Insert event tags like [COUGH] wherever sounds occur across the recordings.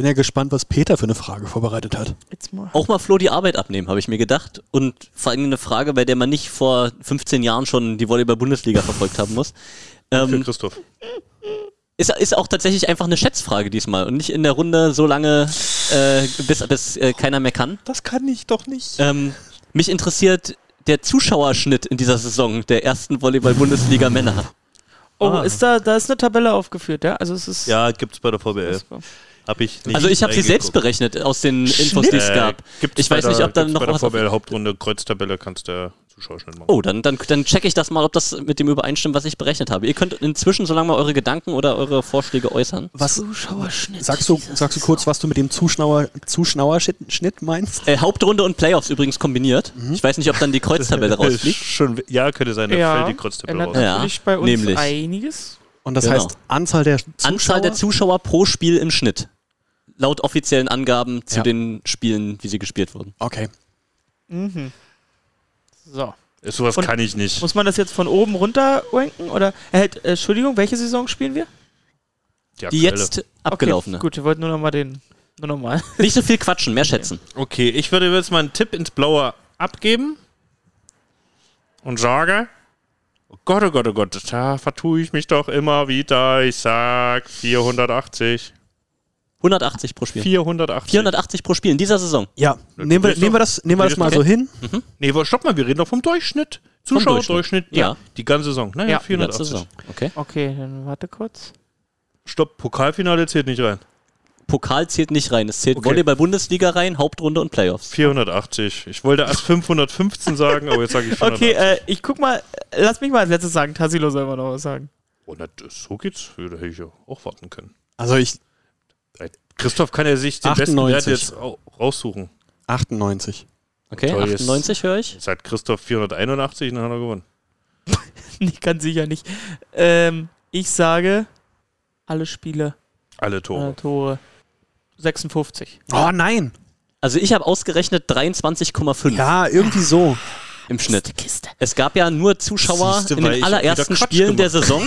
Bin ja gespannt, was Peter für eine Frage vorbereitet hat. Auch mal Flo die Arbeit abnehmen, habe ich mir gedacht. Und vor allem eine Frage, bei der man nicht vor 15 Jahren schon die Volleyball-Bundesliga verfolgt haben muss. Für Ähm, Christoph. ist, ist auch tatsächlich einfach eine Schätzfrage diesmal und nicht in der Runde so lange, äh, bis, bis äh, keiner mehr kann. Das kann ich doch nicht. Ähm, mich interessiert der Zuschauerschnitt in dieser Saison der ersten Volleyball-Bundesliga Männer. Oh, Ah. ist da, da ist eine Tabelle aufgeführt, ja? Also es ist. Ja, gibt's bei der VBL. Hab ich nicht Also ich habe sie selbst berechnet aus den Infos, die es Äh, gab. gibt's Ich weiß nicht, der- ob da gibt's noch bei der was- VBL Hauptrunde Kreuztabelle kannst du Zuschauerschnitt machen. Oh, dann, dann, dann checke ich das mal, ob das mit dem übereinstimmt, was ich berechnet habe. Ihr könnt inzwischen so lange mal eure Gedanken oder eure Vorschläge äußern. Was Zuschauerschnitt. sagst du, sagst du kurz, was du mit dem Zuschauer, Zuschauerschnitt meinst? Äh, Hauptrunde und Playoffs übrigens kombiniert. Ich weiß nicht, ob dann die Kreuztabelle [LAUGHS] rausfliegt. Schon, ja, könnte sein, da Ja, fällt die Kreuztabelle ändert raus. Ja, natürlich bei uns nämlich. einiges. Und das Genau. heißt Anzahl der Zuschauer? Anzahl der Zuschauer pro Spiel im Schnitt. Laut offiziellen Angaben zu Ja. den Spielen, wie sie gespielt wurden. Okay. So. Sowas Und- kann ich nicht. Muss man das jetzt von oben runter ranken? Oder? Äh, halt, äh, Entschuldigung, welche Saison spielen wir? Die aktuelle. jetzt abgelaufene. Okay, gut, wir wollten nur noch mal den. Nur noch mal. [LAUGHS] Nicht so viel quatschen, mehr schätzen. Okay, ich würde jetzt mal einen Tipp ins Blaue abgeben und sage, oh Gott, oh Gott, oh Gott, da vertue ich mich doch immer wieder. Ich sag 480. 180 pro Spiel. 480. 480 pro Spiel in dieser Saison. Ja, nehmen wir, nehmen wir das, nehmen wir das mal ist so hin. Nee, wa- stopp mal, wir reden doch vom Durchschnitt. Zuschauerdurchschnitt, ja. Ja. Die ganze Saison. Naja, Ja, Die 480. letzte Saison. Okay. Okay, dann warte kurz. Stopp, Pokalfinale zählt nicht rein. Pokal zählt nicht rein. Es zählt Okay. Volleyball-Bundesliga rein, Hauptrunde und Playoffs. 480. Ich wollte erst 515 sagen, aber jetzt sage ich 480. Okay, äh, ich guck mal, lass mich mal als letztes sagen. Tassilo soll mal noch was sagen. Oh, na, so geht's. Da hätte ich ja auch warten können. Also ich Christoph kann ja sich den besten 98. Wert jetzt au- raussuchen. 98. Okay, Toll, jetzt- 98 höre ich. Seit Christoph 481, dann hat er gewonnen. [LAUGHS] Ich kann sicher nicht. Ähm, ich sage alle Spiele, Alle Tore. alle Tore. 56. Oh nein. Also ich habe ausgerechnet 23,5 Ja, irgendwie so. im Schnitt. Es gab ja nur Zuschauer Siehste, in den allerersten Spielen der gemacht Saison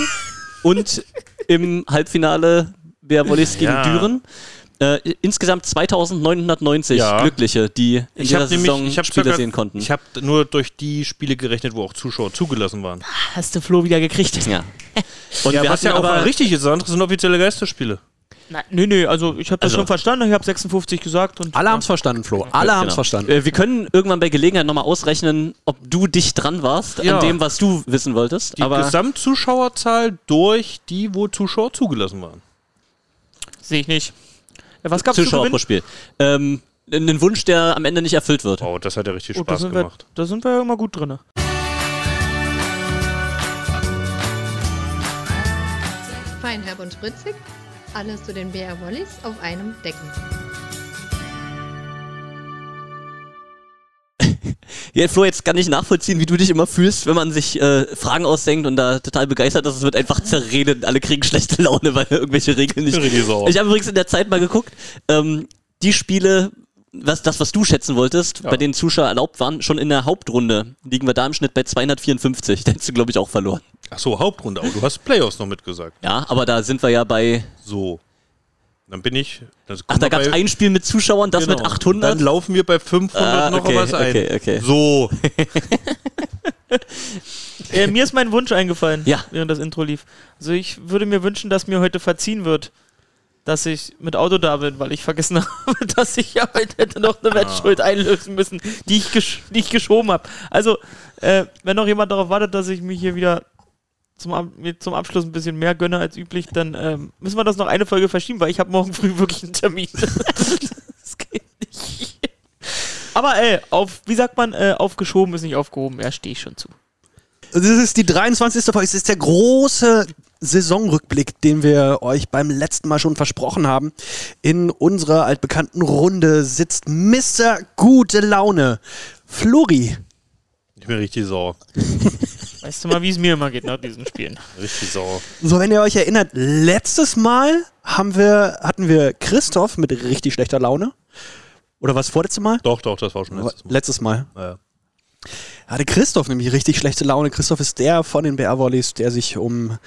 und im Halbfinale der Volleys gegen Ja. Düren. Äh, insgesamt 2990 Ja. Glückliche, die in Ich dieser habe nämlich, Saison ich habe Spiele sehen konnten. Ich habe nur durch die Spiele gerechnet, wo auch Zuschauer zugelassen waren. Hast du Flo wieder gekriegt? ja. [LAUGHS] Und ja, wir was ja auch aber richtig ist, das andere sind offizielle Geisterspiele. Nein, nö, nö, also ich habe das Also- schon verstanden. Ich habe 56 gesagt und Alle haben es verstanden, Flo. Alle haben es Genau. verstanden. Äh, wir können irgendwann bei Gelegenheit nochmal ausrechnen, ob du dich dran warst Ja. an dem, was du wissen wolltest. Die aber Gesamtzuschauerzahl durch die, wo Zuschauer zugelassen waren. sehe ich nicht. Was gab's zu Zuschauer pro? Spiel. Ähm, ein Wunsch, der am Ende nicht erfüllt wird. Wow, das hat ja richtig Oh, da, Spaß sind wir, gemacht. da sind wir ja immer gut drin. Fein, herb und spritzig. Alles zu den BR Wollies auf einem Decken. Ja, Flo, jetzt kann ich nachvollziehen, wie du dich immer fühlst, wenn man sich äh, Fragen ausdenkt und da total begeistert ist. Es wird einfach zerredet. Alle kriegen schlechte Laune, weil irgendwelche Regeln nicht. Ich habe übrigens in der Zeit mal geguckt, ähm, die Spiele, was, das, was du schätzen wolltest, bei denen Zuschauer erlaubt waren, schon in der Hauptrunde liegen wir da im Schnitt bei 254. Da hättest du, glaube ich, auch verloren. Ach so, Hauptrunde. Aber du hast Playoffs noch mitgesagt. Ja, aber da sind wir ja bei. So. Dann bin ich. Ach, da gab es ein Spiel mit Zuschauern, das mit Genau. 800. Dann laufen wir bei 500 Ah, noch okay, was ein. okay, okay. So. [LAUGHS] Äh, mir ist mein Wunsch eingefallen, Ja. während das Intro lief. Also ich würde mir wünschen, dass mir heute verziehen wird, dass ich mit Auto da bin, weil ich vergessen [LAUGHS] habe, dass ich ja heute hätte noch eine Wettschuld einlösen müssen, die ich, gesch die ich geschoben habe. Also, äh, wenn noch jemand darauf wartet, dass ich mich hier wieder zum, mir zum Abschluss ein bisschen mehr gönne als üblich, dann ähm, müssen wir das noch eine Folge verschieben, weil ich habe morgen früh [LAUGHS] wirklich einen Termin. [LAUGHS] das geht nicht. Aber ey, auf, wie sagt man, äh, aufgeschoben ist nicht aufgehoben. Ja, stehe ich schon zu. Das ist die 23. Folge. Es ist der große Saisonrückblick, den wir euch beim letzten Mal schon versprochen haben. In unserer altbekannten Runde sitzt Mr. Gute Laune. Flori. Ich bin richtig sauer. [LAUGHS] Weißt du mal, wie es mir immer geht nach diesen Spielen? [LAUGHS] Richtig sauer. So, wenn ihr euch erinnert, letztes Mal haben wir, hatten wir Christoph mit richtig schlechter Laune. Oder was vorletzte Mal? Doch, doch, das war schon letztes Mal. Letztes Mal. Ja. Hatte Christoph nämlich richtig schlechte Laune. Christoph ist der von den BR-Volleys, der sich um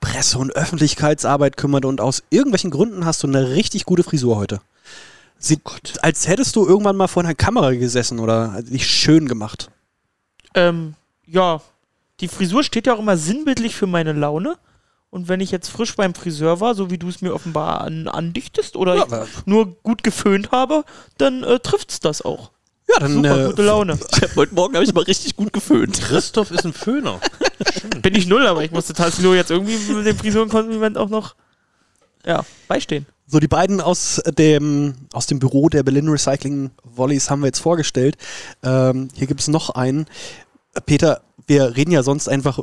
Presse- und Öffentlichkeitsarbeit kümmert und aus irgendwelchen Gründen hast du eine richtig gute Frisur heute. Sieht, als hättest du irgendwann mal vor einer Kamera gesessen oder dich schön gemacht. Ähm, ja, die Frisur steht ja auch immer sinnbildlich für meine Laune. Und wenn ich jetzt frisch beim Friseur war, so wie du es mir offenbar an, andichtest oder Ja, nur gut geföhnt habe, dann äh, trifft's das auch. Ja, dann Super, äh, gute Laune. [LAUGHS] Hab, heute Morgen habe ich mal richtig gut geföhnt. Christoph ist ein Föhner. [LAUGHS] Bin ich null, aber ich musste Tassilo jetzt irgendwie mit dem Frisurenkompliment auch noch ja, beistehen. So, die beiden aus dem, aus dem Büro der Berlin Recycling Volleys haben wir jetzt vorgestellt. Ähm, hier gibt es noch einen. Peter, wir reden ja sonst einfach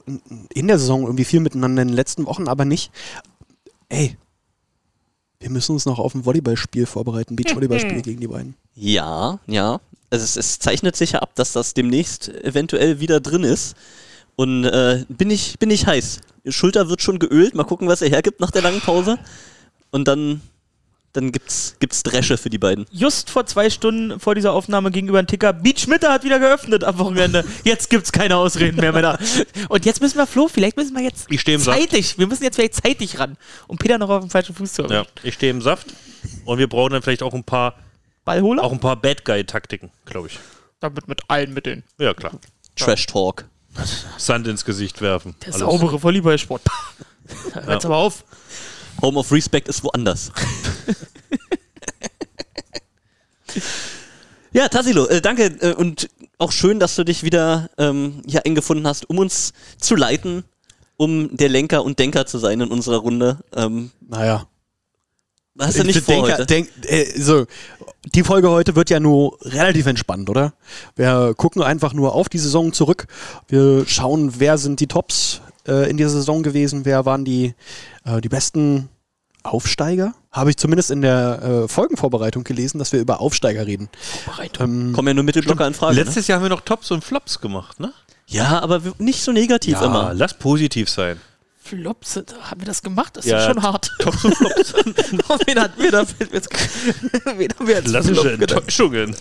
in der Saison irgendwie viel miteinander in den letzten Wochen, aber nicht. Ey, wir müssen uns noch auf ein Volleyballspiel vorbereiten, Beachvolleyballspiel [LAUGHS] gegen die beiden. Ja, ja. Also es, es zeichnet sich ja ab, dass das demnächst eventuell wieder drin ist. Und äh, bin, ich, bin ich heiß. Die Schulter wird schon geölt. Mal gucken, was er hergibt nach der langen Pause. Und dann, dann gibt's, gibt's Dresche für die beiden. Just vor zwei Stunden vor dieser Aufnahme gegenüber ein Ticker, Beach Mitte hat wieder geöffnet am Wochenende. Jetzt gibt's keine Ausreden mehr, Männer. Und jetzt müssen wir, Flo, vielleicht müssen wir jetzt Ich stehe im Saft. zeitig, wir müssen jetzt vielleicht zeitig ran, um Peter noch auf dem falschen Fuß zu Ja, erwischen. ich stehe im Saft. Und wir brauchen dann vielleicht auch ein paar, Ballholer? auch ein paar Bad Guy-Taktiken, glaube ich. Damit mit allen Mitteln. Ja, klar. Trash Talk. Sand ins Gesicht werfen. Der Alles. saubere Volleyballsport. Hört's aber auf. Home of Respect ist woanders. [LAUGHS] ja, Tassilo, äh, danke äh, und auch schön, dass du dich wieder ähm, hier eingefunden hast, um uns zu leiten, um der Lenker und Denker zu sein in unserer Runde. Ähm, Naja. hast du nicht Ich vor denke, heute? denk, äh, so, die Folge heute wird ja nur relativ entspannt, oder? Wir gucken einfach nur auf die Saison zurück. Wir schauen, wer sind die Tops äh, in dieser Saison gewesen, wer waren die, äh, die besten Aufsteiger? Habe ich zumindest in der äh, Folgenvorbereitung gelesen, dass wir über Aufsteiger reden. Ähm, Kommen ja nur Mittelblocker in Frage. Ne? Letztes Jahr haben wir noch Tops und Flops gemacht, ne? Ja, aber nicht so negativ Ja, immer. lass positiv sein. Flops, sind- haben wir das gemacht? Das ist Ja, ja, schon hart. Tops [LAUGHS] und Flops. wen hatten wir da? Wen haben wir als Klassische? Enttäuschungen.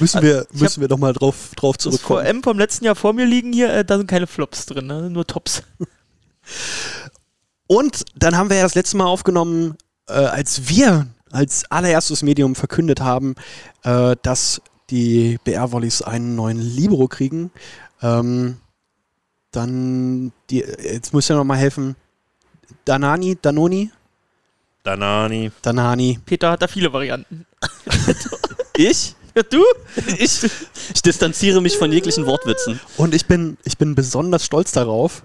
müssen wir, müssen wir doch mal drauf, drauf Das zurückkommen. VM vom letzten Jahr vor mir liegen hier, äh, da sind keine Flops drin, ne? nur Tops. [LAUGHS] Und dann haben wir ja das letzte Mal aufgenommen, äh, als wir als allererstes Medium verkündet haben, äh, dass die BR-Volleys einen neuen Libero kriegen. Ähm, dann, die, jetzt muss ja noch mal helfen, Danani, Danoni, Danani. Danani. Peter hat da viele Varianten. [LAUGHS] Ich? Ja, du? Ich, ich distanziere mich von jeglichen Wortwitzen. Und ich bin, ich bin besonders stolz darauf,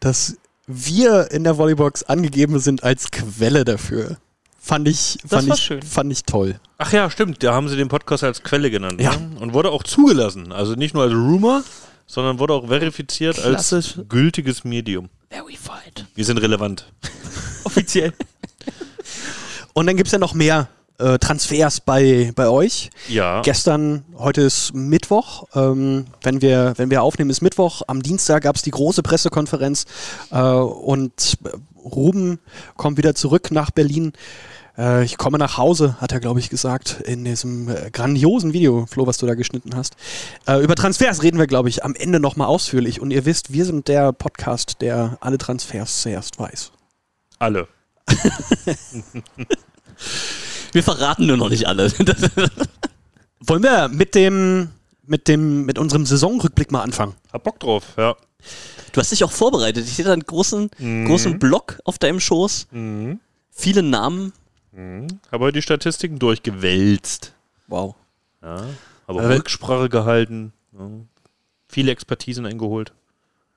dass wir in der Volleybox angegeben sind als Quelle dafür. Fand ich, fand ich, schön. fand ich toll. Ach ja, stimmt. Da haben sie den Podcast als Quelle genannt. Ja. Ne? Und wurde auch zugelassen. Also nicht nur als Rumor, sondern wurde auch verifiziert Klassisch. als gültiges Medium. Verified. Wir sind relevant. [LAUGHS] Offiziell. [LAUGHS] Und dann gibt es ja noch mehr äh, Transfers bei, bei euch. Ja. Gestern, heute ist Mittwoch. Ähm, wenn, wir, wenn wir aufnehmen, ist Mittwoch. Am Dienstag gab es die große Pressekonferenz äh, und Ruben kommt wieder zurück nach Berlin. Äh, ich komme nach Hause, hat er, glaube ich, gesagt, in diesem äh, grandiosen Video, Flo, was du da geschnitten hast. Äh, über Transfers reden wir, glaube ich, am Ende nochmal ausführlich. Und ihr wisst, wir sind der Podcast, der alle Transfers zuerst weiß. Alle. [LAUGHS] Wir verraten nur noch nicht alle. [LAUGHS] Wollen wir mit dem, mit dem, mit unserem Saisonrückblick mal anfangen? Hab Bock drauf, ja. du hast dich auch vorbereitet. Ich sehe da einen großen, großen Block auf deinem Schoß. Mhm. Viele Namen. Habe heute die Statistiken durchgewälzt. Wow. Ja. Aber Aber- Rücksprache gehalten. Ja. Viele Expertisen eingeholt.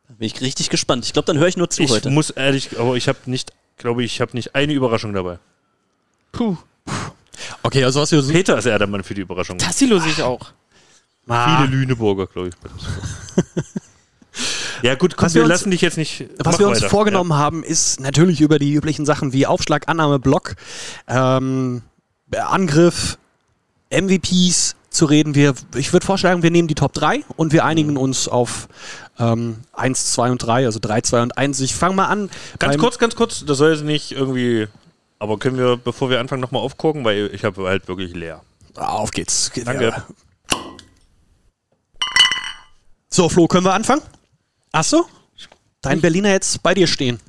Da bin ich richtig gespannt. Ich glaube, dann höre ich nur zu Ich heute. muss ehrlich, aber ich habe nicht, glaube ich, habe nicht eine Überraschung dabei. Puh. Okay, also was wir so Peter ist eher der Mann für die Überraschung. Tassilo sich auch. Ah, Viele Lüneburger, glaube ich. [LAUGHS] ja gut, komm, Was wir uns- lassen dich jetzt nicht. Was wir uns weiter. vorgenommen haben, ist natürlich über die üblichen Sachen wie Aufschlag, Annahme, Block, ähm, Angriff, MVPs zu reden. Wir, ich würde vorschlagen, wir nehmen die Top 3 und wir einigen uns auf ähm, 1, 2 und 3, also 3, 2 und 1. Ich fange mal an. Ja. Ganz kurz, ganz kurz, das soll jetzt nicht irgendwie. Aber können wir, bevor wir anfangen, nochmal aufgucken, weil ich habe halt wirklich leer. Auf geht's. Danke. Ja. So, Flo, können wir anfangen? Achso? Dein Berliner jetzt bei dir stehen.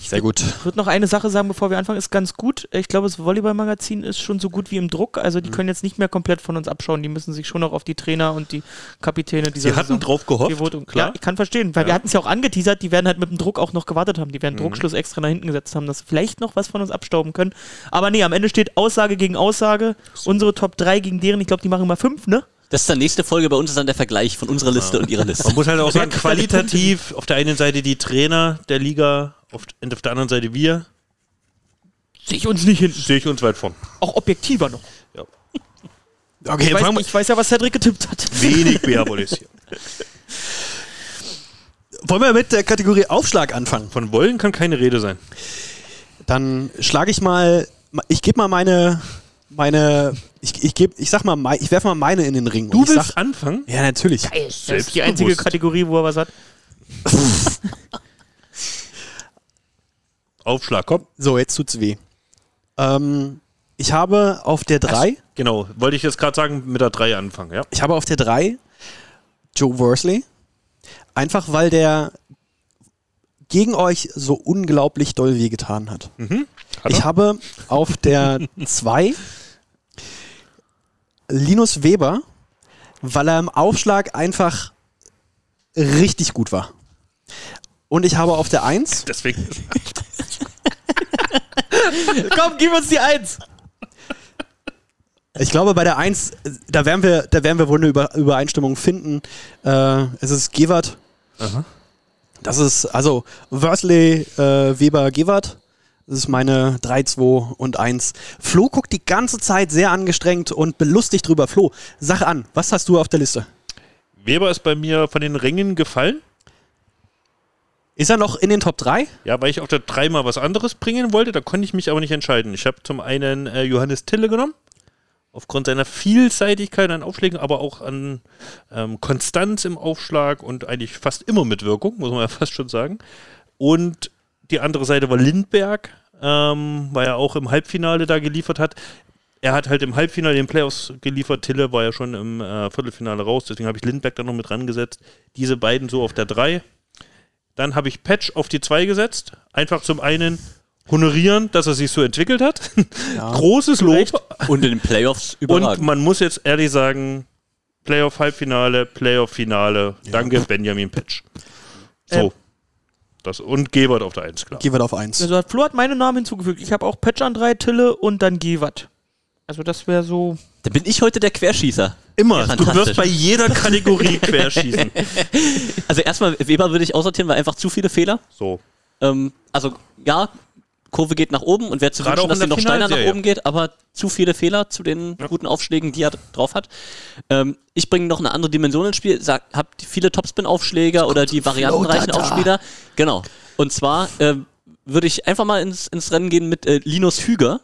Sehr gut. Ich würde noch eine Sache sagen, bevor wir anfangen, ist ganz gut. Ich glaube, das Volleyball-Magazin ist schon so gut wie im Druck. Also Mhm. die können jetzt nicht mehr komplett von uns abschauen. Die müssen sich schon noch auf die Trainer und die Kapitäne dieser Sie hatten Saison- drauf gehofft, Votung. klar. Ja, ich kann verstehen, weil wir hatten es ja auch angeteasert, die werden halt mit dem Druck auch noch gewartet haben. Die Mhm. werden Druckschluss extra nach hinten gesetzt haben, dass vielleicht noch was von uns abstauben können. Aber nee, am Ende steht Aussage gegen Aussage. Unsere Top 3 gegen deren. Ich glaube, die machen immer 5, ne? Das ist dann nächste Folge bei uns ist dann der Vergleich von unserer Liste und ihrer Liste. Man muss halt auch sagen, [LAUGHS] qualitativ auf der einen Seite die Trainer der Liga, auf, und auf der anderen Seite wir, Sehe ich uns nicht hinten. sehe ich uns weit vorn. Auch objektiver noch. Okay, Ich weiß, ich weiß ja, was Cedric getippt hat. Wenig [LAUGHS] Beabolis hier. wollen wir mit der Kategorie Aufschlag anfangen? Von wollen kann keine Rede sein. Dann schlage ich mal, ich gebe mal meine, meine, ich, ich gebe, ich sag mal, ich werfe mal meine in den Ring. Du willst sag, anfangen? ja, natürlich. Das ist die einzige. Kategorie, wo er was hat. [LAUGHS] Aufschlag, komm. So, jetzt tut's weh. Ähm, ich habe auf der 3, Genau, wollte ich jetzt gerade sagen, mit der 3 anfangen, ja? ich habe auf der 3 Joe Worsley. Einfach weil der gegen euch so unglaublich doll wehgetan hat. Hat Ich er? habe auf der [LAUGHS] 2 Linus Weber, weil er im Aufschlag einfach richtig gut war. Und ich habe auf der 1 [LAUGHS] Deswegen. [LAUGHS] Komm, gib uns die Eins. Ich glaube, bei der 1, da werden wir, da werden wir wohl eine Über Übereinstimmung finden. Äh, es ist Gewert. Das ist, also Worsley, äh, Weber, Gewert. Das ist meine 3, 2 und 1. Flo guckt die ganze Zeit sehr angestrengt und belustigt drüber. Flo, sag an, was hast du auf der Liste? Weber ist bei mir von den Ringen gefallen. Ist er noch in den Top 3? Ja, weil ich auf der 3 mal was anderes bringen wollte, da konnte ich mich aber nicht entscheiden. Ich habe zum einen äh, Johannes Tille genommen, aufgrund seiner Vielseitigkeit an Aufschlägen, aber auch an ähm, Konstanz im Aufschlag und eigentlich fast immer mit Wirkung, muss man ja [LAUGHS] fast schon sagen. Und die andere Seite war Lindberg, ähm, weil er auch im Halbfinale da geliefert hat. Er hat halt im Halbfinale den Playoffs geliefert. Tille war ja schon im äh, Viertelfinale raus, deswegen habe ich Lindberg da noch mit rangesetzt. Diese beiden so auf der 3. Dann habe ich Patch auf die 2 gesetzt. Einfach zum einen honorieren, dass er sich so entwickelt hat. [LAUGHS] Großes Lob. Und in den Playoffs [LAUGHS] Und überragend. man muss jetzt ehrlich sagen, Playoff-Halbfinale, Playoff-Finale. Danke, Benjamin Patch. So. Ähm. Das, und Gebert auf der 1, klar. Gewert auf 1. Also Flo hat meine Namen hinzugefügt. Ich habe auch Patch an 3, Tille und dann Gewert. Also das wäre so. Da bin ich heute der Querschießer. Immer. Ja, du wirst bei jeder Kategorie [LAUGHS] querschießen. Also erstmal, Weber würde ich aussortieren, weil einfach zu viele Fehler. So. Ähm, also ja, Kurve geht nach oben und wäre zu wünschen, dass sie noch steiler nach oben geht, aber zu viele Fehler zu den guten Aufschlägen, die er drauf hat. Ähm, ich bringe noch eine andere Dimension ins Spiel, sag, habt viele Topspin-Aufschläger oder die variantenreichen. Aufspieler. Genau. Und zwar ähm, würde ich einfach mal ins, ins Rennen gehen mit äh, Linus Hüger.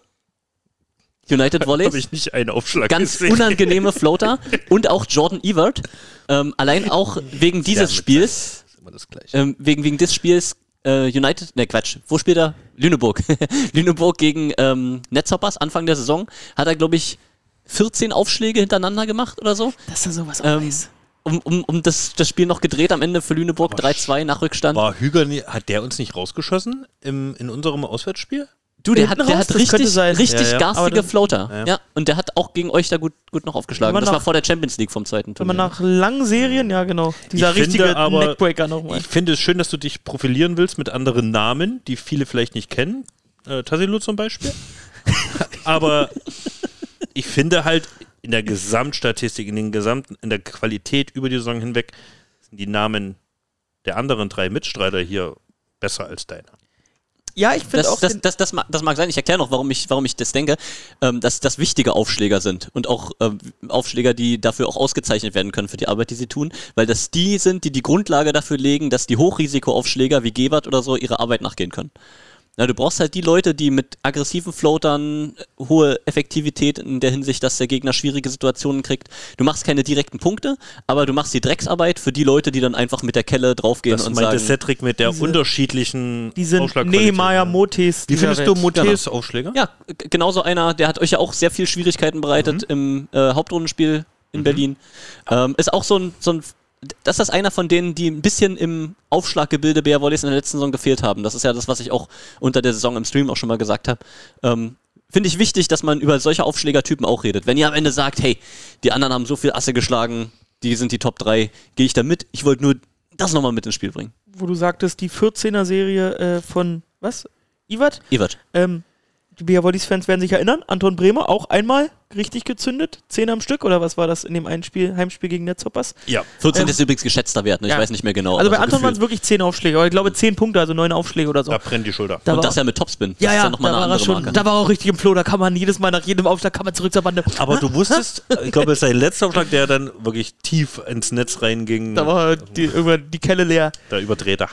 United [LAUGHS] Habe Volleys ich nicht einen Aufschlag ganz gesehen. unangenehme [LAUGHS] Floater und auch Jordan Evert. Ähm, allein auch wegen dieses mit Spiels, Immer das Gleiche. ähm, wegen, wegen des Spiels äh, United, ne Quatsch, wo spielt er? Lüneburg. [LAUGHS] Lüneburg gegen ähm, Netzhoppers Anfang der Saison hat er, glaube ich, 14 Aufschläge hintereinander gemacht oder so. Dass er sowas Ähm, weiß. um um, um das, das Spiel noch gedreht am Ende für Lüneburg 3-2 nach Rückstand. War Hüger, nie- hat der uns nicht rausgeschossen im, in unserem Auswärtsspiel? Du, der hat, der hat richtig, sein. richtig Ja, ja. Garstige dann- Floater. Ja. Ja. und der hat auch gegen euch da gut, gut noch aufgeschlagen. Das war vor der Champions League vom zweiten Wenn man Turnier. nach langen Serien, ja genau, dieser Ich finde richtige aber- Neckbreaker nochmal. Ich finde es schön, dass du dich profilieren willst mit anderen Namen, die viele vielleicht nicht kennen. Äh, Tassilo zum Beispiel. [LAUGHS] Aber ich finde halt in der Gesamtstatistik, in, den gesamten, in der Qualität über die Saison hinweg, sind die Namen der anderen drei Mitstreiter hier besser als deiner. Ja, ich finde Das, auch. das, das, das, mag, das mag sein. Ich erkläre noch, warum ich, warum ich das denke, ähm, dass das wichtige Aufschläger sind und auch ähm, Aufschläger, die dafür auch ausgezeichnet werden können für die Arbeit, die sie tun, weil das die sind, die die Grundlage dafür legen, dass die Hochrisikoaufschläger wie Gebert oder so ihre Arbeit nachgehen können. Na, du brauchst halt die Leute, die mit aggressiven Floatern äh, hohe Effektivität in der Hinsicht, dass der Gegner schwierige Situationen kriegt. Du machst keine direkten Punkte, aber du machst die Drecksarbeit für die Leute, die dann einfach mit der Kelle draufgehen Das und meinte sagen, Cedric mit der Diese- unterschiedlichen die sind Aufschlagqualität. Nehemiah Motes. Wie findest du. Motes Aufschläger? Ja, genauso einer, der hat euch ja auch sehr viel Schwierigkeiten bereitet im äh, Hauptrundenspiel in Berlin. Ähm, ist auch so ein, so ein das ist einer von denen, die ein bisschen im Aufschlaggebilde BR Volleys in der letzten Saison gefehlt haben. Das ist ja das, was ich auch unter der Saison im Stream auch schon mal gesagt habe. Ähm, Finde ich wichtig, dass man über solche Aufschlägertypen auch redet. Wenn ihr am Ende sagt, hey, die anderen haben so viel Asse geschlagen, die sind die Top 3, gehe ich da mit. Ich wollte nur das nochmal mit ins Spiel bringen. Wo du sagtest, die 14er-Serie äh, von, was? Iwat? Evert. Ähm, die BR Volleys-Fans werden sich erinnern, Anton Bremer auch einmal richtig gezündet, 10 am Stück oder was war das in dem einen Spiel, Heimspiel gegen Netzhoppers? Ja. 14 Ähm, ist übrigens geschätzter Wert, ne? ich ja. weiß nicht mehr genau. Also bei so Anton waren es wirklich 10 Aufschläge, aber ich glaube 10 Punkte, also 9 Aufschläge oder so. Da brennt die Schulter. Da Und das ja mit Topspin. ja, das ja, ja nochmal da war er andere schon, Marke. da war auch richtig im Flow, da kann man jedes Mal nach jedem Aufschlag kann man zurück zur Bande. Aber du wusstest, ich glaube, es ist sein letzter Aufschlag, der dann wirklich tief ins Netz reinging. Da war die, irgendwann die Kelle leer. Da überdreht er.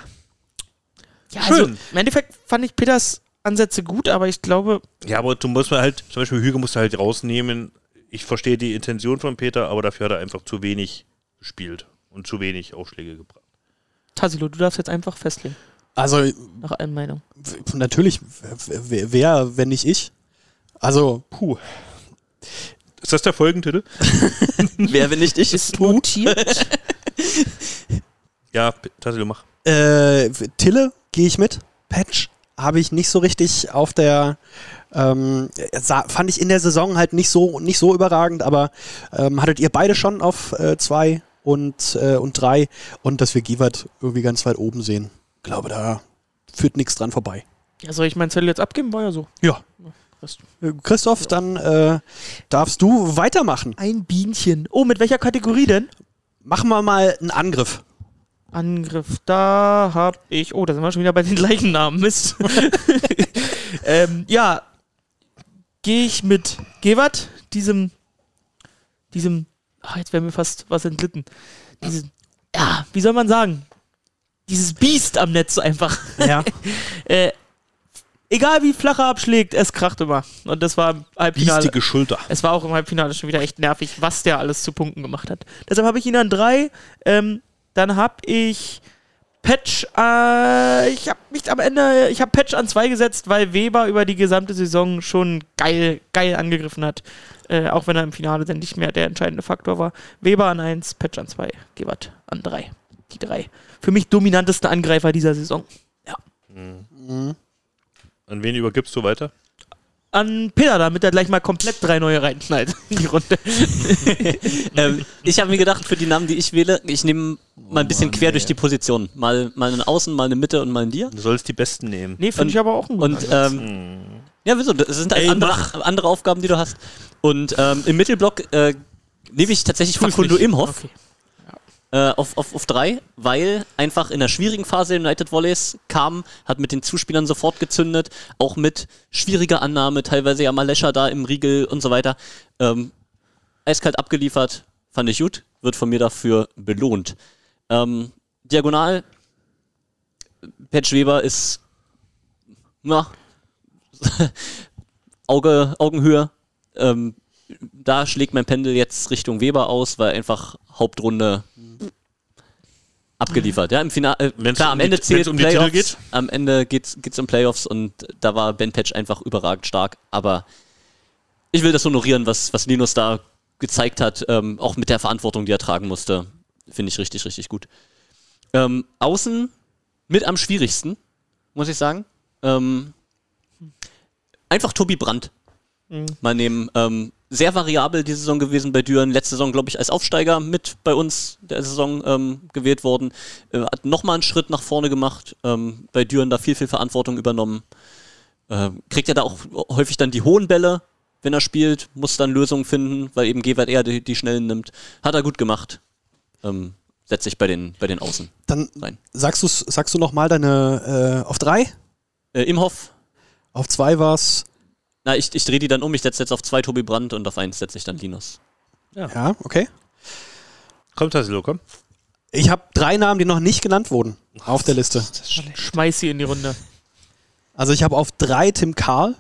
Ja, Schön. also im Endeffekt fand ich Peters Ansätze gut, aber ich glaube, Ja, aber du musst mal halt, zum Beispiel Hüge musst du halt rausnehmen. Ich verstehe die Intention von Peter, aber dafür hat er einfach zu wenig gespielt und zu wenig Aufschläge gebracht. Tassilo, du darfst jetzt einfach festlegen, Also nach allen Meinungen. natürlich, wer, wer, wenn nicht ich? Also, Puh. Ist das der Folgentitel? [LAUGHS] Wer, wenn nicht ich? Ist notiert. [LAUGHS] Ja, Tassilo, mach. äh, Tille gehe ich mit. Patch habe ich nicht so richtig auf der ähm, sah, fand ich in der Saison halt nicht so nicht so überragend, aber ähm, hattet ihr beide schon auf äh, zwei und äh, und drei und dass wir Givat irgendwie ganz weit oben sehen. Glaube da führt nichts dran vorbei. ja, soll ich meinen Zettel jetzt abgeben? War ja so. Ja. Äh, Christoph, dann äh, darfst du weitermachen. Ein Bienchen. Oh, mit welcher Kategorie denn? Machen wir mal einen Angriff. Angriff. Da hab ich. Oh, da sind wir schon wieder bei den gleichen Namen. Mist. [LAUGHS] ähm, ja. Gehe ich mit Gewart, diesem. Diesem. Ach, jetzt wäre mir fast was entglitten. Diesem. Ja, wie soll man sagen? Dieses Biest am Netz einfach. Ja. [LAUGHS] Äh, egal wie flach er abschlägt, es kracht immer. Und das war im Halbfinale. Biestige Schulter. Es war auch im Halbfinale schon wieder echt nervig, was der alles zu Punkten gemacht hat. Deshalb habe ich ihn an drei. Ähm, dann habe ich Patch, äh, ich habe mich am Ende, ich habe Patch an zwei gesetzt, weil Weber über die gesamte Saison schon geil, geil angegriffen hat. Äh, auch wenn er im Finale dann nicht mehr der entscheidende Faktor war. Weber an eins, Patch an zwei, Gebert an drei. Die drei. Für mich dominantesten Angreifer dieser Saison. Mhm. An wen übergibst du weiter? An Peter, damit er gleich mal komplett drei neue reinknallt in die Runde. [LAUGHS] ähm, ich habe mir gedacht, für die Namen, die ich wähle, ich nehme mal ein bisschen Mann, quer ey. durch die Position. Mal, mal einen Außen, mal eine Mitte und mal einen Dir. Du sollst die Besten nehmen. Nee, finde ich aber auch einen Und ähm, ja, wieso? Das sind halt Ey, andere, andere Aufgaben, die du hast. Und ähm, im Mittelblock äh, nehme ich tatsächlich Facundo. Imhoff Okay. äh, auf, auf, auf drei, weil einfach in der schwierigen Phase United Volleys kam, hat mit den Zuspielern sofort gezündet, auch mit schwieriger Annahme, teilweise ja mal Lescher da im Riegel und so weiter. Ähm, eiskalt abgeliefert, fand ich gut, wird von mir dafür belohnt. Ähm, Diagonal, Patch Weber ist na, [LAUGHS] Auge, Augenhöhe. Ähm, da schlägt mein Pendel jetzt Richtung Weber aus, weil einfach Hauptrunde abgeliefert. Ja, im Finale, äh, Wenn's klar, um am die- Ende zählt wenn's um die Playoffs, geht? am Ende geht's, geht's um Playoffs und da war Ben Patch einfach überragend stark, aber ich will das honorieren, was, was Linus da gezeigt hat, ähm, auch mit der Verantwortung, die er tragen musste, finde ich richtig, richtig gut. Ähm, außen mit am schwierigsten, muss ich sagen. Ähm, einfach Tobi Brandt Mhm. mal nehmen. Ähm, sehr variabel die Saison gewesen bei Düren. Letzte Saison, glaube ich, als Aufsteiger mit bei uns der Saison ähm, gewählt worden. Äh, hat nochmal einen Schritt nach vorne gemacht. Ähm, bei Düren da viel, viel Verantwortung übernommen. Ähm, kriegt er da auch häufig dann die hohen Bälle, wenn er spielt. Muss dann Lösungen finden, weil eben Gewert eher die, die schnellen nimmt. Hat er gut gemacht. Ähm, setze ich bei den, bei den Außen Dann rein. sagst, sagst du noch mal deine äh, auf drei? Äh, Imhoff, Auf zwei war's. na, ich, ich drehe die dann um. Ich setze jetzt auf zwei Tobi Brandt und auf eins setze ich dann Linus. Ja, okay. Komm, Tassilo, komm. Ich habe drei Namen, die noch nicht genannt wurden auf der Liste. Schmeiß sie in die Runde. Also ich habe auf drei Tim Karl.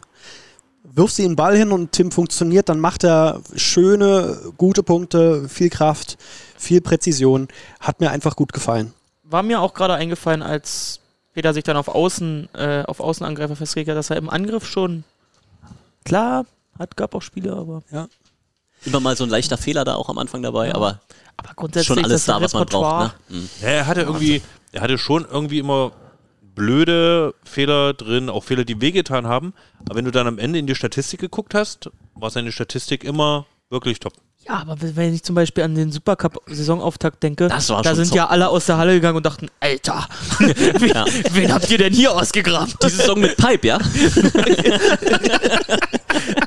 Wirf sie den Ball hin und Tim funktioniert, dann macht er schöne, gute Punkte, viel Kraft, viel Präzision. Hat mir einfach gut gefallen. War mir auch gerade eingefallen, als Peter sich dann auf Außen, äh, auf Außenangreifer festgelegt hat, dass er im Angriff schon klar hat, gab auch Spiele, aber Immer mal so ein leichter Fehler da auch am Anfang dabei, aber Aber grundsätzlich schon alles das da, was man braucht. Ne? Mhm. Ja, er hatte irgendwie, er hatte schon irgendwie immer blöde Fehler drin, auch Fehler, die wehgetan haben. Aber wenn du dann am Ende in die Statistik geguckt hast, war seine Statistik immer wirklich top. Ja, aber wenn ich zum Beispiel an den Supercup-Saisonauftakt denke, Das war da sind top. ja alle aus der Halle gegangen und dachten, Alter, [LAUGHS] wen, Ja. wen habt ihr denn hier ausgegraben? Die Saison mit Pipe, ja? [LAUGHS]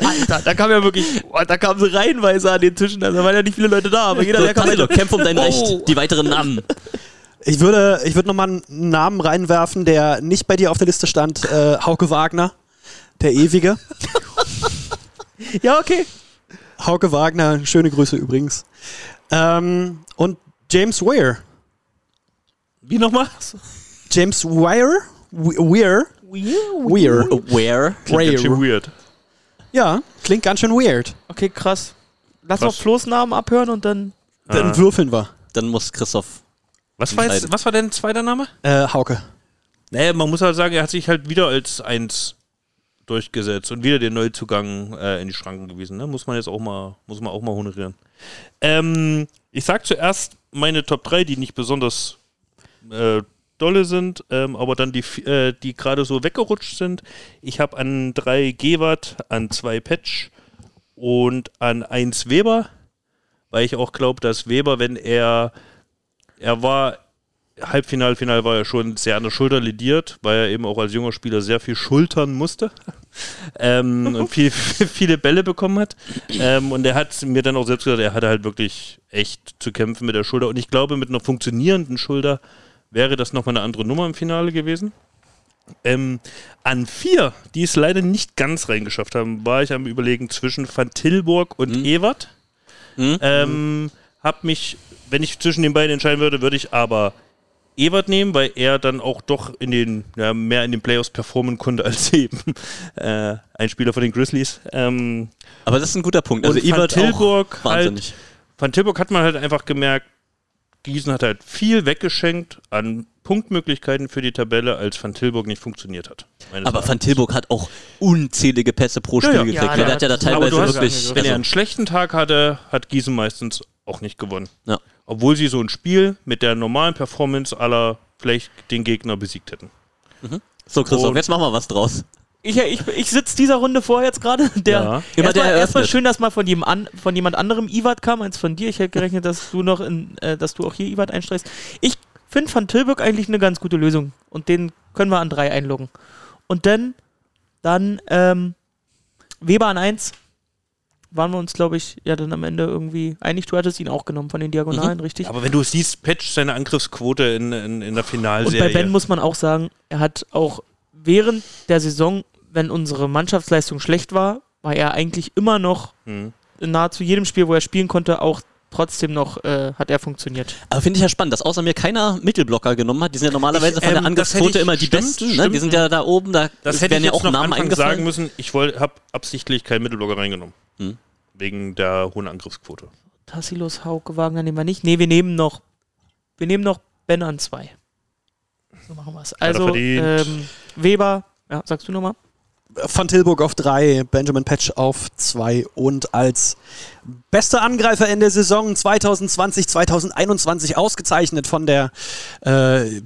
Alter, da kam ja wirklich, boah, da kamen sie reihenweise an den Tischen, also da waren ja nicht viele Leute da, aber jeder, So, der kam, kämpf um dein Oh. Recht. Die weiteren Namen. Ich würde, ich würde nochmal einen Namen reinwerfen, der nicht bei dir auf der Liste stand. Äh, Hauke Wagner, der Ewige. [LAUGHS] ja, okay. Hauke Wagner, schöne Grüße übrigens. Ähm, und James Weir. Wie nochmal? James Weir? We- Weir? Weir. Where? Klingt ganz schön Weir. weird. Ja, klingt ganz schön weird. Okay, krass. Lass Krass. mal Flo's Namen abhören und dann. Dann würfeln wir. Dann muss Christoph. Was war, jetzt, was war dein zweiter Name? Äh, Hauke. Naja, man muss halt sagen, er hat sich halt wieder als eins durchgesetzt und wieder den Neuzugang äh, in die Schranken gewiesen. Ne? Muss man jetzt auch mal, muss man auch mal honorieren. Ähm, ich sag zuerst meine Top 3, die nicht besonders äh, dolle sind, ähm, aber dann die, äh, die gerade so weggerutscht sind. Ich habe an drei Gewart, an zwei Patch und an eins Weber, weil ich auch glaube, dass Weber, wenn er, er war Halbfinal, Final war er schon sehr an der Schulter lediert, weil er eben auch als junger Spieler sehr viel schultern musste [LAUGHS] ähm, und viel, [LAUGHS] viele Bälle bekommen hat. Ähm, und er hat mir dann auch selbst gesagt, er hatte halt wirklich echt zu kämpfen mit der Schulter. Und ich glaube, mit einer funktionierenden Schulter wäre das nochmal eine andere Nummer im Finale gewesen. Ähm, an vier, die es leider nicht ganz reingeschafft haben, war ich am Überlegen zwischen Van Tilburg und Mhm. Ewert. Mhm. Ähm, hab mich, wenn ich zwischen den beiden entscheiden würde, würde ich aber Ewert nehmen, weil er dann auch doch in den, ja, mehr in den Playoffs performen konnte als [LAUGHS] eben äh, ein Spieler von den Grizzlies. Ähm, Aber das ist ein guter Punkt. Also und Van Tilburg auch halt, wahnsinnig. Van Tilburg hat man halt einfach gemerkt, Gießen hat halt viel weggeschenkt an Punktmöglichkeiten für die Tabelle, als Van Tilburg nicht funktioniert hat. Aber Erachtens. Van Tilburg hat auch unzählige Pässe pro Spiel ja. gekriegt. Ja, der hat ja da teilweise wirklich. wenn er einen schlechten Tag hatte, hat Gießen meistens auch nicht gewonnen. ja. Obwohl sie so ein Spiel mit der normalen Performance aller vielleicht den Gegner besiegt hätten. So, Christoph, Und- jetzt machen wir was draus. Ich, ich, ich sitze dieser Runde vor jetzt gerade. [LAUGHS] Der Ja. Erstmal, schön, dass mal von, jedem an, von jemand anderem Iwat kam als von dir. Ich hätte gerechnet, dass du noch in, äh, dass du auch hier Iwat einstreichst. Ich finde Van Tilburg eigentlich eine ganz gute Lösung. Und den können wir an drei einloggen. Und dann, dann ähm, Weber an eins. Waren wir uns, glaube ich, ja dann am Ende irgendwie einig. Du hattest ihn auch genommen von den Diagonalen, richtig? Aber wenn du siehst, Patch seine Angriffsquote in, in, in der Und Finalserie. bei Ben muss man auch sagen, er hat auch während der Saison, wenn unsere Mannschaftsleistung schlecht war, war er eigentlich immer noch Hm. in nahezu jedem Spiel, wo er spielen konnte, auch trotzdem noch äh, hat er funktioniert. Aber finde ich ja spannend, dass außer mir keiner Mittelblocker genommen hat. Die sind ja normalerweise Ich, von der ähm, hätte Angriffsquote immer die stimmt, besten. Ne? stimmt. Die sind ja da oben, da Das hätte werden ich ja auch noch Namen Anfang eingefallen. sagen müssen. Ich habe absichtlich keinen Mittelblocker reingenommen. Hm. Wegen der hohen Angriffsquote. Tassilos, Hauke, Wagner nehmen wir nicht. Nee, wir nehmen noch, wir nehmen noch Ben an zwei. So machen wir es. Also, ähm, Weber, ja, sagst du nochmal? Van Tilburg auf drei, Benjamin Patch auf zwei und als bester Angreifer in der Saison 2020, 2021 ausgezeichnet von der äh,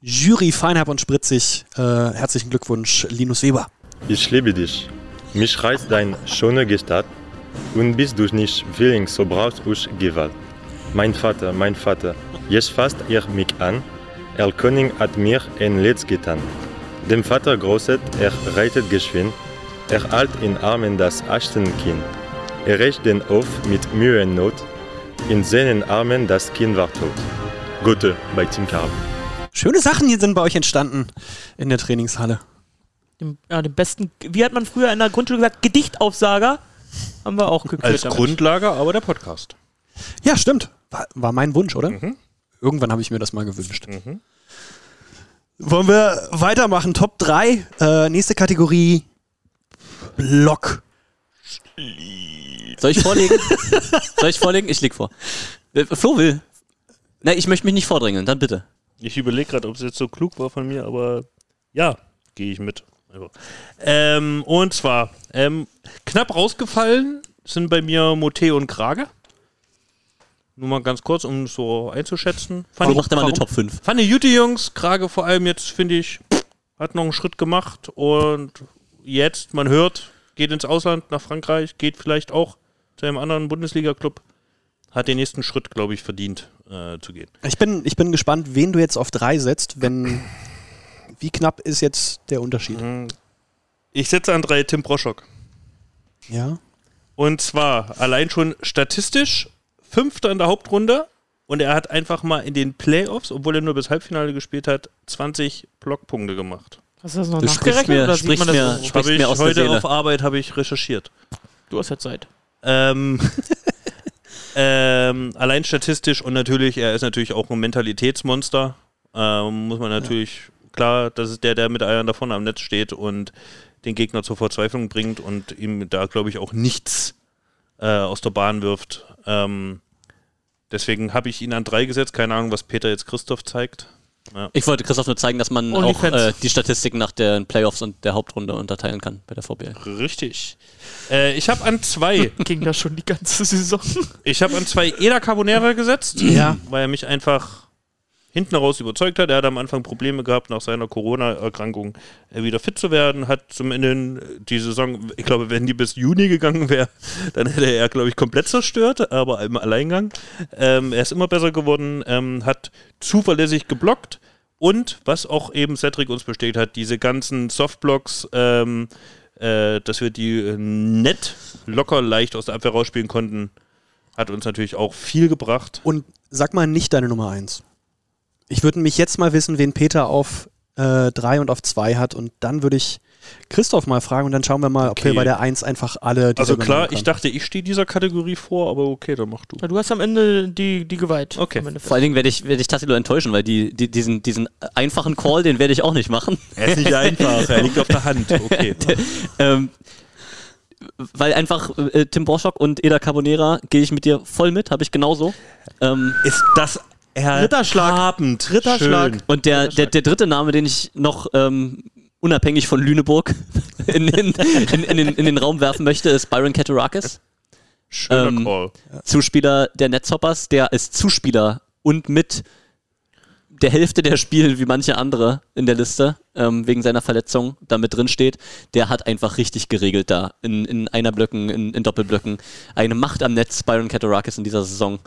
Jury Feinherb und Spritzig. Äh, herzlichen Glückwunsch, Linus Weber. Ich liebe dich. Mich reizt dein schöne Gestalt und bist du nicht willing, so brauchst du Gewalt. Mein Vater, mein Vater, jetzt fasst ihr mich an. Er König hat mir ein Letz getan. Dem Vater großet, er reitet geschwind. Er halt in Armen das Achtenkind. Er rächt den auf mit Mühe und Not. In seinen Armen das Kind war tot. Gute bei Tim Karl. Schöne Sachen hier sind bei euch entstanden in der Trainingshalle. Dem, ja, dem besten, wie hat man früher in der Grundschule gesagt, Gedichtaufsager? Haben wir auch gekürt. Als damit. Grundlage aber der Podcast. Ja, stimmt. War, war mein Wunsch, oder? Mhm. Irgendwann habe ich mir das mal gewünscht. Mhm. Wollen wir weitermachen? Top 3. Äh, nächste Kategorie. Block. Soll ich vorlegen? [LAUGHS] Soll ich vorlegen? Ich leg vor. Äh, Flo will. Na, ich möchte mich nicht vordrängeln, dann bitte. Ich überlege gerade, ob es jetzt so klug war von mir, aber ja, gehe ich mit. Also. Ähm, und zwar ähm, knapp rausgefallen sind bei mir Mote und Krage. Nur mal ganz kurz, um es so einzuschätzen. Fand Warum macht er mal eine? Top 5? Fand die gute Jungs, Krage vor allem jetzt, finde ich, hat noch einen Schritt gemacht und jetzt, man hört, geht ins Ausland, nach Frankreich, geht vielleicht auch zu einem anderen Bundesliga-Club, hat den nächsten Schritt, glaube ich, verdient äh, zu gehen. Ich bin, ich bin gespannt, wen du jetzt auf drei setzt, wenn. Wie knapp ist jetzt der Unterschied? Mhm. Ich setze an drei Tim Broschock. Ja. Und zwar allein schon statistisch Fünfter in der Hauptrunde und er hat einfach mal in den Playoffs, obwohl er nur bis Halbfinale gespielt hat, 20 Blockpunkte gemacht. Hast du das noch Du nachgerechnet mir- oder sieht man sprichst das mir- so? ich mir aus der heute Seele. auf Arbeit habe ich recherchiert. Du hast ja Zeit. Ähm, [LAUGHS] ähm, allein statistisch und natürlich, er ist natürlich auch ein Mentalitätsmonster. Ähm, muss man natürlich, klar, das ist der, der mit Eiern davon am Netz steht und den Gegner zur Verzweiflung bringt und ihm da, glaube ich, auch nichts äh, aus der Bahn wirft. Ähm, deswegen habe ich ihn an drei gesetzt. Keine Ahnung, was Peter jetzt Christoph zeigt. Ich wollte Christoph nur zeigen, dass man auch OnlyFans. äh, die Statistiken nach den Playoffs und der Hauptrunde unterteilen kann bei der VBL. Richtig. Äh, ich habe an zwei, [LAUGHS] Ging das schon die ganze Saison. ich habe an zwei Eda Carbonera gesetzt, Ja. weil er mich einfach hinten raus überzeugt hat. Er hat am Anfang Probleme gehabt, nach seiner Corona-Erkrankung äh, wieder fit zu werden. Hat zum Ende die Saison, ich glaube, wenn die bis Juni gegangen wäre, [LAUGHS] dann hätte er, glaube ich, komplett zerstört, aber im Alleingang. Ähm, er ist immer besser geworden, ähm, hat zuverlässig geblockt und, was auch eben Cedric uns bestätigt hat, diese ganzen Softblocks, ähm, äh, dass wir die äh, nett, locker, leicht aus der Abwehr rausspielen konnten, hat uns natürlich auch viel gebracht. Und sag mal nicht deine Nummer eins. Ich würde mich jetzt mal wissen, wen Peter auf äh, drei und auf zwei hat. Und dann würde ich Christoph mal fragen und dann schauen wir mal, ob Okay. wir bei der eins einfach alle. Also klar, ich dachte, ich stehe dieser Kategorie vor, aber okay, dann mach du. Ja, du hast am Ende die, die geweiht. Okay. Vor allen Dingen werde ich, werde ich Tassilo enttäuschen, weil die, die, diesen, diesen einfachen Call, den werde ich auch nicht machen. Er ist nicht einfach, er liegt auf der Hand. [LAUGHS] Okay. ähm, weil einfach äh, Tim Borschock und Eda Carbonera gehe ich mit dir voll mit, habe ich genauso. Ähm, Ist das Ritterschlag. erhabend. Ritterschlag. Schön. und der, der, der dritte Name, den ich noch ähm, unabhängig von Lüneburg [LAUGHS] in, in, in, in, den, in den Raum werfen möchte, ist Byron Katarakis. Schöner Ähm, Call. Zuspieler der Netzhoppers, der als Zuspieler und mit der Hälfte der Spiele wie manche andere in der Liste ähm, wegen seiner Verletzung da mit drin steht, der hat einfach richtig geregelt da in, in Einerblöcken, in, in Doppelblöcken. Eine Macht am Netz, Byron Katarakis in dieser Saison.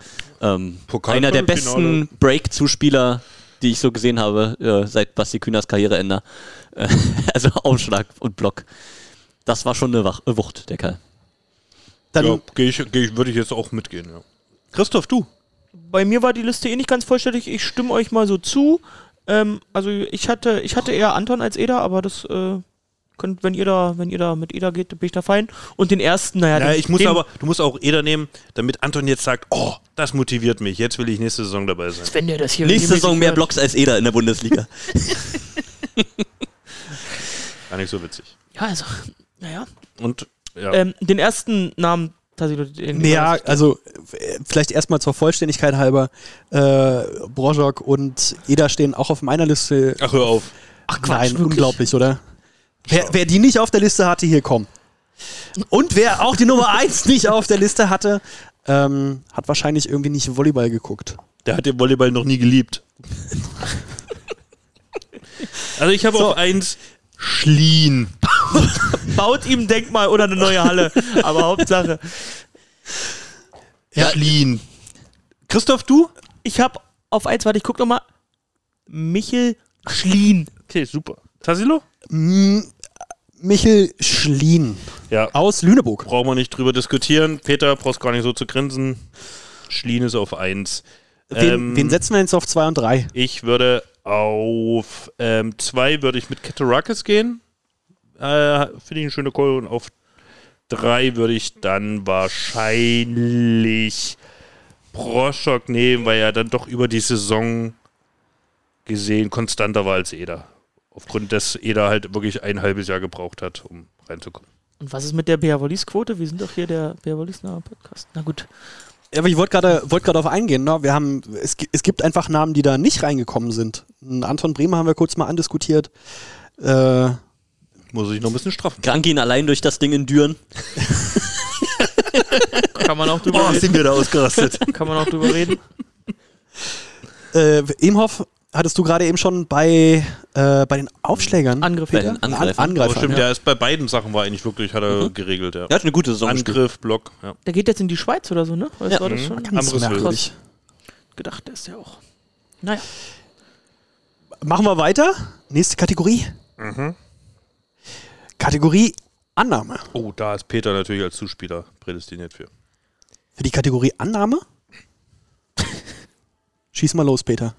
Ähm, einer der besten Break-Zuspieler, die ich so gesehen habe, äh, seit Basti Kühners Karriereende. Äh, [LAUGHS] also Aufschlag und Block. Das war schon eine Wach Wucht, der Kerl. Dann, Ja, geh ich, geh ich, würde ich jetzt auch mitgehen. Ja. Christoph, du. Bei mir war die Liste eh nicht ganz vollständig. Ich stimme euch mal so zu. Ähm, also ich hatte, ich hatte eher Anton als Eda, aber das äh, könnt, wenn ihr da, wenn ihr da mit Eda geht, bin ich da fein. Und den ersten, naja, Ja, den, ich muss den, aber, du musst auch Eder nehmen, damit Anton jetzt sagt, oh, das motiviert mich. Jetzt will ich nächste Saison dabei sein. wenn der das hier Nächste Saison mehr hört. Blocks als Eder in der Bundesliga. Gar nicht so witzig. Ja, also, naja. Und ja, Ähm, den ersten Namen, Tassilo, den ja, also äh, vielleicht erstmal zur Vollständigkeit halber. Äh, Brojok und Eda stehen auch auf meiner Liste. ach hör auf. Ach Nein, wirklich? unglaublich, oder? Wer, wer die nicht auf der Liste hatte, hier komm. Und wer auch die Nummer 1 nicht auf der Liste hatte, ähm, hat wahrscheinlich irgendwie nicht Volleyball geguckt. Der hat den Volleyball noch nie geliebt. [LAUGHS] also ich habe So. auf eins Schlien. [LAUGHS] Baut ihm ein Denkmal oder eine neue Halle. aber Hauptsache. Ja. Schlien. Christoph, du? Ich habe auf eins, warte, ich guck noch mal. Michel Schlien. Okay, super. Tassilo? M Michel Schlien Ja, aus Lüneburg. brauchen wir nicht drüber diskutieren. Peter, brauchst gar nicht so zu grinsen. Schlien ist auf eins. Wen, Ähm, wen setzen wir jetzt auf 2 und 3? Ich würde auf ähm, zwei würde ich mit Katarakis gehen. Äh, Finde ich eine schöne Call. Und auf drei würde ich dann wahrscheinlich Broschok nehmen, weil er dann doch über die Saison gesehen konstanter war als Eder. Aufgrund des Eder halt wirklich ein halbes Jahr gebraucht hat, um reinzukommen. Und was ist mit der Beavollis-Quote? Wir sind doch hier der Beavollis-Podcast. Na gut. Ja, aber ich wollte gerade wollt gerade darauf eingehen. Ne? Wir haben, es, es gibt einfach Namen, die da nicht reingekommen sind. Anton Bremer haben wir kurz mal andiskutiert. Äh, Muss ich noch ein bisschen straffen. Krank ihn allein durch das Ding in Düren. [LAUGHS] Kann man auch drüber Oh, reden. sind wir da ausgerastet. Kann man auch drüber reden. Äh, Imhoff, hattest du gerade eben schon bei, äh, bei den Aufschlägern? Angriff. Bei den An Angreifern. Angreifern. Aber stimmt, ja. der ist bei beiden Sachen war eigentlich wirklich, hat er geregelt, ja. Er hat eine gute Saison gespielt. Angriff, Block, ja. Der geht jetzt in die Schweiz oder so, ne? Was Ja. war das schon? Nicht so Anderes merkwürdig. Gedacht, der ist ja auch. Naja. Machen wir weiter. Nächste Kategorie. Kategorie Annahme. Oh, da ist Peter natürlich als Zuspieler prädestiniert für. Für die Kategorie Annahme? [LAUGHS] Schieß mal los, Peter.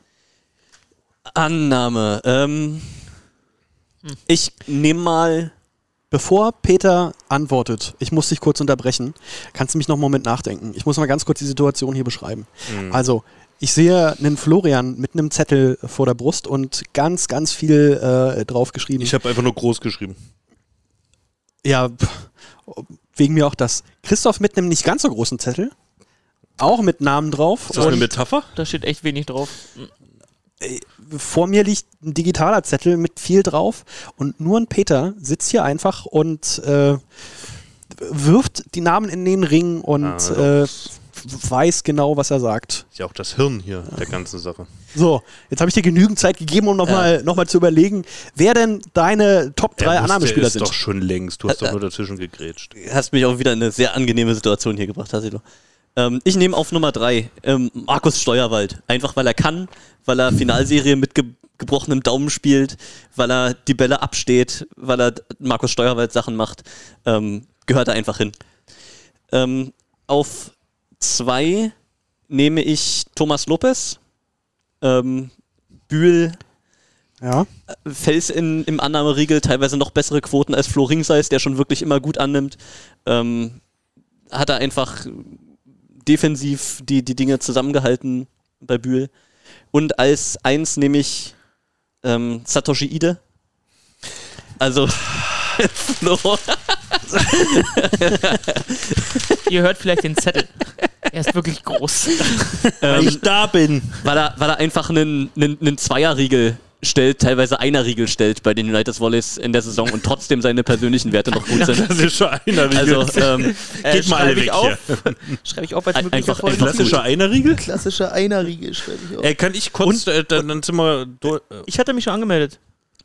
Annahme. Ähm, Ich nehme mal. Bevor Peter antwortet, ich muss dich kurz unterbrechen, kannst du mich noch einen Moment nachdenken. Ich muss mal ganz kurz die Situation hier beschreiben. Also, ich sehe einen Florian mit einem Zettel vor der Brust und ganz, ganz viel äh, draufgeschrieben. Ich habe einfach nur groß geschrieben. Ja, wegen mir auch das. Christoph mit einem nicht ganz so großen Zettel. Auch mit Namen drauf. Ist das eine Metapher? Da steht echt wenig drauf. Vor mir liegt ein digitaler Zettel mit viel drauf. Und nur ein Peter sitzt hier einfach und äh, wirft die Namen in den Ring und Ah, äh, weiß genau, was er sagt. Ist ja auch das Hirn hier der ganzen Sache. So, jetzt habe ich dir genügend Zeit gegeben, um nochmal noch mal zu überlegen, wer denn deine Top 3 Der wusste Annahmespieler es sind. doch schon längst. Du hast doch nur dazwischen gegrätscht. Hast mich auch wieder in eine sehr angenehme Situation hier gebracht, Hasilo. Ähm, ich nehme auf Nummer 3 ähm, Markus Steuerwald. Einfach weil er kann, weil er Finalserie mit ge gebrochenem Daumen spielt, weil er die Bälle absteht, weil er Markus Steuerwald Sachen macht. Ähm, gehört er einfach hin. Ähm, auf 2 nehme ich Thomas Lopez. Ähm, Bühl Ja. Fels in, im Annahmeriegel teilweise noch bessere Quoten als Flo Ringseis, der schon wirklich immer gut annimmt. Ähm, hat er einfach defensiv die, die Dinge zusammengehalten bei Bühl. Und als eins nehme ich ähm, Satoshi Ide. Also [LAUGHS] Flo. [LAUGHS] Ihr hört vielleicht den Zettel. Er ist wirklich groß. Ähm, ich da bin. weil, er, weil er einfach einen, einen, einen Zweierriegel stellt, teilweise Einerriegel stellt bei den United Volleys in der Saison und trotzdem seine persönlichen Werte noch gut [LAUGHS] sind. Das ist schon einer Also, ähm, Geht mal alle schreibe ich weg auf. hier. [LAUGHS] Schreibe ich auf als Ein- einfach- Folge. einfach Klassischer Einerriegel? Klassischer Einerriegel schreibe ich auf. Äh, kann ich kurz, äh, dann, dann sind wir durch. Ich hatte mich schon angemeldet.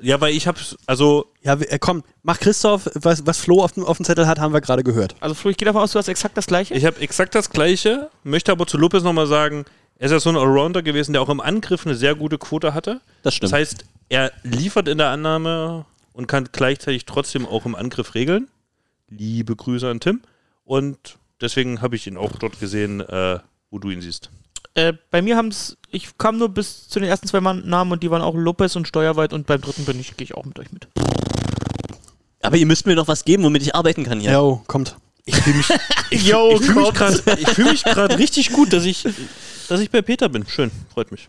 Ja, weil ich hab's, also, Ja, äh, komm, mach Christoph, was, was Flo auf dem, auf dem Zettel hat, haben wir gerade gehört. Also Flo, ich gehe davon aus, du hast exakt das gleiche. ich habe exakt das Gleiche, möchte aber zu Lopez nochmal sagen, er ist ja so ein Allrounder gewesen, der auch im Angriff eine sehr gute Quote hatte. Das stimmt. Das heißt, er liefert in der Annahme und kann gleichzeitig trotzdem auch im Angriff regeln. Liebe Grüße an Tim. Und deswegen habe ich ihn auch dort gesehen, äh, wo du ihn siehst. Äh, bei mir haben es, ich kam nur bis zu den ersten zwei Namen und die waren auch Lopez und Steuerwald und beim dritten bin ich, gehe ich auch mit euch mit. Aber ihr müsst mir doch was geben, womit ich arbeiten kann hier. Jo, kommt. Ich fühle mich, ich, Yo, ich fühl mich [LAUGHS] gerade richtig gut, dass ich, dass ich bei Peter bin. Schön, freut mich.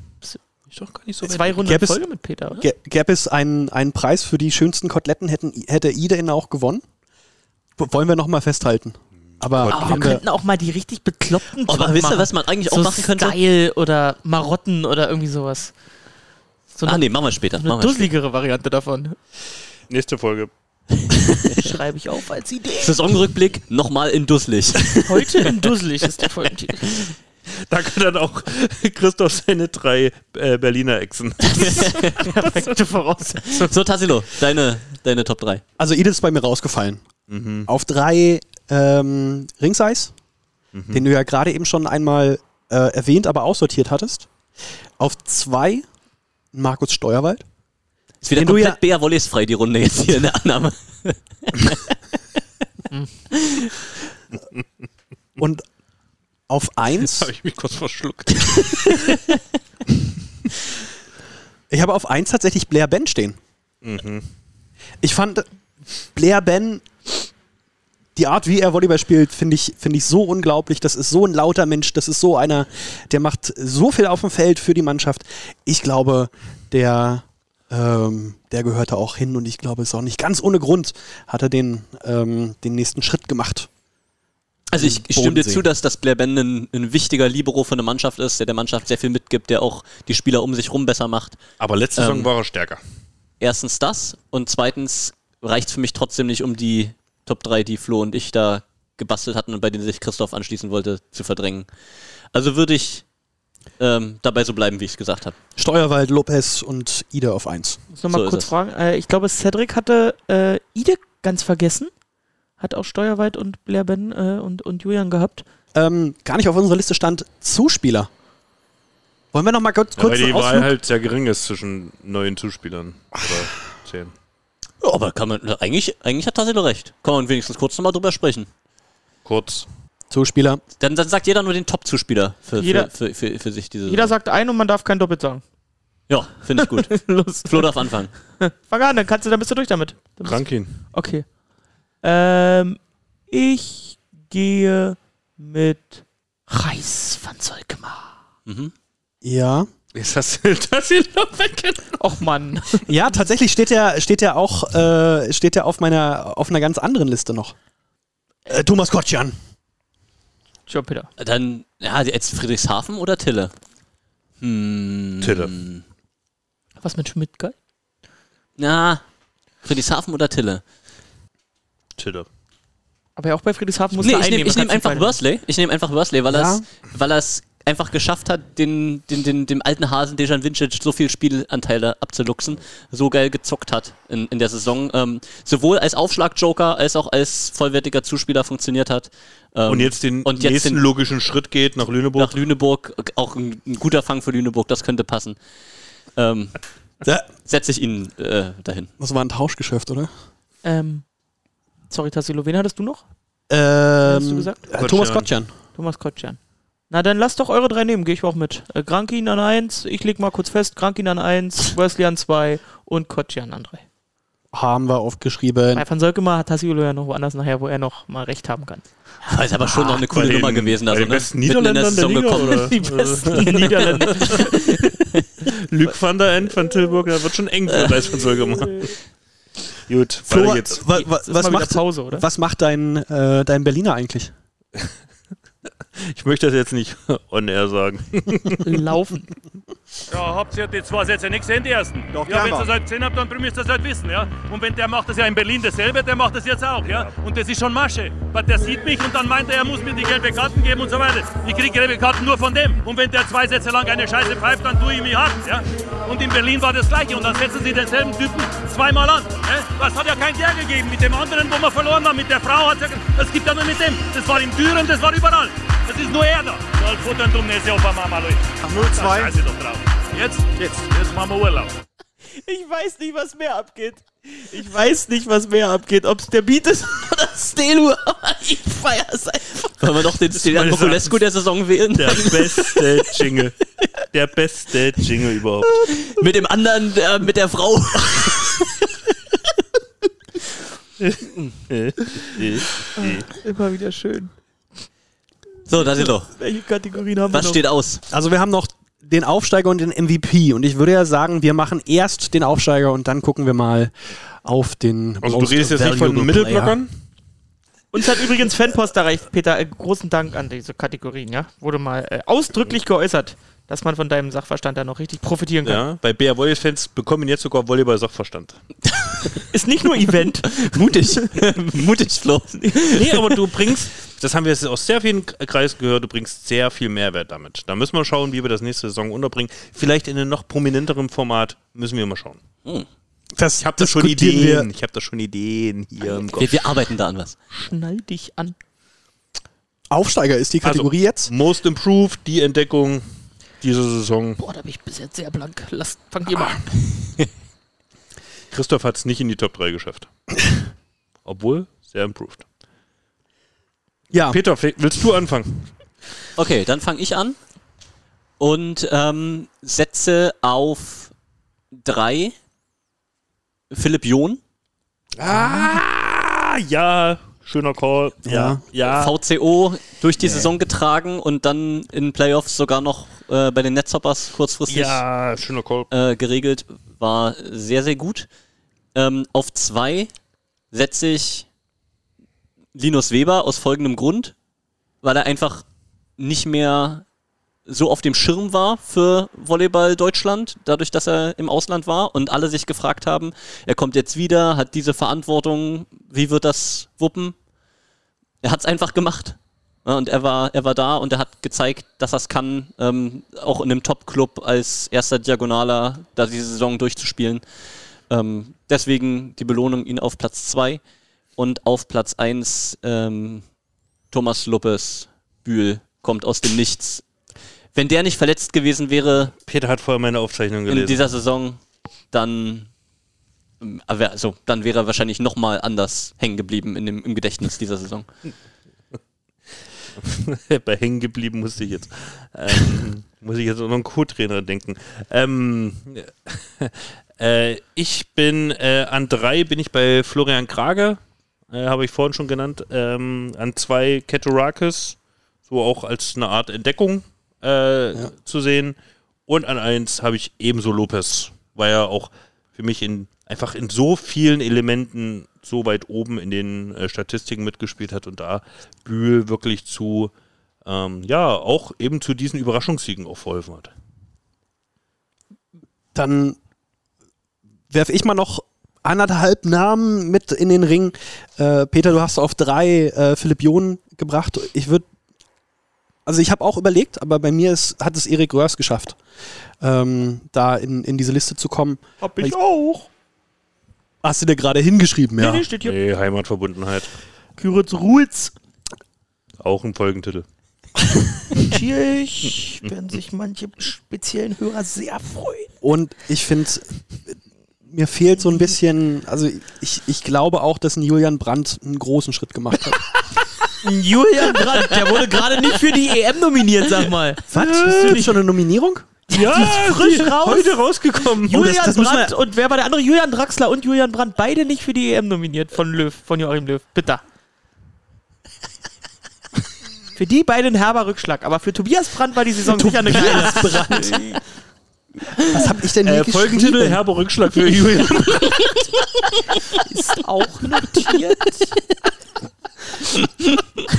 Ich doch gar nicht so Zwei. Runden Gäbe es- Folge mit Peter, oder? Gä- Gäbe es einen, einen Preis für die schönsten Koteletten, hätten, hätte Ida ihn auch gewonnen? Wollen wir nochmal festhalten. Aber Aber wir könnten auch mal die richtig bekloppten Aber Top wisst ihr, was man eigentlich auch so machen könnte? Style oder Marotten oder irgendwie sowas. So Ah nee, machen wir später. eine dusseligere Variante davon. Nächste Folge. [LAUGHS] Schreibe ich auf als Idee. Saisonrückblick nochmal in Dusselig. Heute in Dusselig ist der Folgentitel. [LAUGHS] [LAUGHS] Da kann dann auch [LAUGHS] Christoph seine drei äh, Berliner Echsen. [LAUGHS] Perfekte Voraussetzung. so, Tassilo, deine, deine Top 3. also Ida ist bei mir rausgefallen. Mhm. Auf drei ähm, Ringseis, den du ja gerade eben schon einmal äh, erwähnt, aber aussortiert hattest. Auf zwei Markus Steuerwald. Ist wieder Den komplett ja- BR Volleys frei, die Runde jetzt hier in der Annahme. Und auf [LAUGHS] eins, Habe ich mich kurz verschluckt. [LAUGHS] ich habe auf eins tatsächlich Blair Ben stehen. Mhm. Ich fand Blair Ben, die Art, wie er Volleyball spielt, finde ich, finde ich so unglaublich. Das ist so ein lauter Mensch. Das ist so einer, der macht so viel auf dem Feld für die Mannschaft. Ich glaube, der, ähm, der gehört da auch hin und ich glaube, es ist auch nicht ganz ohne Grund, hat er den, ähm, den nächsten Schritt gemacht. Also ich, ich stimme dir zu, dass das Blair Ben ein, ein wichtiger Libero für eine Mannschaft ist, der der Mannschaft sehr viel mitgibt, der auch die Spieler um sich rum besser macht. Aber letzte Saison Ähm, war er stärker. Erstens das und zweitens reicht für mich trotzdem nicht um die Top 3, die Flo und ich da gebastelt hatten und bei denen sich Christoph anschließen wollte, zu verdrängen. Also würde ich ähm, dabei so bleiben, wie ich es gesagt habe. Steuerwald, Lopez und Ida auf 1. muss noch mal So kurz es. fragen. Äh, ich glaube, Cedric hatte äh, Ide ganz vergessen. Hat auch Steuerwald und Blair Ben äh, und, und Julian gehabt. Ähm, gar nicht auf unserer Liste stand Zuspieler. Wollen wir noch mal kurz, Ja, kurz weil die einen Wahl halt sehr gering ist zwischen neuen Zuspielern. Oder zehn. Ja, aber kann man, eigentlich, eigentlich hat Tassilo recht. Kann man wenigstens kurz nochmal drüber sprechen. Kurz. Zuspieler. Dann, dann sagt jeder nur den Top-Zuspieler für, Jeder- für, für, für, für sich diese. Jeder sagt ein und man darf kein Doppelt sagen. Ja, finde ich gut. [LAUGHS] Los. Flo darf anfangen. Fang an, dann kannst du, dann bist du durch damit. Krankin. Okay. Ähm, ich gehe mit Reis van Solkemar. Mhm. Ja. Hast du [LAUGHS] das hier noch weggenommen. Och Mann. Ja, tatsächlich steht der, steht der auch äh, steht der auf meiner auf einer ganz anderen Liste noch. Äh, Thomas Kotschan. Tja, Peter. Dann, ja, jetzt Friedrichshafen oder Tille? Hm. Tille. Was mit Schmidt, geil? Na, Friedrichshafen oder Tille? Tille. Aber ja, auch bei Friedrichshafen muss Nee, er ich nehme einnehmen. ich nehm kannst einfach Worsley. Ich nehme einfach Worsley, weil Ja. er weil es einfach geschafft hat, den, den, den, dem alten Hasen Dejan Vincic so viel Spielanteile abzuluxen, so geil gezockt hat in, in der Saison. Ähm, sowohl als Aufschlag-Joker als auch als vollwertiger Zuspieler funktioniert hat. Ähm, Und jetzt den und jetzt nächsten den- logischen Schritt geht nach Lüneburg. nach Lüneburg, auch ein, ein guter Fang für Lüneburg, das könnte passen. Ähm, Ja. Setze ich ihn äh, dahin. Das war ein Tauschgeschäft, oder? Ähm, sorry, Tassilo, wen hattest du noch? Ähm, hast du gesagt? äh, Thomas Kotschan. Thomas Kotschan. Na, dann lasst doch eure drei nehmen, gehe ich auch mit. Äh, Grankin an 1, ich leg mal kurz fest, Grankin an 1, [LAUGHS] Wesley an 2 und Kotschan an 3. Haben wir aufgeschrieben. Bei Van Solkemar hat Tassilo ja noch woanders nachher, wo er noch mal recht haben kann. Das ist aber schon noch eine coole den- Nummer gewesen. Also, den ne? besten Mitten in der Liga, gekommen. oder? [LAUGHS] Die besten [LAUGHS] Niederländer. Luc van der End von Tilburg, da wird schon eng für Reis von Solgemar. Gut, Flo, weiter geht's. wa, wa, Jetzt was, macht, Pause, was macht dein, äh, dein Berliner eigentlich? [LAUGHS] [LAUGHS] Ich möchte das jetzt nicht [LAUGHS] on air sagen. [LAUGHS] Laufen. Ja, habt ihr die zwei Sätze nicht gesehen, die ersten? Doch, ja, wenn ihr das halt gesehen habt, dann müsst ihr das halt wissen, ja? Und wenn der macht das ja in Berlin dasselbe, der macht das jetzt auch, ja? Und das ist schon Masche. Weil der sieht mich und dann meint er, er muss mir die gelbe Karten geben und so weiter. Ich krieg gelbe Karten nur von dem. Und wenn der zwei Sätze lang eine Scheiße pfeift, dann tue ich mich hart, ja? Und in Berlin war das Gleiche. Und dann setzen sie denselben Typen zweimal an. Ja? Das hat ja kein der gegeben. Mit dem anderen, wo wir verloren haben, mit der Frau hat ja... Das gibt ja nur mit dem. Das war in Düren, das war überall. Das ist nur er da. Soll futtern, ne, ist ja auf Mama, Leute. 0-2. Scheiße doch drauf. Jetzt? Jetzt. Jetzt machen wir Urlaub. Ich weiß nicht, was mehr abgeht. Ich weiß nicht, was mehr abgeht. Ob es der Beat ist [LAUGHS] oder Stelu, aber ich feier's einfach. Wollen wir doch den Stelian Mokulescu der Saison wählen? Der beste Jingle. Der beste Jingle überhaupt. Mit dem anderen, äh, mit der Frau. [LAUGHS] Immer wieder schön. So, da sind wir. Welche Kategorien haben Was wir noch? steht aus? Also wir haben noch den Aufsteiger und den MVP. Und ich würde ja sagen, wir machen erst den Aufsteiger und dann gucken wir mal auf den Also du redest jetzt nicht von valuable Mittelblockern? Uns hat übrigens Fanpost erreicht, Peter. Äh, großen Dank an diese Kategorien, ja? Wurde mal äh, ausdrücklich geäußert, dass man von deinem Sachverstand da noch richtig profitieren kann. Ja, bei BR Volleys-Fans bekommen jetzt sogar Volleyball-Sachverstand. [LAUGHS] Ist nicht nur Event. [LAUGHS] Mutig. [LAUGHS] Mutig, Flo. Nee, aber du bringst, das haben wir jetzt aus sehr vielen Kreisen gehört, du bringst sehr viel Mehrwert damit. Da müssen wir schauen, wie wir das nächste Saison unterbringen. Vielleicht in einem noch prominenterem Format müssen wir mal schauen. Das, Ich habe da schon Ideen. Wir. Ich habe da schon Ideen hier im Kopf. Wir, wir arbeiten da an was. Schnall dich an. Aufsteiger ist die Kategorie jetzt. Most Improved, die Entdeckung dieser Saison. Boah, da bin ich bis jetzt sehr blank. Lass, fang ihr mal an. [LAUGHS] Christoph hat es nicht in die Top 3 geschafft. [LAUGHS] Obwohl, sehr improved. Ja, Peter, willst du anfangen? Okay, dann fange ich an und ähm, setze auf drei Philipp John, Ah, ja, schöner Call. Ja. ja. VCO durch die Saison getragen und dann in Playoffs sogar noch äh, bei den Netzhoppers kurzfristig Ja, schöner Call. äh, geregelt. War sehr, sehr gut. Ähm, auf zwei setze ich Linus Weber aus folgendem Grund, weil er einfach nicht mehr so auf dem Schirm war für Volleyball Deutschland, dadurch, dass er im Ausland war und alle sich gefragt haben, er kommt jetzt wieder, hat diese Verantwortung, wie wird das wuppen? er hat es einfach gemacht. Ja, und er war, er war da und er hat gezeigt, dass er es kann, ähm, auch in einem Top-Club als erster Diagonaler da diese Saison durchzuspielen. Ähm, deswegen die Belohnung ihn auf Platz 2 und auf Platz 1 ähm, Thomas Lopez Bühl kommt aus dem Nichts. Wenn der nicht verletzt gewesen wäre Peter hat vorher meine Aufzeichnung in gelesen. dieser Saison, dann, also, dann wäre er wahrscheinlich nochmal anders hängen geblieben in dem, im Gedächtnis dieser Saison. [LAUGHS] bei hängen geblieben musste ich jetzt. Ähm, muss ich jetzt auch noch einen Co-Trainer denken. Ähm, [LAUGHS] äh, ich bin äh, an drei bin ich bei Florian Krage, äh, habe ich vorhin schon genannt. Ähm, an zwei Ketorakis, so auch als eine Art Entdeckung äh, zu sehen. Und an eins habe ich ebenso Lopez, weil er auch für mich in einfach in so vielen Elementen so weit oben in den äh, Statistiken mitgespielt hat und da Bühl wirklich zu ähm, ja auch eben zu diesen Überraschungssiegen auch verholfen hat. Dann werfe ich mal noch anderthalb Namen mit in den Ring. Äh, Peter, du hast auf drei äh, Philipp John gebracht. Ich würde, also ich habe auch überlegt, aber bei mir ist, hat es Erik Röhrs geschafft, ähm, da in, in diese Liste zu kommen. Hab ich auch. Hast du dir gerade hingeschrieben, ja? Nee, nee, steht hier. Nee, Heimatverbundenheit. Küritz Ruiz. Auch ein Folgentitel. Natürlich [LAUGHS] werden sich manche speziellen Hörer sehr freuen. Und ich finde, mir fehlt so ein bisschen, also ich, ich glaube auch, dass ein Julian Brandt einen großen Schritt gemacht hat. [LAUGHS] Julian Brandt, der wurde gerade nicht für die EM nominiert, sag mal. Was? Ist du nicht schon eine Nominierung? Ja, frisch raus. heute rausgekommen. Julian das müssen Brandt und wer war der andere? Julian Draxler und Julian Brandt, beide nicht für die EM nominiert von Löw, von Joachim Löw. Bitte. für die beide ein herber Rückschlag, aber für Tobias Brandt war die Saison sicher eine geile. [LAUGHS] Was hab ich denn hier Äh, Folgentitel, geschrieben? herber Rückschlag für Julian. [LAUGHS] Ist auch notiert. [LAUGHS]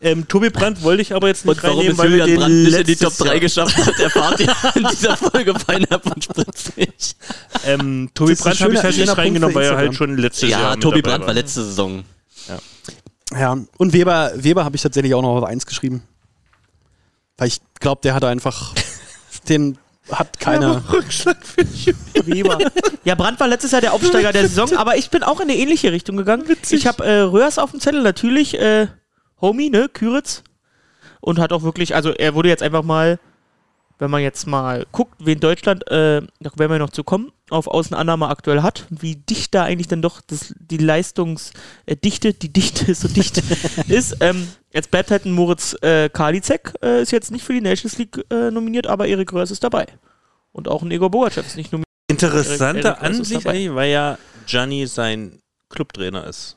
ähm, Tobi Brandt wollte ich aber jetzt nicht Und warum reinnehmen, weil wir den Brandt nicht in die Top 3 Jahr- geschafft hat, erfahrt ihr [LAUGHS] in dieser Folge Feinherb und Spritzig. Ähm, Tobi Brandt habe ich halt nicht reingenommen, weil er halt schon letztes Jahr Ja, Tobi Brandt war letzte Saison. Ja, und Weber, Weber habe ich tatsächlich auch noch auf 1 geschrieben. Weil ich glaube, der hat einfach, [LAUGHS] den hat keiner. Rückschlag für Weber. [LAUGHS] Ja, Brandt war letztes Jahr der Aufsteiger der Saison, aber ich bin auch in eine ähnliche Richtung gegangen. Ich habe äh, Röhrs auf dem Zettel, natürlich, äh, Homie, ne, Küritz. Und hat auch wirklich, also er wurde jetzt einfach mal, wenn man jetzt mal guckt, wen Deutschland, äh, da werden wir noch zu kommen, auf Außenannahme aktuell hat, und wie dicht da eigentlich dann doch das, die Leistungsdichte, die Dichte [LAUGHS] so dicht [LAUGHS] ist. Ähm, jetzt bleibt halt ein Moritz äh, Karliczek, äh, ist jetzt nicht für die Nations League äh, nominiert, aber Erik Röhrs ist dabei. Und auch ein Igor Bogachev ist nicht nominiert. Interessante Erik ist Ansicht, dabei. eigentlich, weil ja Gianni sein Clubtrainer ist.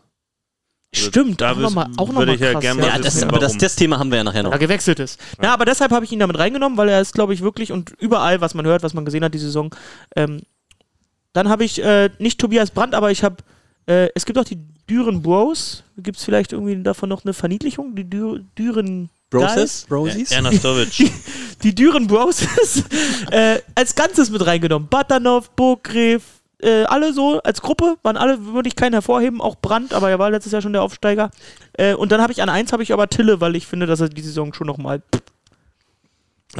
Also Stimmt, da auch nochmal auch noch würde mal ich ja krass, gerne ja. mal Ja, das, wissen, aber das, das Thema haben wir ja nachher noch. da gewechselt ist. Ja. aber deshalb habe ich ihn damit reingenommen, weil er ist, glaube ich, wirklich und überall, was man hört, was man gesehen hat, die Saison. Ähm, dann habe ich äh, nicht Tobias Brandt, aber ich habe, äh, es gibt auch die Düren Bros. Gibt es vielleicht irgendwie davon noch eine Verniedlichung? Die Dü Düren Broses? Rosies? Erna Stovic. die Düren Broses [LAUGHS] äh, als Ganzes mit reingenommen. Batanov, Burgreff, äh, alle so als Gruppe, waren alle, würde ich keinen hervorheben, auch Brandt, aber er war letztes Jahr schon der Aufsteiger. Äh, und dann habe ich an eins habe ich aber Tille, weil ich finde, dass er die Saison schon nochmal.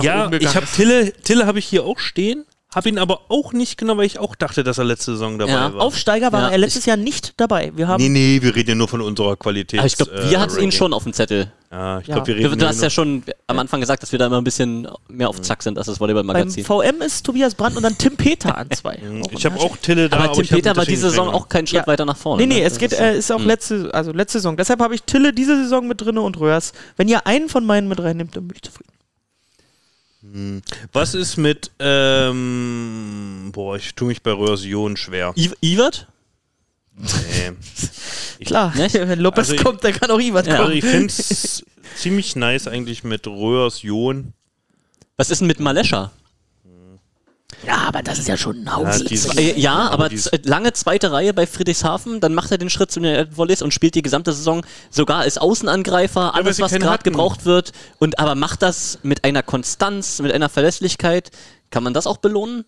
ja, ich habe Tille, Tille habe ich hier auch stehen, habe ihn aber auch nicht genommen, weil ich auch dachte, dass er letzte Saison dabei Ja, war. Aufsteiger war Ja, er letztes Jahr nicht dabei. Wir haben nee, nee, wir reden ja nur von unserer Qualität. Aber ich glaube, wir hatten ihn schon auf dem Zettel. Ja, ich Ja. glaube, wir Du, reden du hast nur- ja schon am Anfang gesagt, dass wir da immer ein bisschen mehr auf Zack sind als das Volleyball-Magazin. beim VM ist Tobias Brandt und dann Tim Peter an zwei. Ich habe auch Tille da, Aber Tim ich hab Peter war diese Saison auch keinen Schritt Ja. weiter nach vorne. Nee, nee, ne? es geht, ist- äh, ist auch Hm. letzte, also letzte Saison. Deshalb habe ich Tille diese Saison mit drinne und Röhrs. Wenn ihr einen von meinen mit reinnimmt, dann bin ich zufrieden. Was ist mit, ähm, boah, ich tue mich bei Röhrsion schwer. I Ivert? Nee. [LAUGHS] Klar, Nicht? wenn Lopez Also ich- kommt, dann kann auch Ivan Ja. Also kommen. ich finde es ziemlich nice eigentlich mit Röhrsion. Was ist denn mit Malescha? Ja, aber das ist ja schon ein Ja, Haus. dieses- Äh, ja, aber z- lange zweite Reihe bei Friedrichshafen, dann macht er den Schritt zu den Volleys und spielt die gesamte Saison sogar als Außenangreifer, weil alles was gerade gebraucht wird und aber macht das mit einer Konstanz, mit einer Verlässlichkeit. Kann man das auch belohnen?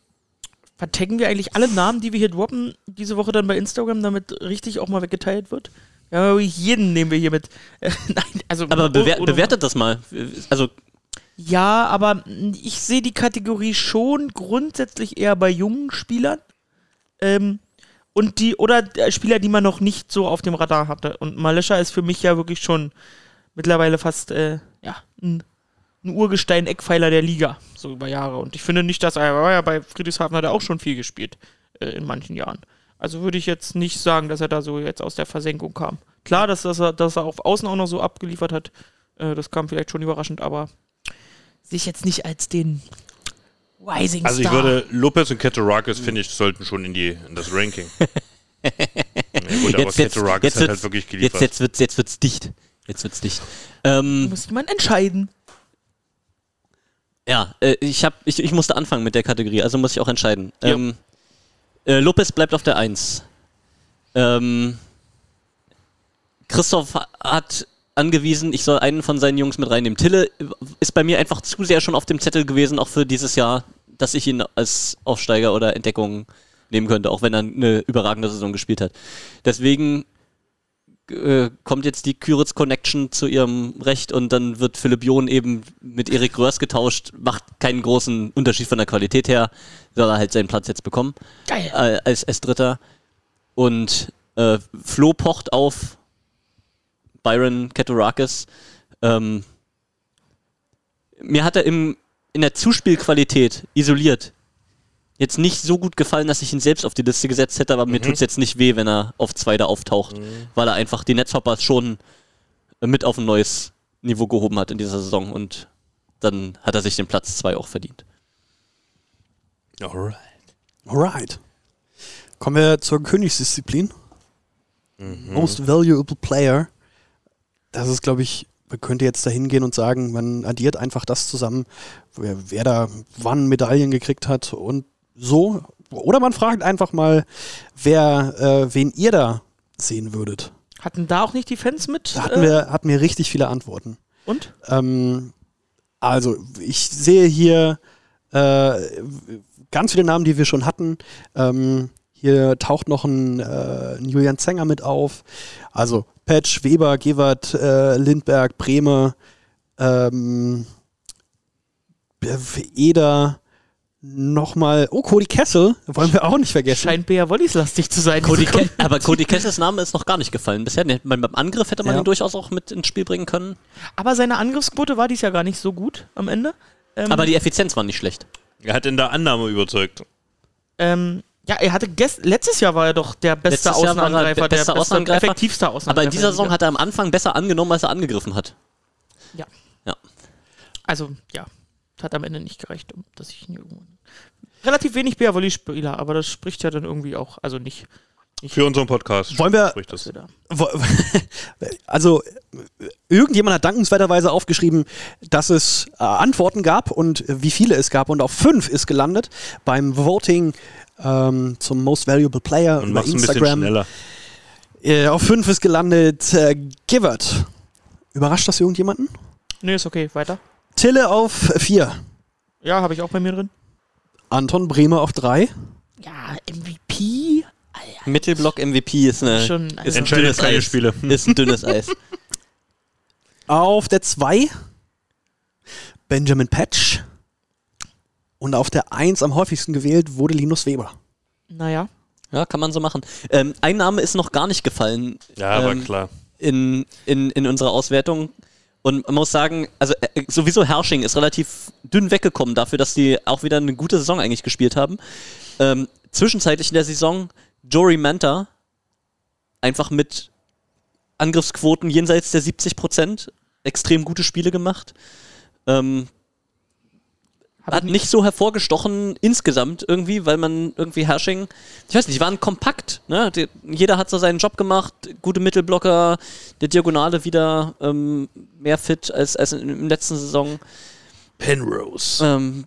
Vertaggen wir eigentlich alle Namen, die wir hier droppen, diese Woche dann bei Instagram, damit richtig auch mal weggeteilt wird? Ja, jeden nehmen wir hier mit. [LAUGHS] Nein, also. Aber bewer oder- bewertet das mal. Also, Ja, aber ich sehe die Kategorie schon grundsätzlich eher bei jungen Spielern. Ähm, und die, oder äh, Spieler, die man noch nicht so auf dem Radar hatte. Und Malesha ist für mich ja wirklich schon mittlerweile fast, äh, ja, ein, ein Urgestein, Eckpfeiler der Liga, so über Jahre. Und ich finde nicht, dass er, er war ja bei Friedrichshafen hat er auch schon viel gespielt, äh, in manchen Jahren. Also würde ich jetzt nicht sagen, dass er da so jetzt aus der Versenkung kam. Klar, dass, dass, er, dass er auf Außen auch noch so abgeliefert hat, äh, das kam vielleicht schon überraschend, aber sehe ich jetzt nicht als den Rising Also ich Star. würde Lopez und Ketorakis, finde ich, sollten schon in, die, in das Ranking. [LAUGHS] ja, gut, aber jetzt, jetzt, jetzt, hat wird's, halt wirklich jetzt, geliefert. jetzt, wird's, jetzt wird's dicht. Jetzt wird's dicht. Ähm, muss jemand entscheiden. ja, äh, ich, hab, ich, ich musste anfangen mit der Kategorie, also muss ich auch entscheiden. Ja. Ähm, äh, Lopez bleibt auf der 1. Ähm, Christoph ha- hat angewiesen, ich soll einen von seinen Jungs mit reinnehmen. Tille ist bei mir einfach zu sehr schon auf dem Zettel gewesen, auch für dieses Jahr, dass ich ihn als Aufsteiger oder Entdeckung nehmen könnte, auch wenn er eine überragende Saison gespielt hat. Deswegen äh, kommt jetzt die Küritz Connection zu ihrem Recht und dann wird Philipp John eben mit Erik Röhrs getauscht, macht keinen großen Unterschied von der Qualität her, soll er halt seinen Platz jetzt bekommen Geil. äh, als, als Dritter. Und äh, Flo pocht auf Byron Ketorakis. Ähm, mir hat er im, in der Zuspielqualität isoliert jetzt nicht so gut gefallen, dass ich ihn selbst auf die Liste gesetzt hätte, aber mir tut es jetzt nicht weh, wenn er auf zwei da auftaucht, weil er einfach die Netzhoppers schon mit auf ein neues Niveau gehoben hat in dieser Saison und dann hat er sich den Platz zwei auch verdient. Alright. Alright. Kommen wir zur Königsdisziplin. Most Valuable Player. Das ist, glaube ich, man könnte jetzt da hingehen und sagen, man addiert einfach das zusammen, wer, wer da wann Medaillen gekriegt hat und so. Oder man fragt einfach mal, wer, äh, wen ihr da sehen würdet. Hatten da auch nicht die Fans mit? Da hatten äh, wir, hatten wir richtig viele Antworten. Und? Ähm, also, ich sehe hier äh, ganz viele Namen, die wir schon hatten. Ähm, hier taucht noch ein, äh, ein Julian Zenger mit auf. Also Petsch, Weber, Gewert, äh, Lindberg, Breme, ähm, Eder, nochmal, oh, Cody Kessel, wollen wir auch nicht vergessen. Scheint Bea Wollis lastig zu sein. Cody Ke [LAUGHS] aber Cody Kessels Name ist noch gar nicht gefallen bisher. Beim beim Angriff hätte man Ja. ihn durchaus auch mit ins Spiel bringen können. Aber seine Angriffsquote war dies ja gar nicht so gut am Ende. Ähm, Aber die Effizienz war nicht schlecht. Er hat in der Annahme überzeugt. ähm, ja, er hatte gest letztes Jahr war er doch der beste Letztes Jahr war er Außenangreifer, der beste, Außenangreifer. effektivste Außenangreifer. Aber in dieser Saison hat er am Anfang besser angenommen, als er angegriffen hat. Ja. Ja. Also, ja. Hat am Ende nicht gereicht, um dass ich ihn irgendwo. Relativ wenig Bea Wolli-Spieler, aber das spricht ja dann irgendwie auch, also nicht. Für unseren Podcast. Wollen wir, [LAUGHS] Also, irgendjemand hat dankenswerterweise aufgeschrieben, dass es äh, Antworten gab und äh, wie viele es gab. Und auf fünf ist gelandet beim Voting ähm, zum Most Valuable Player Und über ein Instagram. schneller. Äh, auf fünf ist gelandet äh, Givert. Überrascht das irgendjemanden? Nee, ist okay, weiter. Tille auf vier. Ja, habe ich auch bei mir drin. Anton Bremer auf drei. Ja, MVP. Mittelblock MVP ist, eine, Schon, ist also- ein Entscheidet dünnes keine Eis. Spiele. [LAUGHS] Ist ein dünnes Eis. Auf der zwei Benjamin Patch. Und auf der eins am häufigsten gewählt wurde Linus Weber. Naja. Ja, kann man so machen. Ähm, ein Name ist noch gar nicht gefallen. Ja, aber ähm, klar. in, in, in unserer Auswertung. Und man muss sagen, also äh, sowieso Hersching ist relativ dünn weggekommen dafür, dass die auch wieder eine gute Saison eigentlich gespielt haben. Ähm, zwischenzeitlich in der Saison Jory Manta einfach mit Angriffsquoten jenseits der 70 Prozent extrem gute Spiele gemacht. Ähm, hat ich nicht so hervorgestochen insgesamt irgendwie, weil man irgendwie Hersching, ich weiß nicht, die waren kompakt, ne? Die, jeder hat so seinen Job gemacht, gute Mittelblocker, der Diagonale wieder ähm, mehr fit als, als in, in der letzten Saison. Penrose. Ähm,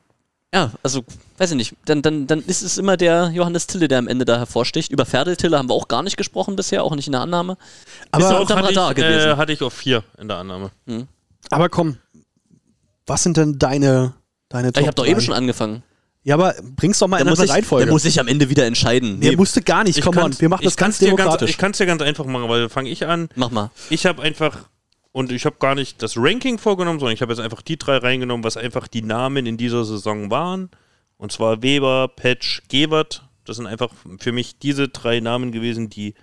ja, also, weiß ich nicht, dann, dann, dann ist es immer der Johannes Tille, der am Ende da hervorsticht. Über Ferdel Tille haben wir auch gar nicht gesprochen bisher, auch nicht in der Annahme. Aber, Ist unterm hatte, ich, Radar gewesen. äh, hatte ich auf vier in der Annahme. aber komm, was sind denn deine, deine ich habe doch eben schon angefangen. Ja, aber bring's doch mal Der in muss, eine sich, Reihenfolge. der muss sich am Ende wieder entscheiden. Der Nee, musste gar nicht. Ich Komm on, kann's- wir machen das ich ganz kann's demokratisch. ich kann es dir ganz einfach machen, weil fange ich an. mach mal. Ich habe einfach, und ich habe gar nicht das Ranking vorgenommen, sondern ich habe jetzt einfach die drei reingenommen, was einfach die Namen in dieser Saison waren. Und zwar Weber, Patch, Gewert. Das sind einfach für mich diese drei Namen gewesen, die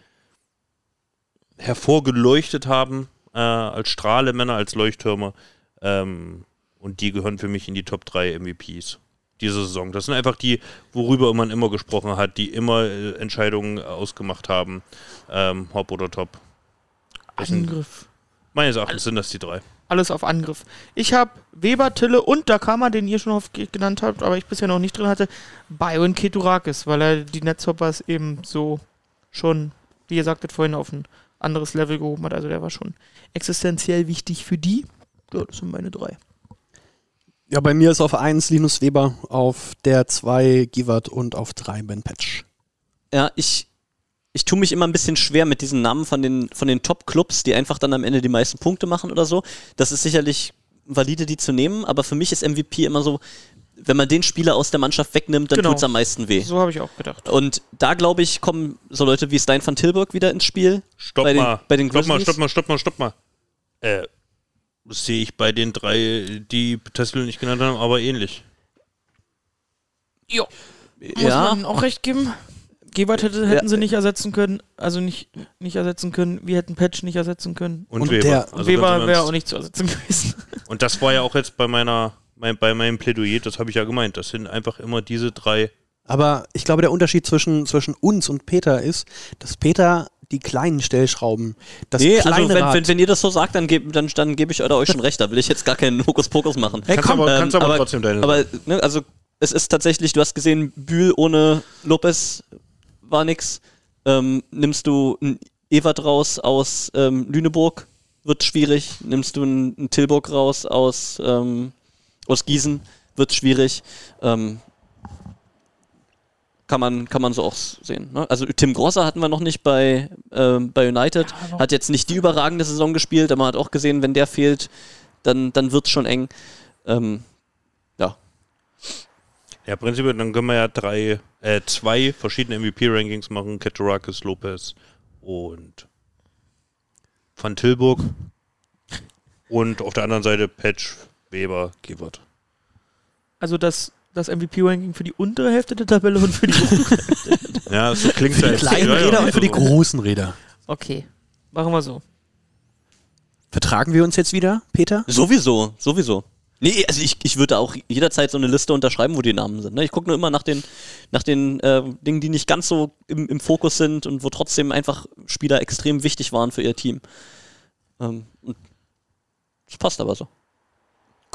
hervorgeleuchtet haben äh, als Strahlemänner, als Leuchttürmer. Ähm, und die gehören für mich in die Top 3 MVPs diese Saison. Das sind einfach die, worüber man immer gesprochen hat, die immer äh, Entscheidungen ausgemacht haben. Ähm, Hop oder Top. Das sind, Angriff. meines Erachtens sind das die drei. Alles auf Angriff. Ich habe Weber, Tille und Dakama, den ihr schon oft ge- genannt habt, aber ich bisher noch nicht drin hatte, Byron Keturakis, weil er die Netzhoppers eben so schon, wie ihr sagtet vorhin, auf ein anderes Level gehoben hat. Also der war schon existenziell wichtig für die. Ja, das sind meine drei. Ja, bei mir ist auf 1 Linus Weber, auf der 2 Givat und auf 3 Ben Patch. Ja, ich, ich tue mich immer ein bisschen schwer mit diesen Namen von den, von den Top-Clubs, die einfach dann am Ende die meisten Punkte machen oder so. Das ist sicherlich valide, die zu nehmen, aber für mich ist MVP immer so, wenn man den Spieler aus der Mannschaft wegnimmt, dann Genau. tut's am meisten weh. So habe ich auch gedacht. Und da, glaube ich, kommen so Leute wie Stein van Tilburg wieder ins Spiel. Stopp bei den, mal. Bei den stopp mal, stopp mal, stopp mal, stopp mal. Äh, das sehe ich bei den drei, die Tesla nicht genannt haben, aber ähnlich. Ja. Muss Ja, man auch recht geben. Gewalt hätte, hätten sie nicht ersetzen können, also nicht, nicht ersetzen können. Wir hätten Patch nicht ersetzen können. Und, Und Weber. der- Also Weber wäre auch nicht zu ersetzen gewesen. [LAUGHS] Und das war ja auch jetzt bei meiner, mein, bei meinem Plädoyer, das habe ich ja gemeint. Das sind einfach immer diese drei. Aber ich glaube, der Unterschied zwischen, zwischen uns und Peter ist, dass Peter die kleinen Stellschrauben, das nee, kleine also wenn, Rad, wenn, wenn ihr das so sagt, dann, geb, dann, dann gebe ich euch schon recht. Da will ich jetzt gar keinen Hokuspokus machen. Hey, Kannst komm, aber, ähm, kannst aber, aber- trotzdem deine. Aber, ne, also es ist tatsächlich, du hast gesehen, Bühl ohne Lopez war nix. Ähm, nimmst du einen Evert raus aus ähm, Lüneburg, wird schwierig. Nimmst du einen, einen Tilburg raus aus, ähm, aus Gießen, wird schwierig. Ähm, kann man, kann man so auch sehen. Ne? Also Tim Grosser hatten wir noch nicht bei, ähm, bei United. hat jetzt nicht die überragende Saison gespielt, aber man hat auch gesehen, wenn der fehlt, dann, dann wird es schon eng. Ähm, ja, ja, prinzipiell, dann können wir ja drei, äh, zwei verschiedene MVP-Rankings machen. Ketorakis, Lopez und Van Tilburg. Und auf der anderen Seite Patch, Weber, Gewert. Also das, das MVP-Ranking für die untere Hälfte der Tabelle und für die [LAUGHS] obere. Ja, so klingt für die kleinen Räder und für die großen Räder. Okay, machen wir so. Vertragen wir uns jetzt wieder, Peter? Sowieso, sowieso. Nee, also ich, ich würde auch jederzeit so eine Liste unterschreiben, wo die Namen sind. Ne? Ich gucke nur immer nach den, nach den äh, Dingen, die nicht ganz so im, im Fokus sind und wo trotzdem einfach Spieler extrem wichtig waren für ihr Team. Ähm, und das passt aber so.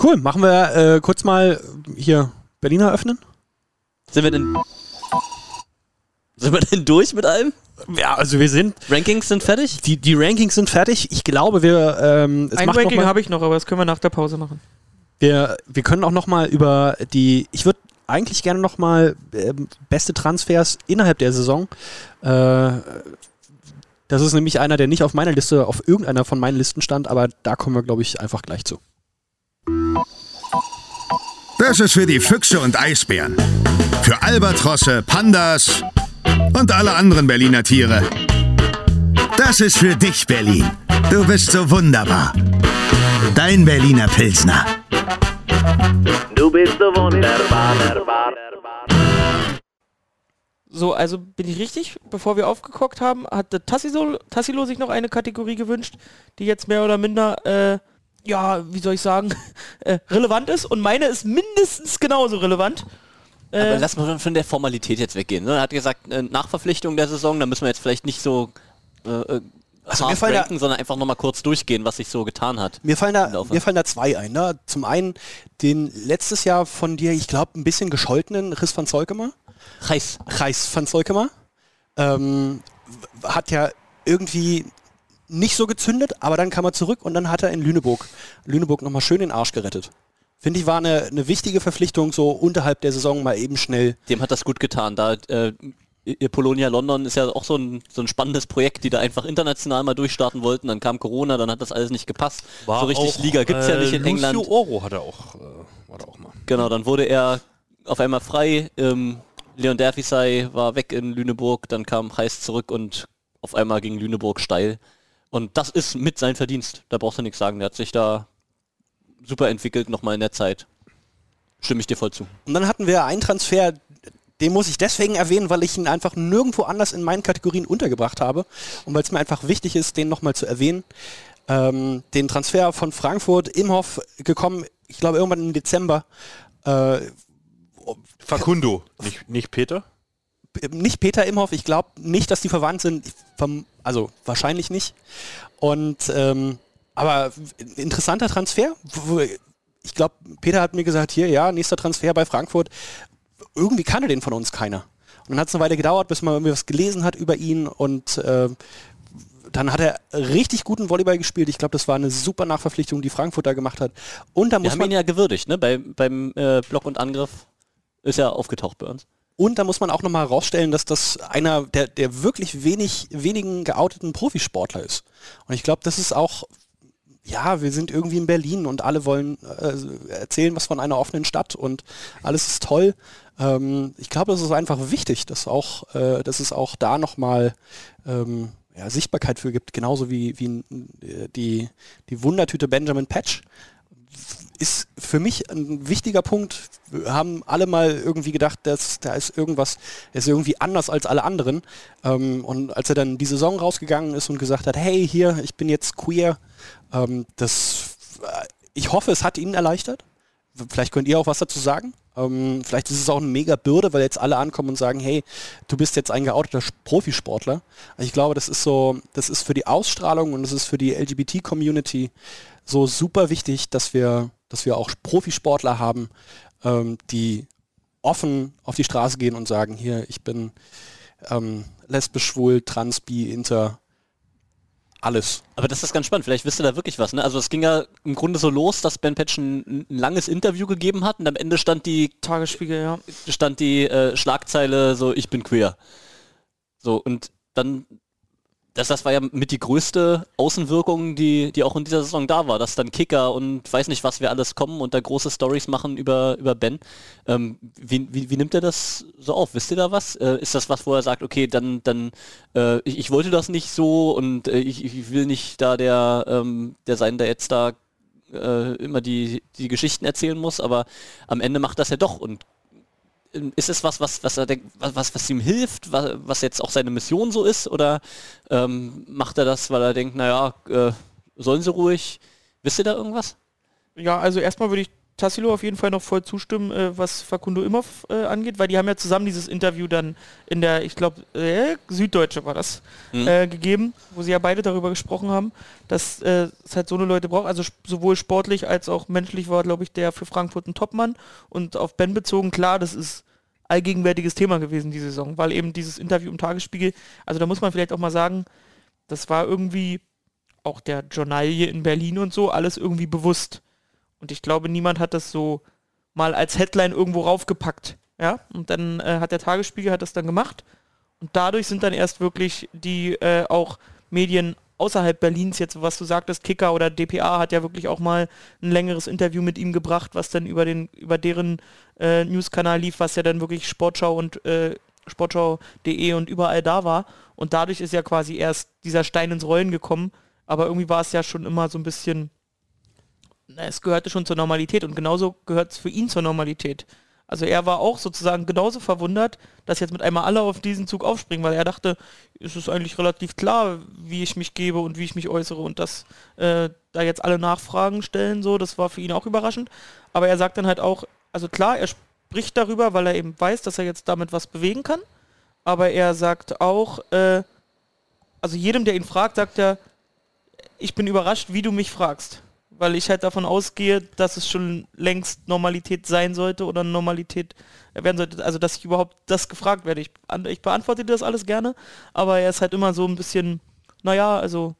Cool, machen wir äh, kurz mal hier Berliner öffnen? Sind wir denn. Sind wir denn durch mit allem? Ja, also wir sind, Rankings sind fertig? die, die Rankings sind fertig. Ich glaube, wir, ähm, Ein Ranking habe ich noch, aber das können wir nach der Pause machen. wir, wir können auch noch mal über die, ich würde eigentlich gerne noch mal ähm, beste Transfers innerhalb der Saison. Äh, das ist nämlich einer, der nicht auf meiner Liste, auf irgendeiner von meinen Listen stand, aber da kommen wir, glaube ich, einfach gleich zu. Das ist für die Füchse und Eisbären. Für Albatrosse, Pandas und alle anderen Berliner Tiere. Das ist für dich, Berlin. Du bist so wunderbar. Dein Berliner Pilsner. Du bist so wunderbar. So, also bin ich richtig, bevor wir aufgeguckt haben, hatte Tassilo, Tassilo sich noch eine Kategorie gewünscht, die jetzt mehr oder minder, äh, ja, wie soll ich sagen, [LAUGHS] äh, relevant ist und meine ist mindestens genauso relevant. Aber Äh, lass mal von der Formalität jetzt weggehen. Ne? Er hat gesagt, äh, Nachverpflichtung der Saison, da müssen wir jetzt vielleicht nicht so äh, äh, Also mir hart fallen da- ranken, sondern einfach nochmal kurz durchgehen, was sich so getan hat. Mir fallen da, mir fallen da zwei ein. Ne? Zum einen den letztes Jahr von dir, ich glaube, ein bisschen gescholtenen Riss van Zolkemer. Heiß. Reis van Zolkemer. Ähm, hat ja irgendwie nicht so gezündet, aber dann kam er zurück und dann hat er in Lüneburg, Lüneburg nochmal schön den Arsch gerettet. Finde ich, war eine, eine wichtige Verpflichtung, so unterhalb der Saison mal eben schnell. Dem hat das gut getan. Da, äh, ihr Polonia London ist ja auch so ein, so ein spannendes Projekt, die da einfach international mal durchstarten wollten. Dann kam Corona, dann hat das alles nicht gepasst. so richtig Liga gibt's ja nicht in England. Lucio Oro hat er auch, äh, war da auch mal. Genau, dann wurde er auf einmal frei. Ähm, Leon Derfisei war weg in Lüneburg, dann kam Heiß zurück und auf einmal ging Lüneburg steil. Und das ist mit sein Verdienst. Da brauchst du nichts sagen. Der hat sich da super entwickelt nochmal in der Zeit. Stimme ich dir voll zu. Und dann hatten wir einen Transfer, den muss ich deswegen erwähnen, weil ich ihn einfach nirgendwo anders in meinen Kategorien untergebracht habe und weil es mir einfach wichtig ist, den nochmal zu erwähnen. Ähm, den Transfer von Frankfurt Imhoff gekommen, ich glaube irgendwann im Dezember. Äh, Facundo, nicht, nicht Peter? Nicht Peter Imhoff, ich glaube nicht, dass die verwandt sind, also wahrscheinlich nicht. Und ähm, aber interessanter Transfer. Ich glaube, Peter hat mir gesagt, hier, ja, nächster Transfer bei Frankfurt. Irgendwie kannte den von uns keiner. Und dann hat es eine Weile gedauert, bis man was gelesen hat über ihn und äh, dann hat er richtig guten Volleyball gespielt. Ich glaube, das war eine super Nachverpflichtung, die Frankfurt da gemacht hat. Und da Wir muss haben man ihn ja gewürdigt, ne? Bei, beim äh, Block und Angriff ist er aufgetaucht bei uns. Und da muss man auch nochmal herausstellen, dass das einer der, der wirklich wenig, wenigen geouteten Profisportler ist. Und ich glaube, das ist auch, ja, wir sind irgendwie in Berlin und alle wollen äh, erzählen was von einer offenen Stadt und alles ist toll. Ähm, ich glaube, das ist einfach wichtig, dass auch, äh, dass es auch da nochmal ähm, ja, Sichtbarkeit für gibt, genauso wie, wie äh, die, die Wundertüte Benjamin Patch ist für mich ein wichtiger Punkt. Wir haben alle mal irgendwie gedacht, dass da ist irgendwas, ist irgendwie anders als alle anderen. Ähm, und als er dann die Saison rausgegangen ist und gesagt hat, hey, hier, ich bin jetzt queer, ähm, das, äh, ich hoffe, es hat ihn erleichtert. Vielleicht könnt ihr auch was dazu sagen. Ähm, vielleicht ist es auch eine mega Bürde, weil jetzt alle ankommen und sagen, hey, du bist jetzt ein geouteter Profisportler. Ich glaube, das ist so, das ist für die Ausstrahlung und das ist für die LGBT-Community so super wichtig, dass wir, dass wir auch Profisportler haben, ähm, die offen auf die Straße gehen und sagen, hier, ich bin ähm, lesbisch, schwul, trans, bi, inter, alles. Aber das ist ganz spannend. Vielleicht wisst ihr da wirklich was. Ne? Also es ging ja im Grunde so los, dass Ben Patch ein, ein langes Interview gegeben hat und am Ende stand die Tagesspiegel, ja. stand die äh, Schlagzeile so ich bin queer. So und dann das, das war ja mit die größte Außenwirkung, die, die auch in dieser Saison da war, dass dann Kicker und weiß nicht was wir alles kommen und da große Stories machen über, über Ben. Ähm, wie, wie, wie nimmt er das so auf? Wisst ihr da was? Äh, ist das was, wo er sagt, okay, dann, dann äh, ich, ich wollte das nicht so und äh, ich, ich will nicht da der, ähm, der sein, der jetzt da äh, immer die, die Geschichten erzählen muss, aber am Ende macht das ja doch und ist es was, was, was er denkt, was, was ihm hilft, was, was jetzt auch seine Mission so ist, oder ähm, macht er das, weil er denkt, naja, äh, sollen sie ruhig? Wisst ihr da irgendwas? Ja, also erstmal würde ich Tassilo auf jeden Fall noch voll zustimmen, äh, was Facundo Imhoff äh, angeht, weil die haben ja zusammen dieses Interview dann in der, ich glaube, äh, Süddeutsche war das, Mhm. äh, gegeben, wo sie ja beide darüber gesprochen haben, dass äh, es halt so eine Leute braucht. Also sowohl sportlich als auch menschlich war, glaube ich, der für Frankfurt ein Topmann. Und auf Ben bezogen, klar, das ist allgegenwärtiges Thema gewesen die Saison, weil eben dieses Interview im Tagesspiegel, also da muss man vielleicht auch mal sagen, das war irgendwie auch der Journalie in Berlin und so, alles irgendwie bewusst. Und ich glaube, niemand hat das so mal als Headline irgendwo raufgepackt. Ja, und dann äh, hat der Tagesspiegel hat das dann gemacht. Und dadurch sind dann erst wirklich die äh, auch Medien außerhalb Berlins, jetzt was du sagtest, Kicker oder DPA hat ja wirklich auch mal ein längeres Interview mit ihm gebracht, was dann über den, über deren äh, Newskanal lief, was ja dann wirklich Sportschau und äh, Sportschau.de und überall da war. Und dadurch ist ja quasi erst dieser Stein ins Rollen gekommen. Aber irgendwie war es ja schon immer so ein bisschen, es gehörte schon zur Normalität und genauso gehört es für ihn zur Normalität. Also er war auch sozusagen genauso verwundert, dass jetzt mit einmal alle auf diesen Zug aufspringen, weil er dachte, es ist eigentlich relativ klar, wie ich mich gebe und wie ich mich äußere und dass äh, da jetzt alle Nachfragen stellen, so, das war für ihn auch überraschend. Aber er sagt dann halt auch, also klar, er spricht darüber, weil er eben weiß, dass er jetzt damit was bewegen kann, aber er sagt auch, äh, also jedem, der ihn fragt, sagt er, ich bin überrascht, wie du mich fragst. Weil ich halt davon ausgehe, dass es schon längst Normalität sein sollte oder Normalität werden sollte. Also, dass ich überhaupt das gefragt werde. Ich, ich beantworte dir das alles gerne, aber er ist halt immer so ein bisschen, naja, also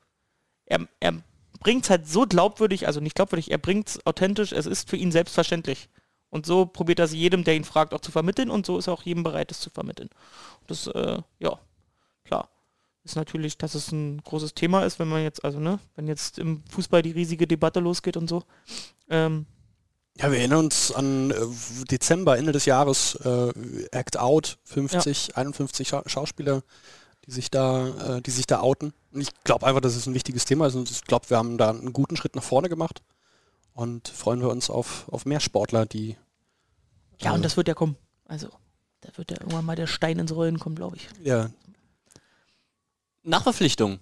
er, er bringt es halt so glaubwürdig, also nicht glaubwürdig, er bringt es authentisch, es ist für ihn selbstverständlich. Und so probiert er es jedem, der ihn fragt, auch zu vermitteln und so ist er auch jedem bereit, es zu vermitteln. Das, äh, ja, ist natürlich, dass es ein großes Thema ist, wenn man jetzt, also ne, wenn jetzt im Fußball die riesige Debatte losgeht und so. Ähm, Ja, wir erinnern uns an äh, Dezember, Ende des Jahres, äh, Act Out, 50, 51 Scha Schauspieler, die sich da, äh, die sich da outen. Und ich glaube einfach, dass es ein wichtiges Thema ist und ich glaube, wir haben da einen guten Schritt nach vorne gemacht und freuen wir uns auf, auf mehr Sportler, die Ja, äh, und das wird ja kommen. Also, da wird ja irgendwann mal der Stein ins Rollen kommen, glaube ich. ja, Nachverpflichtung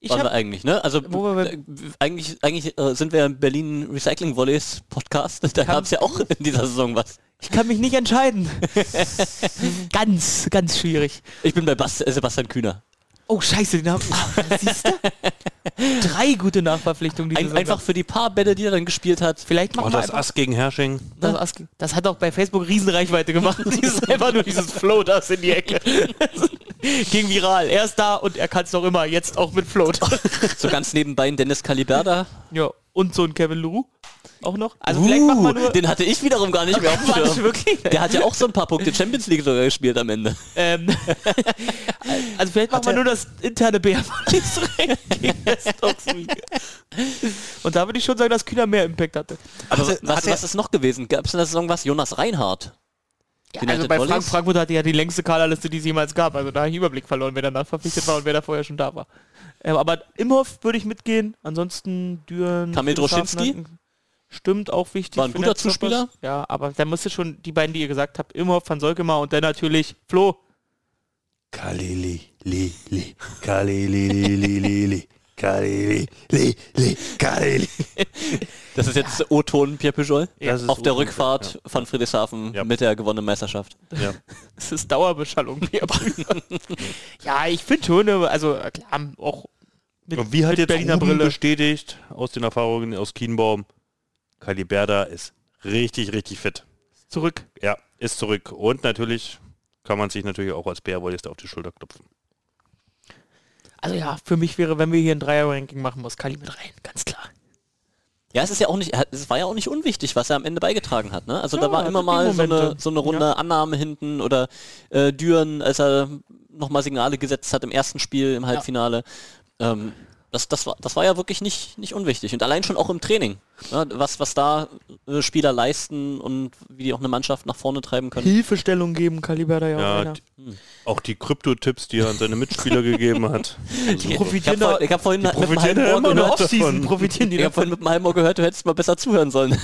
Ich waren wir eigentlich, ne? Also wir äh, eigentlich, eigentlich äh, sind wir im Berlin Recycling Volleys Podcast. Da gab es ja auch in dieser Saison was. ich kann mich nicht entscheiden. [LAUGHS] ganz, ganz schwierig. Ich bin bei Bas äh, Sebastian Kühner. Oh, scheiße, den haben [LAUGHS] siehst du? Drei gute Nachverpflichtungen. die Ein, Saison einfach für die paar Bälle, die er dann gespielt hat. Vielleicht machen Oh, das Ass gegen Hersching. das, Ask- das hat auch bei Facebook Riesenreichweite gemacht. [LAUGHS] dieses, einfach nur dieses Float das in die Ecke. [LAUGHS] Ging viral. Er ist da und er kann es doch immer. Jetzt auch mit Float. So ganz nebenbei ein Dennis Caliberda. ja. Und so ein Kevin Leroux auch noch. Also vielleicht machen wir nur... Uh, den hatte ich wiederum gar nicht [LAUGHS] mehr auf dem Schirm. wirklich? Der hat ja auch so ein paar Punkte Champions League sogar gespielt am Ende. Ähm, [LAUGHS] also vielleicht machen wir nur das interne League. Und da würde ich schon sagen, dass Kühner mehr Impact hatte. Aber Hatte- was, hat was ist noch gewesen? Gab es in der Saison was? Jonas Reinhardt. Ja, also bei? Frank Frankfurt hatte ja die längste Kaderliste, die es jemals gab. Also da habe ich Überblick verloren, wer danach verpflichtet war und wer da vorher schon da war. Ähm, aber Imhoff würde ich mitgehen. Ansonsten Düren. Kamil Droschinski? Stimmt, auch wichtig. War ein guter. Zuspieler. Ja, aber da musste schon die beiden, die ihr gesagt habt, Imhoff, Van Solkemer und dann natürlich Flo. Kalili, li, li, kalili, li, li, li, li, kalili, li, li, kalili. Das ist jetzt O-Ton Pierre Pujol. Das ist Auf der Rückfahrt von Friedrichshafen Ja. mit der gewonnenen Meisterschaft. Ja. [LAUGHS] Es ist Dauerbeschallung. Pierre Brüder. [LAUGHS] ja, ich finde schon, also klar, auch mit, Und wie hat mit jetzt Berliner Brille. bestätigt aus den Erfahrungen aus Kienbaum, Caliberda ist richtig, richtig fit. zurück. Ja, ist zurück. Und natürlich kann man sich natürlich auch als Bärwollist auf die Schulter klopfen. Also ja, für mich wäre, wenn wir hier ein Dreier-Ranking machen, muss Kali mit rein, ganz klar. Ja, es ist ja auch nicht, es war ja auch nicht unwichtig, was er am Ende beigetragen hat. Ne? Also Ja, da war hatte immer mal so eine, so eine Runde Annahme hinten oder äh, Düren, als er nochmal Signale gesetzt hat im ersten Spiel, im Halbfinale. Ähm, das, das, war, das war ja wirklich nicht, nicht unwichtig. Und allein schon auch im Training. Ne? Was, was da äh, Spieler leisten und wie die auch eine Mannschaft nach vorne treiben können. Hilfestellung geben, Kaliber da ja, auch Ja, einer. d- auch die Krypto-Tipps, die er an seine Mitspieler [LAUGHS] gegeben hat. Ich, ich profitieren habe ich hab vorhin mit profitieren halben Ohr gehört, davon. profitieren die ich hab davon. vorhin mit halben Ohr gehört, du hättest mal besser zuhören sollen.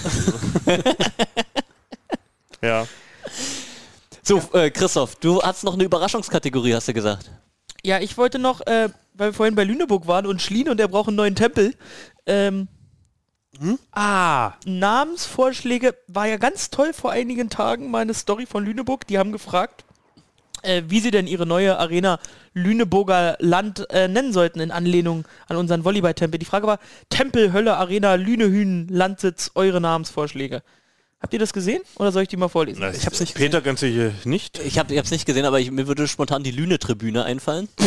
Ja. So, äh, Christoph, du hast noch eine Überraschungskategorie, hast du gesagt. Ja, ich wollte noch, äh, weil wir vorhin bei Lüneburg waren und Schlien und der braucht einen neuen Tempel. Ähm, Ah, Namensvorschläge war ja ganz toll vor einigen Tagen mal eine Story von Lüneburg. Die haben gefragt, äh, wie sie denn ihre neue Arena Lüneburger Land äh, nennen sollten in Anlehnung an unseren Volleyball-Tempel. Die Frage war, Tempel, Hölle, Arena, Lünehühn, Landsitz, eure Namensvorschläge. Habt ihr das gesehen oder soll ich die mal vorlesen? ich hab's nicht Peter ganz sicher nicht. Ich habe es nicht gesehen, aber ich, mir würde spontan die Lüne-Tribüne einfallen. [LAUGHS]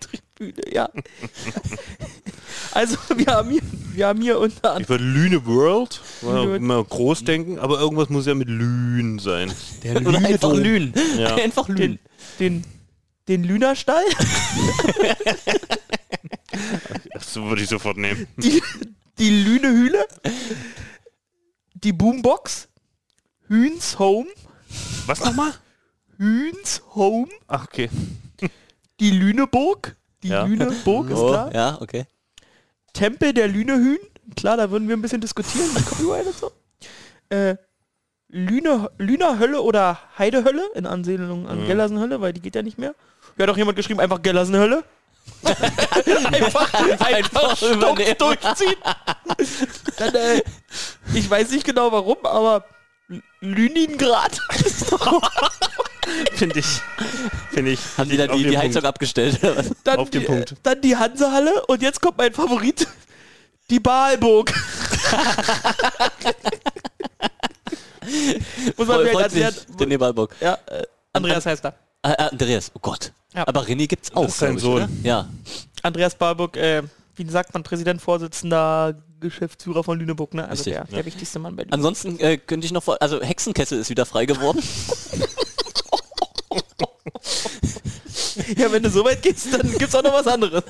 Tribüne, ja. [LAUGHS] also wir haben hier, wir haben hier unter anderem Ich würde Lüne World, mal, Lüne- mal groß denken, aber irgendwas muss ja mit Lünen sein. [LAUGHS] Oder einfach Lünen. Ja. Einfach den, Lünen. den, den Lünerstall, Das würde ich sofort nehmen. die, die Lünehühle, die Boombox, Hühns Home, Was nochmal? Hühns Home, Ach, okay. die Lüneburg, die Ja. Lüneburg ist Oh, klar, ja, okay. Tempel der Lünehühn, klar, da würden wir ein bisschen diskutieren, mit Copyright und so. Äh, Lüne, Lüner Hölle oder Heidehölle in Anlehnung an Gellersenhölle, weil die geht ja nicht mehr. Ja, hat doch jemand geschrieben, einfach Gellersenhölle. [LAUGHS] einfach, einfach stumpf durchziehen. Dann, äh, ich weiß nicht genau warum, aber Lüningrad. Finde ich. Finde ich. Haben die da auf die, den die Heizung Punkt. abgestellt? Dann, Auf den die, Punkt. dann die Hansehalle und jetzt kommt mein Favorit. Die Baalburg. [LAUGHS] Muss man freut erklären. sich, der Nebalburg. Ja, äh, Andreas heißt er. Ah, ah, Andreas, oh Gott. Ja. Aber René gibt's auch. ist sein Sohn. Ja. Andreas Baalburg, äh, wie sagt man, Präsident, Vorsitzender, Geschäftsführer von Lüneburg, ne? Also Richtig, der, der wichtigste Mann bei Lüneburg. Ansonsten äh, könnte ich noch vor. Also Hexenkessel ist wieder frei geworden. [LAUGHS] Ja, wenn du so weit gehst, dann gibt's auch noch was anderes.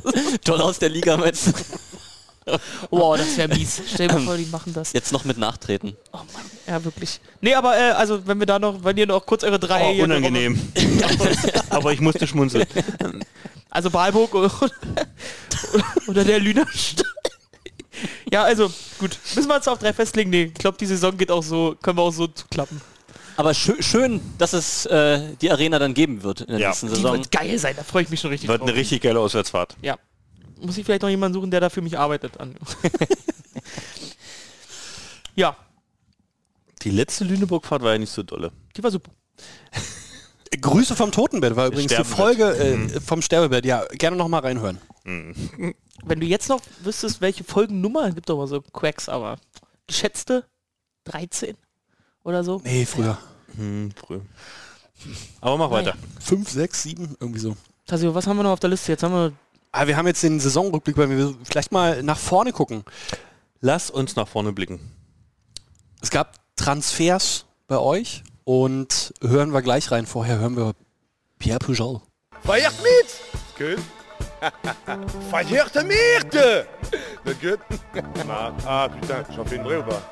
Toll aus der Liga meinst du? [LAUGHS] [LAUGHS] Wow, das wäre mies. Stell dir mal vor, die machen das. Jetzt noch mit Nachtreten. Ja, wirklich. Nee, aber äh, also wenn wir da noch, wenn ihr noch kurz eure drei... Oh, unangenehm. [LAUGHS] Aber ich musste schmunzeln. [LAUGHS] Also Balburg oder, oder der Lüner. ja, also gut. Müssen wir uns auf drei festlegen? Nee, ich glaube, die Saison geht auch so, können wir auch so zuklappen. Aber schö schön, dass es äh, die Arena dann geben wird in der Ja. nächsten Die Saison. wird geil sein, da freue ich mich schon richtig Wird drauf. eine richtig geile Auswärtsfahrt. Ja. Muss ich vielleicht noch jemanden suchen, der da für mich arbeitet. An. [LAUGHS] ja, Die letzte Lüneburg-Fahrt war ja nicht so dolle. die war super. Grüße vom Totenbett war übrigens die. Folge äh, vom Sterbebett. Ja, gerne noch mal reinhören. Wenn du jetzt noch wüsstest, welche Folgennummer, gibt doch mal so Quacks, aber geschätzte 13 oder so. Nee, früher. Hm, früh. Aber mach weiter. Fünf, sechs, sieben, irgendwie so. Tassio, was haben wir noch auf der Liste? Jetzt haben wir Aber wir haben jetzt den Saisonrückblick, weil wir vielleicht mal nach vorne gucken. Lass uns nach vorne blicken. Es gab Transfers bei euch und hören wir gleich rein. Vorher hören wir Pierre Pujol. Feiert mit! Gut. [LAUGHS] Feiert mit! Na gut. Ah, putain, j'en fais une vraie ou pas?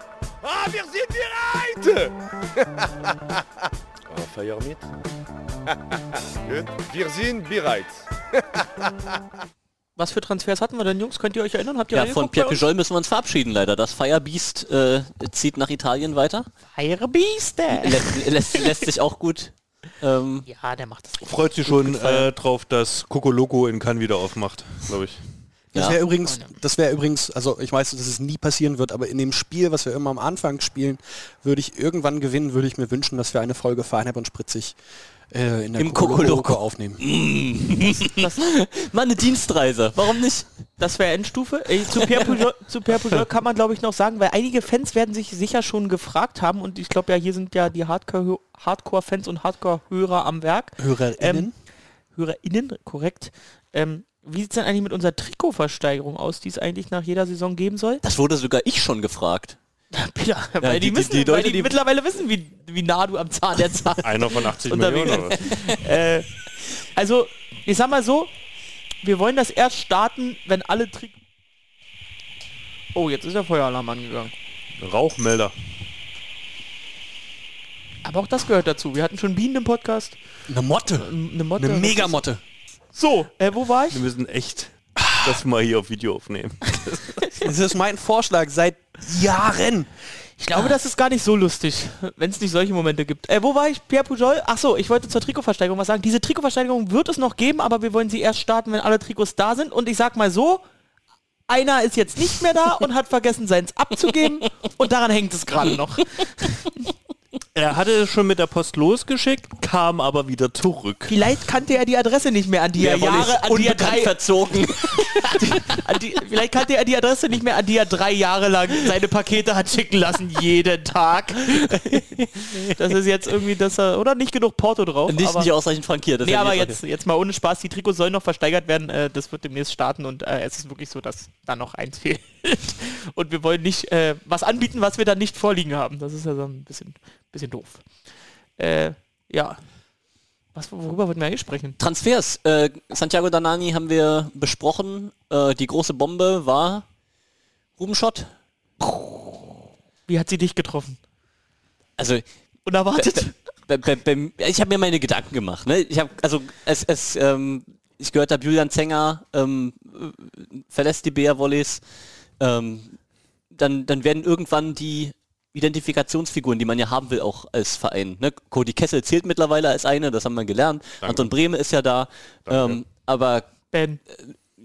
Ah, wir sind bereit! ah, feiert mit? [LAUGHS] gut. Wir sind bereit. [LAUGHS] Was für Transfers hatten wir denn, Jungs? Könnt ihr euch erinnern? Habt ihr Ja, von Pierre? Pujol müssen wir uns verabschieden leider. Das Firebeast äh, zieht nach Italien weiter. Firebeast! Lässt, lässt, lässt sich auch gut. Ähm, Ja, der macht das. Freut sich schon äh, drauf, dass Coco Loco in Cannes wieder aufmacht, glaube ich. Das Ja. wäre übrigens, das wäre übrigens, also ich weiß, dass es nie passieren wird, aber in dem Spiel, was wir immer am Anfang spielen, würde ich irgendwann gewinnen, würde ich mir wünschen, dass wir eine Folge Feinherb und Spritzig äh, in der Im Kokoloko aufnehmen. Das, [LAUGHS] mal eine Dienstreise. Warum nicht? das wäre Endstufe. Äh, zu, Pierre Pujol, [LAUGHS] zu Pierre Pujol kann man, glaube ich, noch sagen, weil einige Fans werden sich sicher schon gefragt haben und ich glaube ja, hier sind ja die Hardcore- Hardcore-Fans und Hardcore-Hörer am Werk. HörerInnen? Ähm, HörerInnen, korrekt. Ähm, wie sieht es denn eigentlich mit unserer Trikotversteigerung aus, die es eigentlich nach jeder Saison geben soll? Das wurde sogar ich schon gefragt. [LAUGHS] Bitte, weil die, die- wissen, die weil Leute, die, die- mittlerweile wissen, wie, wie nah du am Zahn der Zahl [LAUGHS] Einer von 80 Unterwegs. Millionen oder was? [LAUGHS] äh, Also, ich sag mal so, wir wollen das erst starten, wenn alle Trik... Oh, jetzt ist der Feueralarm angegangen. Rauchmelder. Aber auch das gehört dazu. Wir hatten schon Bienen im Podcast. Eine Motte. Eine Motte. Eine Megamotte. So, äh, wo war ich? Wir müssen echt das mal hier auf Video aufnehmen. [LAUGHS] Das ist mein Vorschlag seit Jahren. Ich glaube, das ist gar nicht so lustig, wenn es nicht solche Momente gibt. Äh, wo war ich? Pierre Pujol? Ach so, ich wollte zur Trikotversteigerung was sagen. Diese Trikotversteigerung wird es noch geben, aber wir wollen sie erst starten, wenn alle Trikots da sind. Und ich sag mal so, einer ist jetzt nicht mehr da und hat vergessen, seins abzugeben. Und daran hängt es gerade noch. [LAUGHS] Er hatte es schon mit der Post losgeschickt, kam aber wieder zurück. Vielleicht kannte er die Adresse nicht mehr, an die er Jahre, an die er drei, verzogen. [LAUGHS] an die, vielleicht kannte er die Adresse nicht mehr, an die er drei Jahre lang seine Pakete hat schicken lassen, jeden Tag. [LAUGHS] Das ist jetzt irgendwie, dass er, oder nicht genug Porto drauf. nicht, aber, nicht ausreichend frankiert. das nee, aber jetzt, jetzt mal ohne Spaß, die Trikots sollen noch versteigert werden, äh, das wird demnächst starten und äh, es ist wirklich so, dass da noch eins fehlt. [LAUGHS] Und wir wollen nicht äh, was anbieten, was wir dann nicht vorliegen haben. Das ist ja so ein bisschen, bisschen doof. Äh, ja. Was, worüber wollten wir eigentlich sprechen? Transfers. Äh, Santiago Danani haben wir besprochen. Äh, die große Bombe war Ruben Schott. Wie hat sie dich getroffen? Also Unerwartet? bei, bei, bei, ich habe mir meine Gedanken gemacht. Ne? Ich habe also es, es ähm, ich gehört habe, Julian Zenger ähm, äh, verlässt die BR Volleys. Ähm, dann, dann werden irgendwann die Identifikationsfiguren, die man ja haben will, auch als Verein. Ne? Cody Kessel zählt mittlerweile als eine, das haben wir gelernt. Anton Brehme ist ja da. Ähm, aber Ben.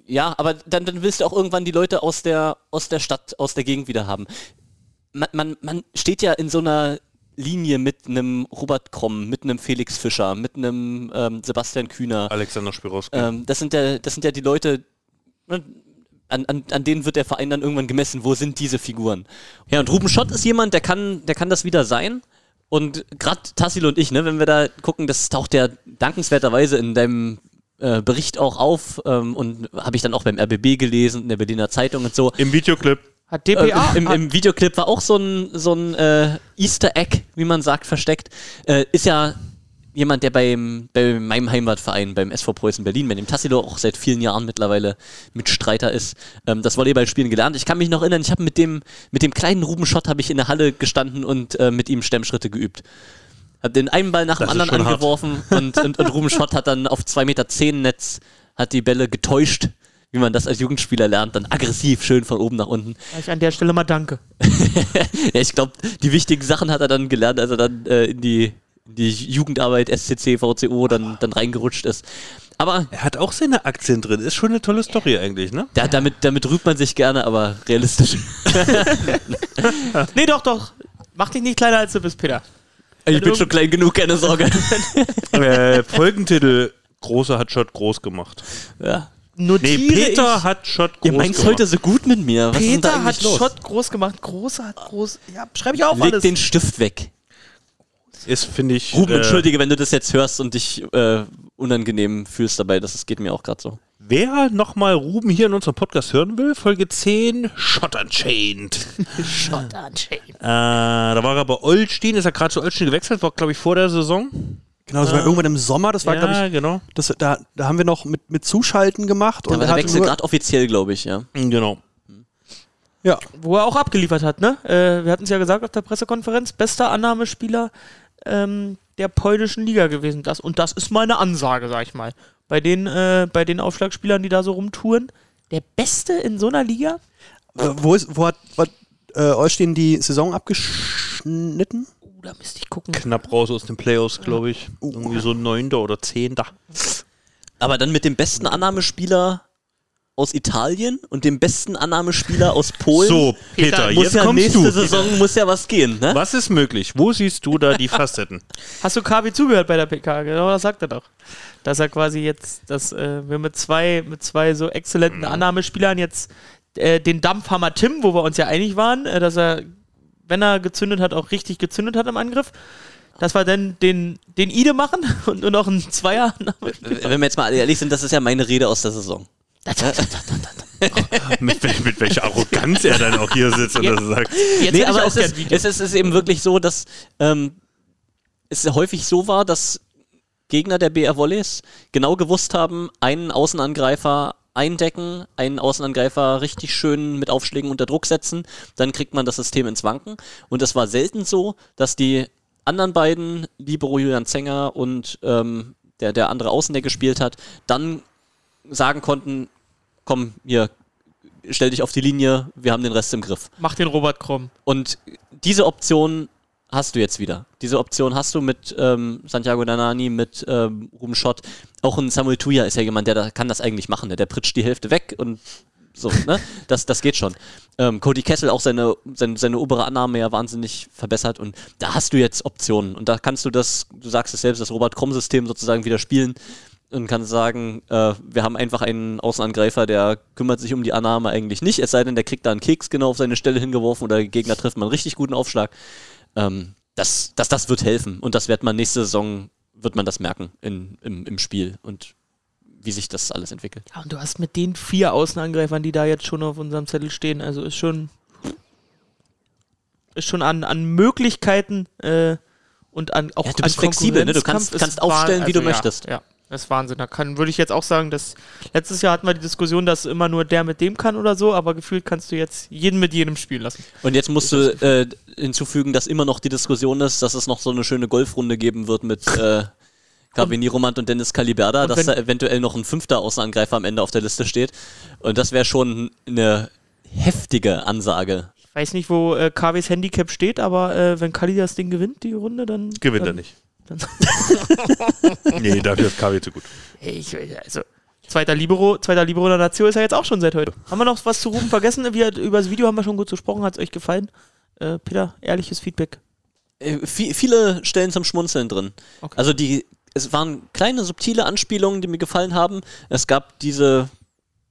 ja, aber dann, dann willst du auch irgendwann die Leute aus der, aus der Stadt, aus der Gegend wieder haben. Man, man, man steht ja in so einer Linie mit einem Robert Kromm, mit einem Felix Fischer, mit einem ähm, Sebastian Kühner. Alexander Spirowski. Ähm, das, sind ja, das sind ja die Leute, ne, an, an, an denen wird der Verein dann irgendwann gemessen, wo sind diese Figuren. Ja, und Ruben Schott ist jemand, der kann, der kann das wieder sein. Und gerade Tassil und ich, ne, wenn wir da gucken, das taucht ja dankenswerterweise in deinem äh, Bericht auch auf ähm, und habe ich dann auch beim RBB gelesen, in der Berliner Zeitung und so. Im Videoclip. Hat DPA? Äh, im, Im Videoclip war auch so ein, so ein äh, Easter Egg, wie man sagt, versteckt. Äh, ist ja jemand, der beim, bei meinem Heimatverein, beim SV Preußen Berlin, bei dem Tassilo auch seit vielen Jahren mittlerweile Mitstreiter ist, ähm, das Volleyballspielen gelernt. Ich kann mich noch erinnern, ich habe mit dem, mit dem kleinen Ruben Schott habe ich in der Halle gestanden und äh, mit ihm Stemmschritte geübt. Hab den einen Ball nach dem Das ist anderen angeworfen [LAUGHS] und, und, und Ruben Schott hat dann auf 2,10 Meter Netz hat die Bälle getäuscht, wie man das als Jugendspieler lernt, dann aggressiv schön von oben nach unten. Ich an der Stelle mal danke. [LAUGHS] Ja, ich glaube, die wichtigen Sachen hat er dann gelernt, als er dann äh, in, die, die Jugendarbeit SCC, VCO dann, dann reingerutscht ist. Aber Er hat auch seine Aktien drin. Ist schon eine tolle Story eigentlich, ne? da, damit, damit rühmt man sich gerne, aber realistisch. [LAUGHS] Nee, doch, doch. Mach dich nicht kleiner als du bist, Peter. Ich bin schon klein genug, keine Sorge. [LAUGHS] äh, Folgentitel: Großer hat Shot groß gemacht. ja. Notiere Nee, Peter ich, hat Shot groß Ihr meint's gemacht. heute so gut mit mir. Was ist denn da Peter hat los? Schott groß gemacht. Großer hat groß. Ja, schreibe ich auf Leg alles. den Stift weg. Ist, finde ich. Ruben, äh, entschuldige, wenn du das jetzt hörst und dich äh, unangenehm fühlst dabei. Das, das geht mir auch gerade so. Wer nochmal Ruben hier in unserem Podcast hören will, Folge 10, Shot Unchained. Schott [LAUGHS] Unchained. Äh, da war er bei Olstein, ist er gerade zu Olstein gewechselt, war glaube ich vor der Saison. Genau, das war irgendwann im Sommer, das war, ja, glaube ich, genau. das, da, da haben wir noch mit, mit Zuschalten gemacht. Da war er der Wechsel gerade offiziell, glaube ich, ja. Genau. Ja, Wo er auch abgeliefert hat, ne? Äh, wir hatten es ja gesagt auf der Pressekonferenz. Bester Annahmespieler ähm, der polnischen Liga gewesen. Das, und das ist mal eine Ansage, sag ich mal. Bei den, äh, bei den Aufschlagspielern, die da so rumtouren. Der Beste in so einer Liga? äh, wo, ist, wo hat, hat äh, Olstein die Saison abgeschnitten? Oh, da müsste ich gucken. Knapp raus aus den Playoffs, glaube ich. Irgendwie so neunter oder zehnter. Aber dann mit dem besten Annahmespieler aus Italien und dem besten Annahmespieler aus Polen. So, Peter, muss jetzt ja kommst nächste du. Saison muss ja was gehen, ne? Was ist möglich? Wo siehst du da die [LAUGHS] Facetten? Hast du Kavi zugehört bei der PK? Genau, das sagt er doch. Dass er quasi jetzt, dass äh, wir mit zwei, mit zwei so exzellenten Annahmespielern jetzt äh, den Dampfhammer Tim, wo wir uns ja einig waren, äh, dass er, wenn er gezündet hat, auch richtig gezündet hat im Angriff. Dass wir dann den, den Ide machen [LAUGHS] und nur noch einen Zweier. Wenn wir jetzt mal ehrlich sind, das ist ja meine Rede aus der Saison. [LAUGHS] mit, mit welcher Arroganz er dann auch hier sitzt und das sagt. Jetzt nee, aber es ist, es, ist, es ist eben wirklich so, dass ähm, es häufig so war, dass Gegner der BR Volleys genau gewusst haben, einen Außenangreifer eindecken, einen Außenangreifer richtig schön mit Aufschlägen unter Druck setzen, dann kriegt man das System ins Wanken. Und es war selten so, dass die anderen beiden, Libero Julian Zenger und ähm, der, der andere Außen, der gespielt hat, dann sagen konnten, komm, hier, stell dich auf die Linie, wir haben den Rest im Griff. Mach den Robert Krumm. Und diese Option hast du jetzt wieder. Diese Option hast du mit ähm, Santiago Danani, mit ähm, Ruben Schott. Auch ein Samuel Tuya ist ja jemand, der da, kann das eigentlich machen. Ne? Der pritscht die Hälfte weg und so, ne? [LAUGHS] Das, das geht schon. Ähm, Cody Kessel auch seine, seine, seine obere Annahme ja wahnsinnig verbessert und da hast du jetzt Optionen und da kannst du das, du sagst es selbst, das Robert-Krumm-System sozusagen wieder spielen und kannst sagen, äh, wir haben einfach einen Außenangreifer, der kümmert sich um die Annahme eigentlich nicht, es sei denn, der kriegt da einen Keks genau auf seine Stelle hingeworfen oder der Gegner trifft mal einen richtig guten Aufschlag. Ähm, das, das, das wird helfen und das wird man nächste Saison, wird man das merken in, im, im Spiel und wie sich das alles entwickelt. Ja, und du hast mit den vier Außenangreifern, die da jetzt schon auf unserem Zettel stehen, also ist schon ist schon an, an Möglichkeiten äh, und an auch Ja, du an bist flexibel, ne? Du kannst- kannst aufstellen, wie du ja, möchtest. Ja, das ist Wahnsinn. Da kann, würde ich jetzt auch sagen, dass letztes Jahr hatten wir die Diskussion, dass immer nur der mit dem kann oder so, aber gefühlt kannst du jetzt jeden mit jedem spielen lassen. Und jetzt musst du äh, hinzufügen, dass immer noch die Diskussion ist, dass es noch so eine schöne Golfrunde geben wird mit äh, Kavini Romand und Dennis Caliberda, Und dass da eventuell noch ein fünfter Außenangreifer am Ende auf der Liste steht. Und das wäre schon eine heftige Ansage. Ich weiß nicht, wo äh, KWs Handicap steht, aber äh, wenn Kali das Ding gewinnt, die Runde, dann. Gewinnt er dann, nicht. [LAUGHS] Nee, dafür ist KW zu gut. Ich, also, zweiter Libero, zweiter Libero der Nation ist er jetzt auch schon seit heute. Haben wir noch was zu Ruben vergessen? Wir, über das Video haben wir schon gut gesprochen. Hat es euch gefallen? Äh, Peter, ehrliches Feedback. Äh, vi- viele Stellen zum Schmunzeln drin. Okay. Also die, es waren kleine subtile Anspielungen, die mir gefallen haben. Es gab diese,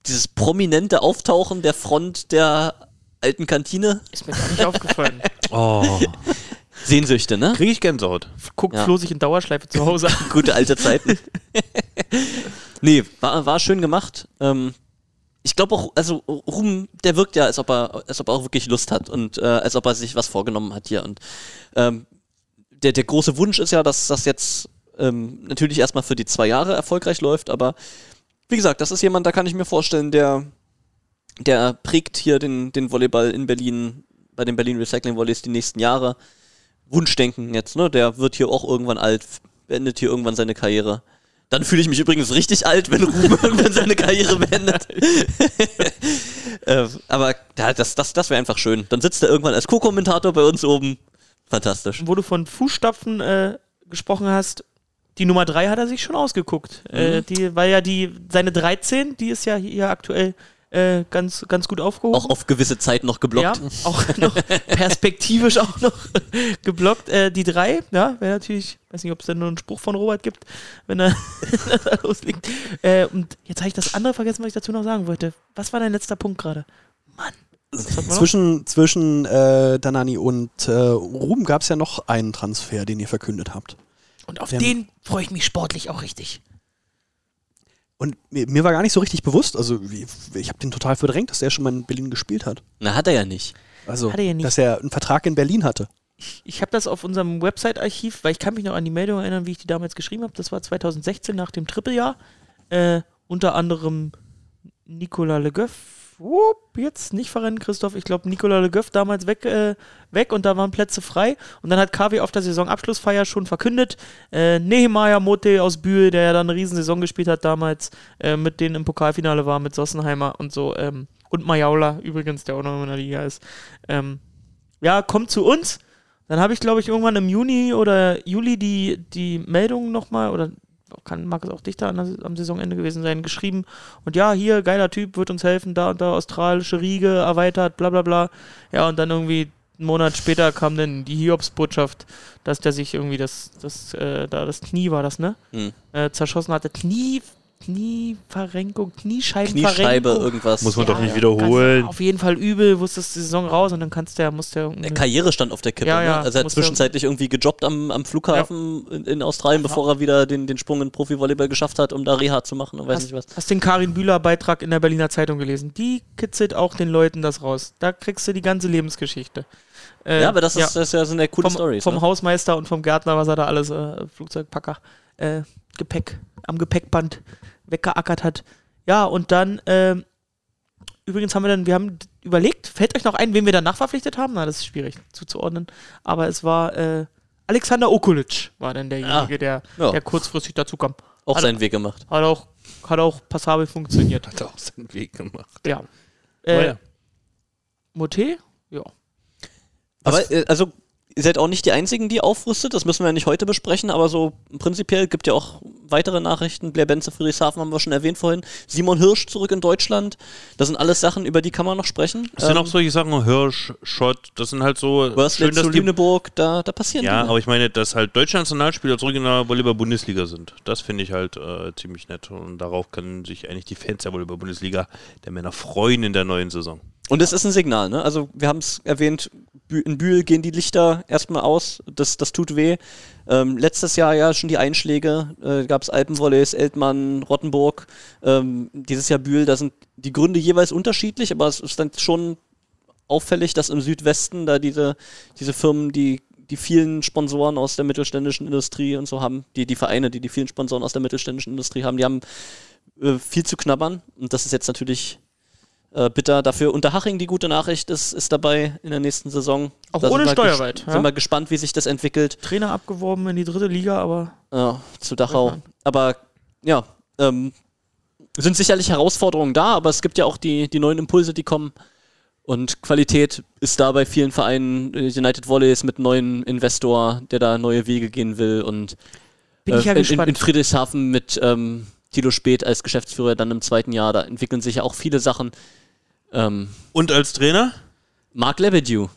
dieses prominente Auftauchen der Front der alten Kantine. Ist mir gar nicht aufgefallen. [LAUGHS] Oh. Sehnsüchte, ne? Kriege ich Gänsehaut. Guckt Ja. Flo sich in Dauerschleife zu Hause an. [LAUGHS] Gute alte Zeiten. [LAUGHS] nee, war, war schön gemacht. Ähm, ich glaube auch, also Ruben, der wirkt ja, als ob er, als ob er auch wirklich Lust hat und äh, als ob er sich was vorgenommen hat hier. Und ähm, der, der große Wunsch ist ja, dass das jetzt ähm, natürlich erstmal für die zwei Jahre erfolgreich läuft, aber wie gesagt, das ist jemand, da kann ich mir vorstellen, der, der prägt hier den, den Volleyball in Berlin, bei den Berlin Recycling Volleys die nächsten Jahre. Wunschdenken jetzt, ne? Der wird hier auch irgendwann alt, beendet hier irgendwann seine Karriere. Dann fühle ich mich übrigens richtig alt, wenn Ruben [LAUGHS] irgendwann seine Karriere beendet. [LAUGHS] äh, aber ja, das, das, das wäre einfach schön. Dann sitzt er irgendwann als Co-Kommentator bei uns oben. Fantastisch. Wo du von Fußstapfen äh, gesprochen hast, die Nummer 3 hat er sich schon ausgeguckt. Äh, Mhm. die, weil ja die, seine 13, die ist ja hier aktuell äh, ganz, ganz gut aufgehoben. Auch auf gewisse Zeit noch geblockt. Ja, auch noch [LAUGHS] perspektivisch auch noch [LAUGHS] geblockt. Äh, die drei, ja, wäre natürlich, weiß nicht, ob es da nur einen Spruch von Robert gibt, wenn er [LAUGHS] loslegt. Äh, und jetzt habe ich das andere vergessen, was ich dazu noch sagen wollte. Was war dein letzter Punkt gerade? Mann. Noch? Zwischen, zwischen äh, Danani und äh, Ruben gab es ja noch einen Transfer, den ihr verkündet habt. Und auf Wir den freue ich mich sportlich auch richtig. Und mir, mir war gar nicht so richtig bewusst, also wie- ich habe den total verdrängt, dass der schon mal in Berlin gespielt hat. Na, hat er ja nicht. Also, Hat er ja nicht. dass er einen Vertrag in Berlin hatte. Ich habe das auf unserem Website-Archiv, weil ich kann mich noch an die Meldung erinnern, wie ich die damals geschrieben habe. Das war 2016 nach dem Trippeljahr. Äh, unter anderem Nicolas Le Goff. Wupp, jetzt nicht verrennen, Christoph. Ich glaube, Nicolas Le Goff damals weg, äh, weg und da waren Plätze frei. Und dann hat KW auf der Saisonabschlussfeier schon verkündet, äh, Nehemiah Mote aus Bühl, der ja dann eine Riesensaison gespielt hat damals, äh, mit denen im Pokalfinale war, mit Sossenheimer und so. Ähm, und Majaula übrigens, der auch noch in der Liga ist. Ähm, ja, kommt zu uns. Dann habe ich, glaube ich, irgendwann im Juni oder Juli die, die Meldung nochmal, oder kann, mag es auch dichter an, am Saisonende gewesen sein, geschrieben. Und ja, hier, geiler Typ, wird uns helfen, da und da australische Riege erweitert, bla bla bla. Ja, und dann irgendwie einen Monat später kam dann die Hiobs-Botschaft, dass der sich irgendwie das, das, äh, da das Knie war das, ne? Hm. Äh, zerschossen hatte. Knie, Knieverrenkung, Kniescheibenverrenkung. Kniescheibe, irgendwas. Muss man doch nicht wiederholen. Auf jeden Fall übel, wusstest die Saison raus und dann kannst du ja, musst du ja Der Karriere stand auf der Kippe. Ja, ja, ne? Also er hat zwischenzeitlich irgendwie gejobbt am, am Flughafen in, in Australien, bevor er wieder den, den Sprung in Profi-Volleyball geschafft hat, um da Reha zu machen und weiß nicht was. Hast den Karin Bühler Beitrag in der Berliner Zeitung gelesen? Die kitzelt auch den Leuten das raus. Da kriegst du die ganze Lebensgeschichte. Äh, ja, aber das, ist, das ist ja so eine coole vom, Story. Vom ne? Hausmeister und vom Gärtner, was er da alles, äh, Flugzeugpacker, äh, Gepäck, am Gepäckband weggeackert hat. Ja, und dann, ähm, übrigens haben wir dann, wir haben überlegt, fällt euch noch ein, wen wir danach verpflichtet haben? Na, das ist schwierig zuzuordnen. Aber es war äh, Alexander Okulic, war dann derjenige, Ah, der, ja. der kurzfristig dazu kam. Auch Hat- seinen Weg gemacht. Hat auch, hat auch passabel funktioniert. Hat auch seinen Weg gemacht. Ja. Oh Äh, ja. Moté? Ja. Aber äh, also, ihr seid auch nicht die Einzigen, die aufrüstet. Das müssen wir ja nicht heute besprechen, aber so prinzipiell gibt ja auch weitere Nachrichten. Blair Benze, Friedrichshafen haben wir schon erwähnt vorhin. Simon Hirsch zurück in Deutschland. Das sind alles Sachen, über die kann man noch sprechen. Das sind Ähm, auch solche Sachen, Hirsch, Schott, das sind halt so dass zu die Lüneburg, da, da passieren Ja, Dinge. aber ich meine, dass halt deutsche Nationalspieler zurück in der Volleyball-Bundesliga sind. Das finde ich halt äh, ziemlich nett. Und darauf können sich eigentlich die Fans der Volleyball-Bundesliga der Männer freuen in der neuen Saison. Und es ist ein Signal, ne? Also wir haben es erwähnt, in Bühl gehen die Lichter erstmal aus, das, das tut weh. Ähm, letztes Jahr ja schon die Einschläge, äh, gab es Alpenvolleys, Eltmann, Rottenburg, ähm, dieses Jahr Bühl, da sind die Gründe jeweils unterschiedlich, aber es ist dann schon auffällig, dass im Südwesten da diese, diese Firmen, die die vielen Sponsoren aus der mittelständischen Industrie und so haben, die, die Vereine, die die vielen Sponsoren aus der mittelständischen Industrie haben, die haben äh, viel zu knabbern. Und das ist jetzt natürlich äh, bitter. Dafür Unterhaching die gute Nachricht ist, ist dabei in der nächsten Saison. Auch Da ohne Steuerweit, ja? Sind wir gespannt, wie sich das entwickelt. Trainer abgeworben in die dritte Liga, aber Ja, zu Dachau. Aber ja, ähm, sind sicherlich Herausforderungen da, aber es gibt ja auch die, die neuen Impulse, die kommen. Und Qualität ist da bei vielen Vereinen. äh, United Volleys mit neuen Investor, der da neue Wege gehen will. Und Bin ich ja in, in, gespannt. in Friedrichshafen mit ähm, Tilo Speth als Geschäftsführer dann im zweiten Jahr, da entwickeln sich ja auch viele Sachen. Ähm, Und als Trainer? Marc Lebedew.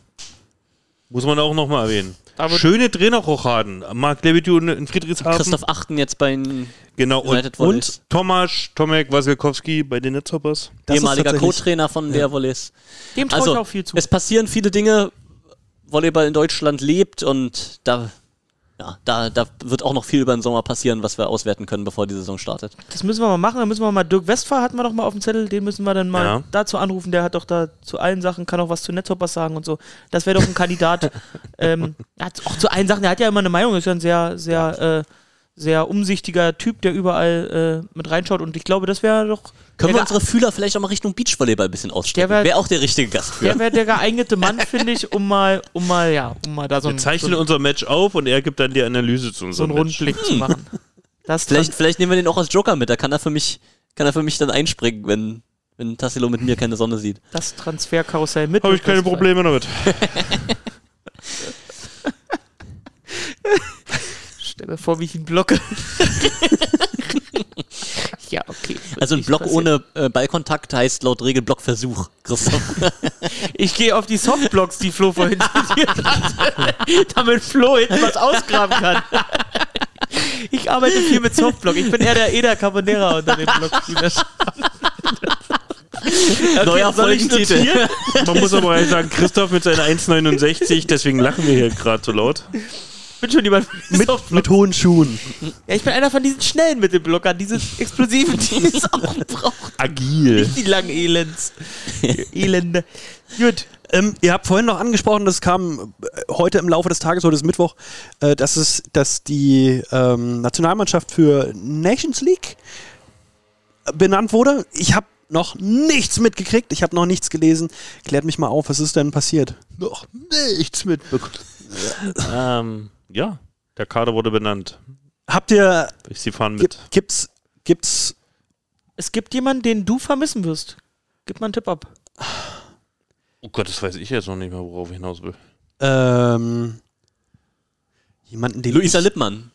Muss man auch nochmal erwähnen. Aber- Schöne Trainerrochaden. Marc Lebedew in Friedrichshafen. Christoph Achten jetzt bei den genau. Und, und Tomasz Tomek Wasilkowski bei den Netzhoppers. Ehemaliger Co-Trainer von der Volleys. dem traue Also, ich auch viel zu. es passieren viele Dinge. Volleyball in Deutschland lebt und da, ja, da, da wird auch noch viel über den Sommer passieren, was wir auswerten können, bevor die Saison startet. Das müssen wir mal machen. Dann müssen wir mal Dirk Westphal hatten wir doch mal auf dem Zettel. Den müssen wir dann mal Ja. dazu anrufen. Der hat doch da zu allen Sachen, kann auch was zu Netzhoppers sagen und so. Das wäre doch ein Kandidat. [LAUGHS] ähm, er hat auch zu allen Sachen. Der hat ja immer eine Meinung. Ist ja ein sehr, sehr, äh, sehr umsichtiger Typ, der überall äh, mit reinschaut und ich glaube, das wäre doch. Können wir unsere Fühler vielleicht auch mal Richtung Beachvolleyball ein bisschen ausstrecken? Der wär- Wäre auch der richtige Gast für. Der wäre der geeignete Mann, [LAUGHS] finde ich, um mal, um mal, ja, um mal da so Wir ein, zeichnen so, unser Match auf und er gibt dann die Analyse zu so unserem einen Match. Rundblick zu machen. Das Vielleicht, vielleicht nehmen wir den auch als Joker mit, da kann er für mich, kann er für mich dann einspringen, wenn, wenn Tassilo mit mir keine Sonne sieht. das Transferkarussell mit. Habe ich keine Probleme damit. [LAUGHS] Stell mir vor, wie ich ihn blocke. [LAUGHS] ja, okay. Also ein Block passieren. ohne äh, Ballkontakt heißt laut Regel Blockversuch. Christoph. [LAUGHS] Ich gehe auf die Softblocks, die Flo vorhin zitiert hat, [LAUGHS] damit Flo hinten was ausgraben kann. Ich arbeite viel mit Softblock. Ich bin eher der Eder Carbonera unter den Blockspielern. Okay, Neuer Folgentitel. Man muss aber sagen, Christoph mit seiner 1,69, deswegen lachen wir hier gerade so laut. Ich bin schon jemand Mit, mit hohen Schuhen. Ja, ich bin einer von diesen schnellen Mittelblockern, diese explosiven, die es [LAUGHS] auch braucht. Agil. Die langen Elends. [LAUGHS] Elende. Gut. Ähm, ihr habt vorhin noch angesprochen, das kam äh, heute im Laufe des Tages, heute ist Mittwoch, äh, dass, es, dass die ähm, Nationalmannschaft für Nations League benannt wurde. Ich habe noch nichts mitgekriegt, ich habe noch nichts gelesen. Klärt mich mal auf, was ist denn passiert? Noch nichts mitbekommen. Ähm, ja, der Kader wurde benannt. Habt ihr, Sie fahren mit. gibt's, gibt's, Es gibt jemanden, den du vermissen wirst. Gib mal einen Tipp ab. Oh Gott, das weiß ich jetzt noch nicht mehr, worauf ich hinaus will. ähm, jemanden, den Luisa Lippmann.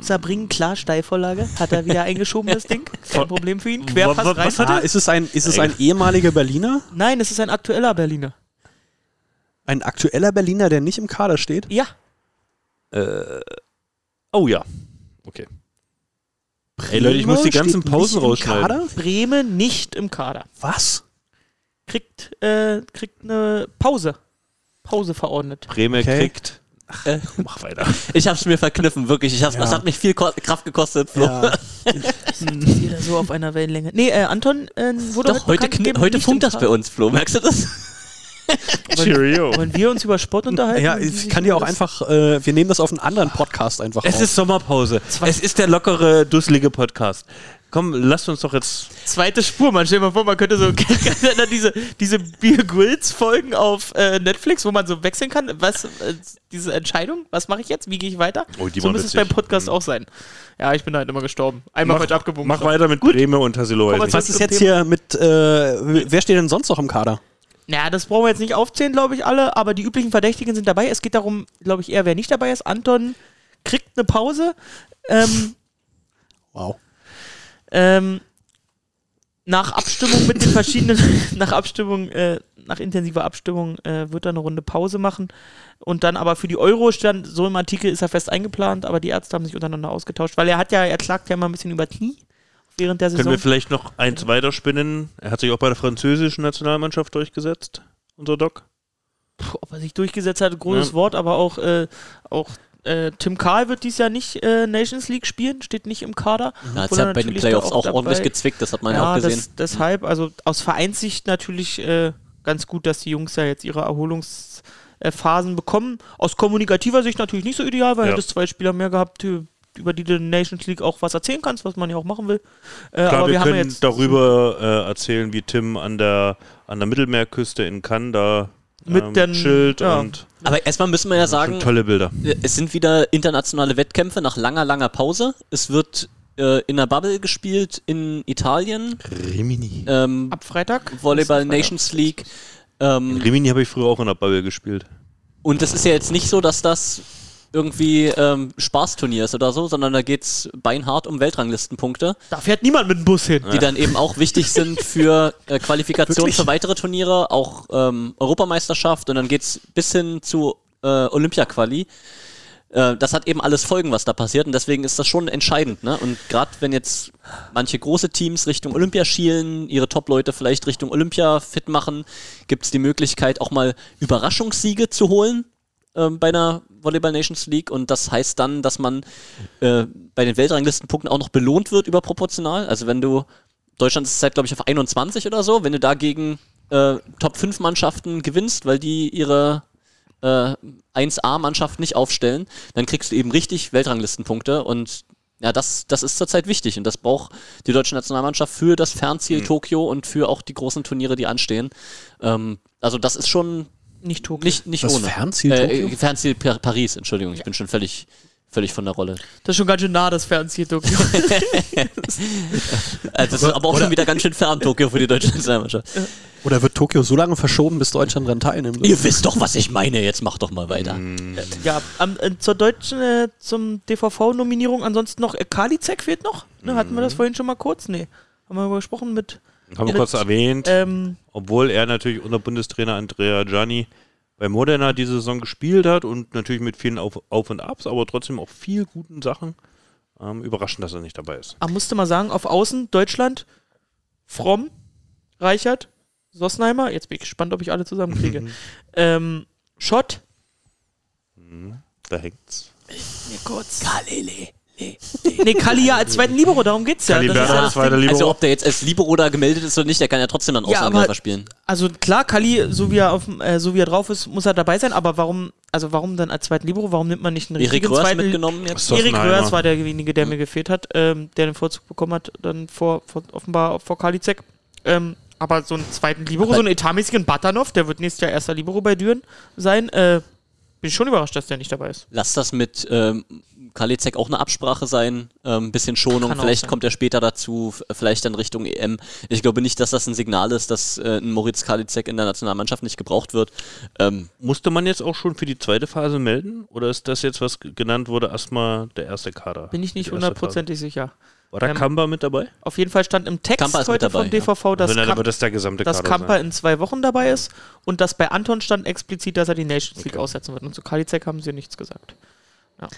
Sabrin, klar, Steilvorlage. Hat er wieder eingeschoben, das Ding. [LAUGHS] Kein Problem für ihn. Querpass rein. was hat Ah, ist es ein, ist es ein ehemaliger Berliner? Nein, es ist ein aktueller Berliner. Ein aktueller Berliner, der nicht im Kader steht? Ja. Äh, oh ja. Okay. Ey Leute, ich muss die ganzen nicht Pausen im rausschneiden. Kader? Bremen nicht im Kader. Was? Kriegt, äh, kriegt eine Pause. Pause verordnet. Bremen Okay. kriegt. Äh, [LAUGHS] Mach weiter. ich hab's mir verkniffen, wirklich. Ich hab's, Ja. Das hat mich viel Ko Kraft gekostet, Flo. Ja. [LAUGHS] Jeder so auf einer Wellenlänge. Nee, äh, Anton äh, wurde Doch, heute, heute funkt das bei uns, Flo. Merkst du das? [LAUGHS] Cheerio. Wollen wir uns über Sport unterhalten? Ja, ich kann dir auch einfach, äh, wir nehmen das auf einen anderen Podcast einfach Es auf. ist Sommerpause. Es ist der lockere, dusselige Podcast. Komm, lasst uns doch jetzt. Zweite Spur, man stell dir mal vor, man könnte so [LAUGHS] diese, diese Beer Grylls Folgen auf äh, Netflix, wo man so wechseln kann. Was, äh, diese Entscheidung, was mache ich jetzt? Wie gehe ich weiter? Oh, die so muss es beim Podcast auch sein. Ja, ich bin halt immer gestorben. Einmal heute abgebogen. mach weiter mit Bremen und Tassilo. Was ist jetzt hier mit, äh, wer steht denn sonst noch im Kader? Ja, das brauchen wir jetzt nicht aufzählen, glaube ich, alle, aber die üblichen Verdächtigen sind dabei. Es geht darum, glaube ich, eher, wer nicht dabei ist. Anton kriegt eine Pause. Ähm, Wow. ähm, nach Abstimmung mit den verschiedenen, [LAUGHS] nach Abstimmung, äh, nach intensiver Abstimmung äh, wird er eine Runde Pause machen. Und dann aber für die Euro stand, so im Artikel ist er fest eingeplant, aber die Ärzte haben sich untereinander ausgetauscht, weil er hat ja, er klagt ja immer ein bisschen über Knie während der Können Saison. wir vielleicht noch eins weiterspinnen? Er hat sich auch bei der französischen Nationalmannschaft durchgesetzt, unser Doc. Puh, ob er sich durchgesetzt hat, großes Ja. Wort, aber auch, äh, auch äh, Tim Karl wird dies Jahr nicht äh, Nations League spielen, steht nicht im Kader. Obwohl ja er bei den Playoffs auch dabei- ordentlich gezwickt, das hat man ja, ja, auch gesehen. Das, deshalb, also aus Vereinssicht natürlich äh, ganz gut, dass die Jungs ja jetzt ihre Erholungsphasen bekommen. Aus kommunikativer Sicht natürlich nicht so ideal, weil Ja. hättest zwei Spieler mehr gehabt, die- über die du Nations League auch was erzählen kannst, was man ja auch machen will. Äh, Klar, aber wir, wir, haben können jetzt darüber äh, erzählen, wie Tim an der, an der Mittelmeerküste in Cannes da Mit ähm, den- chillt ja. und Aber erstmal müssen wir ja sagen, tolle Bilder. es sind wieder internationale Wettkämpfe nach langer, langer Pause. Es wird äh, in der Bubble gespielt in Italien. Rimini. Ähm, ab Freitag. Volleyball Freitag. Nations League. Ähm, Rimini habe ich früher auch in der Bubble gespielt. und es ist ja jetzt nicht so, dass das irgendwie ähm, Spaßturnier ist oder so, sondern da geht's beinhart um Weltranglistenpunkte, Da fährt niemand mit dem Bus hin. die dann eben auch wichtig sind [LAUGHS] für äh, Qualifikation für weitere Turniere, auch ähm, Europameisterschaft und dann geht's bis hin zu äh, Olympia-Quali. Äh, das hat eben alles Folgen, was da passiert und deswegen ist das schon entscheidend. Ne? Und gerade wenn jetzt manche große Teams Richtung Olympia schielen, ihre Top-Leute vielleicht Richtung Olympia fit machen, gibt's die Möglichkeit auch mal Überraschungssiege zu holen ähm, bei einer Volleyball Nations League. Und das heißt dann, dass man äh, bei den Weltranglistenpunkten auch noch belohnt wird überproportional. Also wenn du, Deutschland ist seit glaube ich auf 21 oder so, wenn du dagegen äh, Top 5 Mannschaften gewinnst, weil die ihre äh, 1A-Mannschaft nicht aufstellen, dann kriegst du eben richtig Weltranglistenpunkte. Und ja, das, das ist zurzeit wichtig. Und das braucht die deutsche Nationalmannschaft für das Fernziel Tokio und für auch die großen Turniere, die anstehen. Ähm, also das ist schon Nicht Tokio. nicht, nicht Das ohne. Fernziel äh, Tokio? äh, Fernziel Pa- Paris, Entschuldigung, ich bin schon völlig, völlig von der Rolle. Das ist schon ganz schön nah, das Fernziel Tokio. [LAUGHS] Äh, das ist aber auch schon wieder ganz schön fern, Tokio, für die deutsche Nationalmannschaft. Oder wird Tokio so lange verschoben, bis Deutschland daran teilnimmt? Ihr wisst doch, was ich meine, jetzt mach doch mal weiter. ja, am, äh, zur deutschen, äh, zum DVV-Nominierung ansonsten noch, äh, Kalizek fehlt noch. Ne, hatten wir das vorhin schon mal kurz? Nee. Haben wir darüber gesprochen mit, Haben wir kurz erwähnt, ähm, obwohl er natürlich unter Bundestrainer Andrea Gianni bei Modena diese Saison gespielt hat und natürlich mit vielen Auf, Auf und Abs, aber trotzdem auch viel guten Sachen. Ähm, überraschend, dass er nicht dabei ist. ah, musste mal sagen, auf Außen Deutschland, Fromm, Reichert, Sossenheimer, jetzt bin ich gespannt, ob ich alle zusammenkriege. [LAUGHS] ähm, Schott, Da hängt's. mir kurz. Kalele. Nee, Kali ja als zweiten Libero, darum geht's ja. Kali ja als zweiter. Libero. Also ob der jetzt als Libero da gemeldet ist oder nicht, der kann ja trotzdem dann Ja, Außenangreifer aber- spielen. Also klar, Kali, so wie er auf, äh, so wie er drauf ist, muss er dabei sein, aber warum, also warum dann als zweiten Libero, warum nimmt man nicht einen Erik richtigen Röhrs zweiten mitgenommen jetzt. Erik. Röhrs war derjenige, der mir gefehlt hat, ähm, der den Vorzug bekommen hat, dann vor, vor offenbar vor Kalizek. Ähm, aber so einen zweiten Libero, Aber- so einen etatmäßigen Batanov, der wird nächstes Jahr erster Libero bei Düren sein, äh, bin ich schon überrascht, dass der nicht dabei ist. Lass das mit ähm, Kalizek auch eine Absprache sein, ähm, bisschen Schonung, Kann vielleicht kommt er später dazu, vielleicht dann Richtung EM. Ich glaube nicht, dass das ein Signal ist, dass äh, ein Moritz Kalizek in der Nationalmannschaft nicht gebraucht wird. Ähm, Musste man jetzt auch schon für die zweite Phase melden? Oder ist das jetzt, was genannt wurde, erstmal der erste Kader? Bin ich nicht hundertprozentig sicher. War da Ähm, Kamba mit dabei? Auf jeden Fall stand im Text heute dabei, vom DVV, dass, Wenn, dann Kam das der gesamte dass sein. in zwei Wochen dabei ist und dass bei Anton stand explizit, dass er die Nations League aussetzen wird. Und zu Kalizek haben sie nichts gesagt. ja,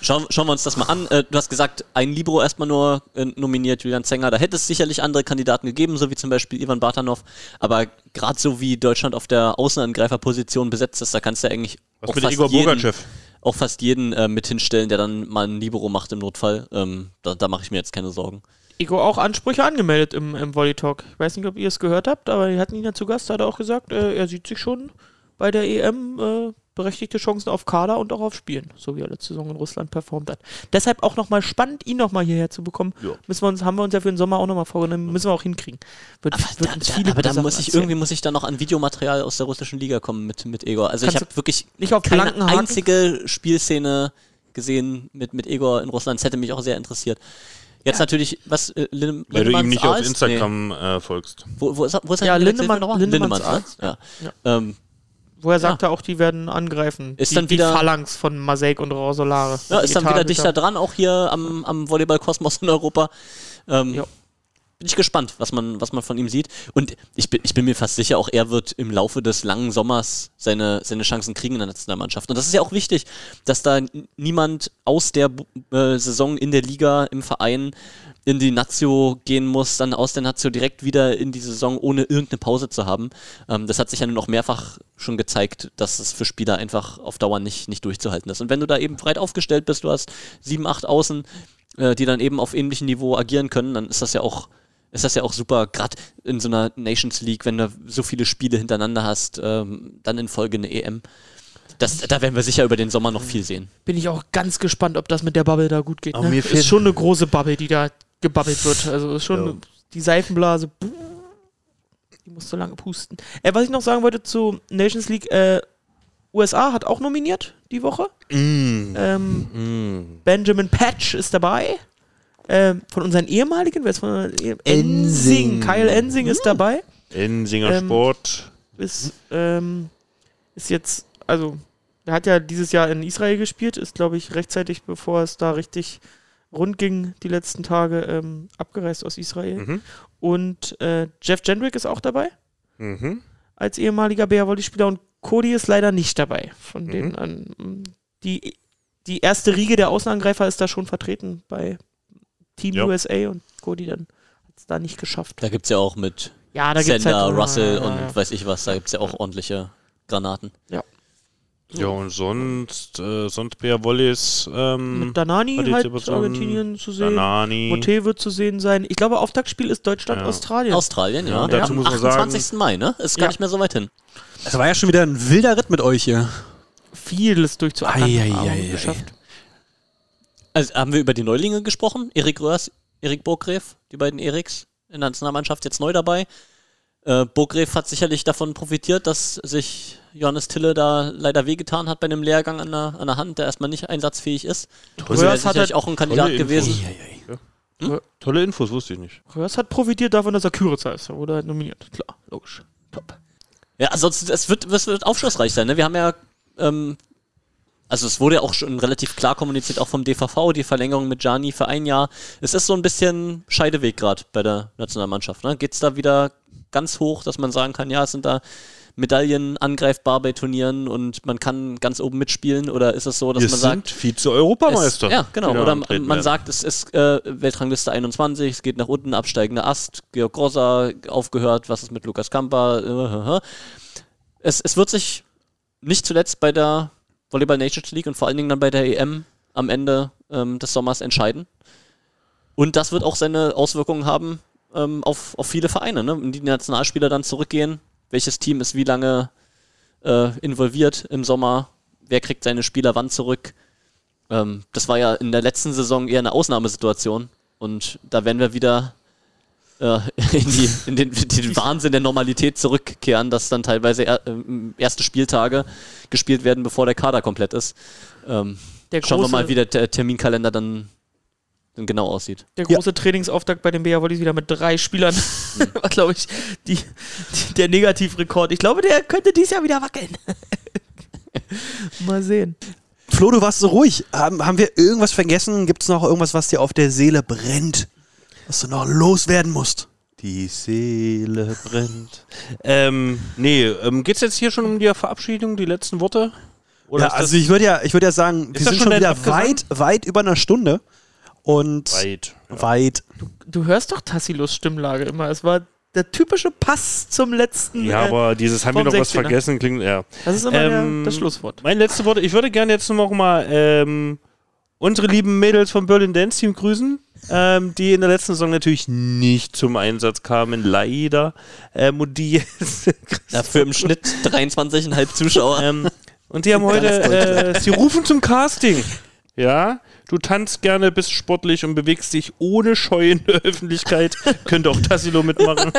schauen, schauen wir uns das mal an. Äh, du hast gesagt, ein Libro erstmal nur äh, nominiert, Julian Zenger. Da hätte es sicherlich andere Kandidaten gegeben, so wie zum Beispiel Ivan Bartanov. Aber gerade so wie Deutschland auf der Außenangreiferposition besetzt ist, da kannst du eigentlich Was auch mit fast Igor jeden, auch fast jeden äh, mit hinstellen, der dann mal ein Libero macht im Notfall. Ähm, da da mache ich mir jetzt keine Sorgen. Ego auch Ansprüche angemeldet im, im Volley Talk. Ich weiß nicht, ob ihr es gehört habt, aber wir hatten ihn ja zu Gast, da hat er auch gesagt, äh, er sieht sich schon bei der EM äh, berechtigte Chancen auf Kader und auch auf Spielen, so wie er letzte Saison in Russland performt hat. Deshalb auch nochmal spannend, ihn nochmal hierher zu bekommen. Ja. Müssen wir uns, haben wir uns ja für den Sommer auch nochmal vorgenommen, müssen wir auch hinkriegen. Wird, wird Da, uns da, viele aber da gute muss ich erzählen. irgendwie muss ich da noch an Videomaterial aus der russischen Liga kommen mit, mit Egor. Also Kannst ich habe wirklich nicht auf keine einzige Spielszene gesehen mit, mit Egor in Russland. Das hätte mich auch sehr interessiert. Jetzt natürlich, was äh, Lin Weil du ihm Lindemanns nicht auf Aals? Instagram äh, folgst. Nee. Wo, wo ist er, wo ist er Ja, Lindemann-? Lindemanns Lindemanns, ne? ja. Ja. Ähm, Woher sagt er auch, die werden angreifen. Ist die, dann wieder- die Phalanx von Maseik und Rosolare. ja, ist dann wieder dichter dran, auch hier am, am Volleyball-Kosmos in Europa. Ähm, Ja. Bin ich gespannt, was man, was man von ihm sieht. Und ich bin, ich bin mir fast sicher, auch er wird im Laufe des langen Sommers seine, seine Chancen kriegen in der Nationalmannschaft. Und das ist ja auch wichtig, dass da niemand aus der äh, Saison in der Liga, im Verein in die Nazio gehen muss, dann aus der Nazio direkt wieder in die Saison, ohne irgendeine Pause zu haben. Ähm, das hat sich ja nun auch mehrfach schon gezeigt, dass es für Spieler einfach auf Dauer nicht, nicht durchzuhalten ist. Und wenn du da eben breit aufgestellt bist, du hast sieben, acht Außen, äh, die dann eben auf ähnlichem Niveau agieren können, dann ist das ja auch ist das ja auch super, gerade in so einer Nations League, wenn du so viele Spiele hintereinander hast, ähm, dann in Folge eine EM. Das, da werden wir sicher über den Sommer noch viel sehen. Bin ich auch ganz gespannt, ob das mit der Bubble da gut geht. Ne? mir fehlt- Ist schon eine große Bubble, die da gebabbelt wird. Also ist schon Ja. die Seifenblase. Die muss so lange pusten. Äh, was ich noch sagen wollte zu Nations League, äh, USA hat auch nominiert die Woche. Mm. Ähm, Benjamin Patch ist dabei. Ähm, von unseren ehemaligen, wer ist von ehem- Ensing. Kyle Ensing ist dabei. Ensinger Ähm, Sport. Ist, ähm, ist jetzt, also, er hat ja dieses Jahr in Israel gespielt, ist, glaube ich, rechtzeitig, bevor es da richtig rund ging, die letzten Tage, ähm, abgereist aus Israel. Mhm. Und äh, Jeff Jendrick ist auch dabei, Mhm. als ehemaliger BR-Volley-Spieler und Cody ist leider nicht dabei. Von Mhm. denen an, die, die erste Riege der Außenangreifer ist da schon vertreten bei Team Ja. USA und Cody dann hat es da nicht geschafft. Da gibt es ja auch mit Ja, da gibt's Sender, halt Russell ja, ja, und weiß ich was, da gibt es ja auch ordentliche Granaten. Ja, und sonst, äh, sonst Bea Wallis. Ähm, Mit Danani halt Argentinien zu sehen. Danani. Moté wird zu sehen sein. Ich glaube, Auftaktspiel ist Deutschland-Australien. Australien, ja. Ja, dazu Am muss man sagen- 28. Mai, ne? Ist gar Ja. nicht mehr so weit hin. Es war ja schon wieder ein wilder Ritt mit euch hier. Vieles ei. geschafft. Also haben wir über die Neulinge gesprochen? Erik Röhrs, Erik Burggref, die beiden Eriks in der Nationalmannschaft jetzt neu dabei. Äh, Burggref hat sicherlich davon profitiert, dass sich Johannes Tille da leider wehgetan hat bei einem Lehrgang an der, an der Hand, der erstmal nicht einsatzfähig ist. Röhrs hat sicherlich halt auch ein Kandidat tolle gewesen. Infos. Ja. Tolle Infos, wusste ich nicht. Röhrs hat profitiert davon, dass er Küritzer ist. Er wurde halt nominiert. Klar, logisch. Top. Ja, ansonsten, es wird, es wird aufschlussreich sein. Ne? Wir haben ja, ähm, also es wurde ja auch schon relativ klar kommuniziert, auch vom DVV, die Verlängerung mit Gianni für ein Jahr. Es ist so ein bisschen Scheideweg gerade bei der Nationalmannschaft. Ne? Geht es da wieder ganz hoch, dass man sagen kann, ja, es sind da Medaillen angreifbar bei Turnieren und man kann ganz oben mitspielen? Oder ist es so, dass Wir man sind sagt, Vize-Europameister. ja, genau. Oder man werden. sagt, es ist äh, Weltrangliste 21, es geht nach unten, absteigender Ast, Georg Grosser aufgehört, was ist mit Lukas Kamper? Äh, äh, äh. Es, es wird sich nicht zuletzt bei der Volleyball Nations League und vor allen Dingen dann bei der EM am Ende ähm, des Sommers entscheiden. Und das wird auch seine Auswirkungen haben ähm, auf, auf viele Vereine, ne? wenn die Nationalspieler dann zurückgehen. Welches Team ist wie lange äh, involviert im Sommer? Wer kriegt seine Spieler wann zurück? Ähm, das war ja in der letzten Saison eher eine Ausnahmesituation. Und da werden wir wieder äh, [LAUGHS] in, die, in den, den Wahnsinn der Normalität zurückkehren, dass dann teilweise er, ähm, erste Spieltage gespielt werden, bevor der Kader komplett ist. Ähm, schauen wir mal, wie der Ter- Terminkalender dann genau aussieht. Der große Trainingsauftakt bei den BA Volleys wieder mit drei Spielern [LAUGHS] war, glaube ich, die, die, der Negativrekord. Ich glaube, der könnte dieses Jahr wieder wackeln. [LAUGHS] Mal sehen. Flo, du warst so ruhig. Haben, haben wir irgendwas vergessen? Gibt es noch irgendwas, was dir auf der Seele brennt? Was du noch loswerden musst? Die Seele brennt. Ähm, nee, ähm, geht's jetzt hier schon um die Verabschiedung, die letzten Worte? Oder ja, also ich würde ja, ich würde ja sagen, wir sind schon schon wieder Abgesang? weit, weit über einer Stunde. Und weit? Ja. weit. Du hörst doch Tassilos Stimmlage immer. Es war der typische Pass zum letzten. Ja, äh, aber dieses haben wir noch was 16er. vergessen, klingt, ja. Das ist immer der, Ähm, das Schlusswort. Mein letzte Wort, ich würde gerne jetzt noch mal ähm, unsere lieben Mädels vom Berlin Dance Team grüßen, ähm, die in der letzten Saison natürlich nicht zum Einsatz kamen, leider. Ähm, und die Dafür im Schnitt 23,5 Zuschauer. ähm, und die haben heute, äh, sie rufen zum Casting. Ja, du tanzt gerne, bist sportlich und bewegst dich ohne Scheu in der Öffentlichkeit. [LAUGHS] Könnte auch Tassilo mitmachen.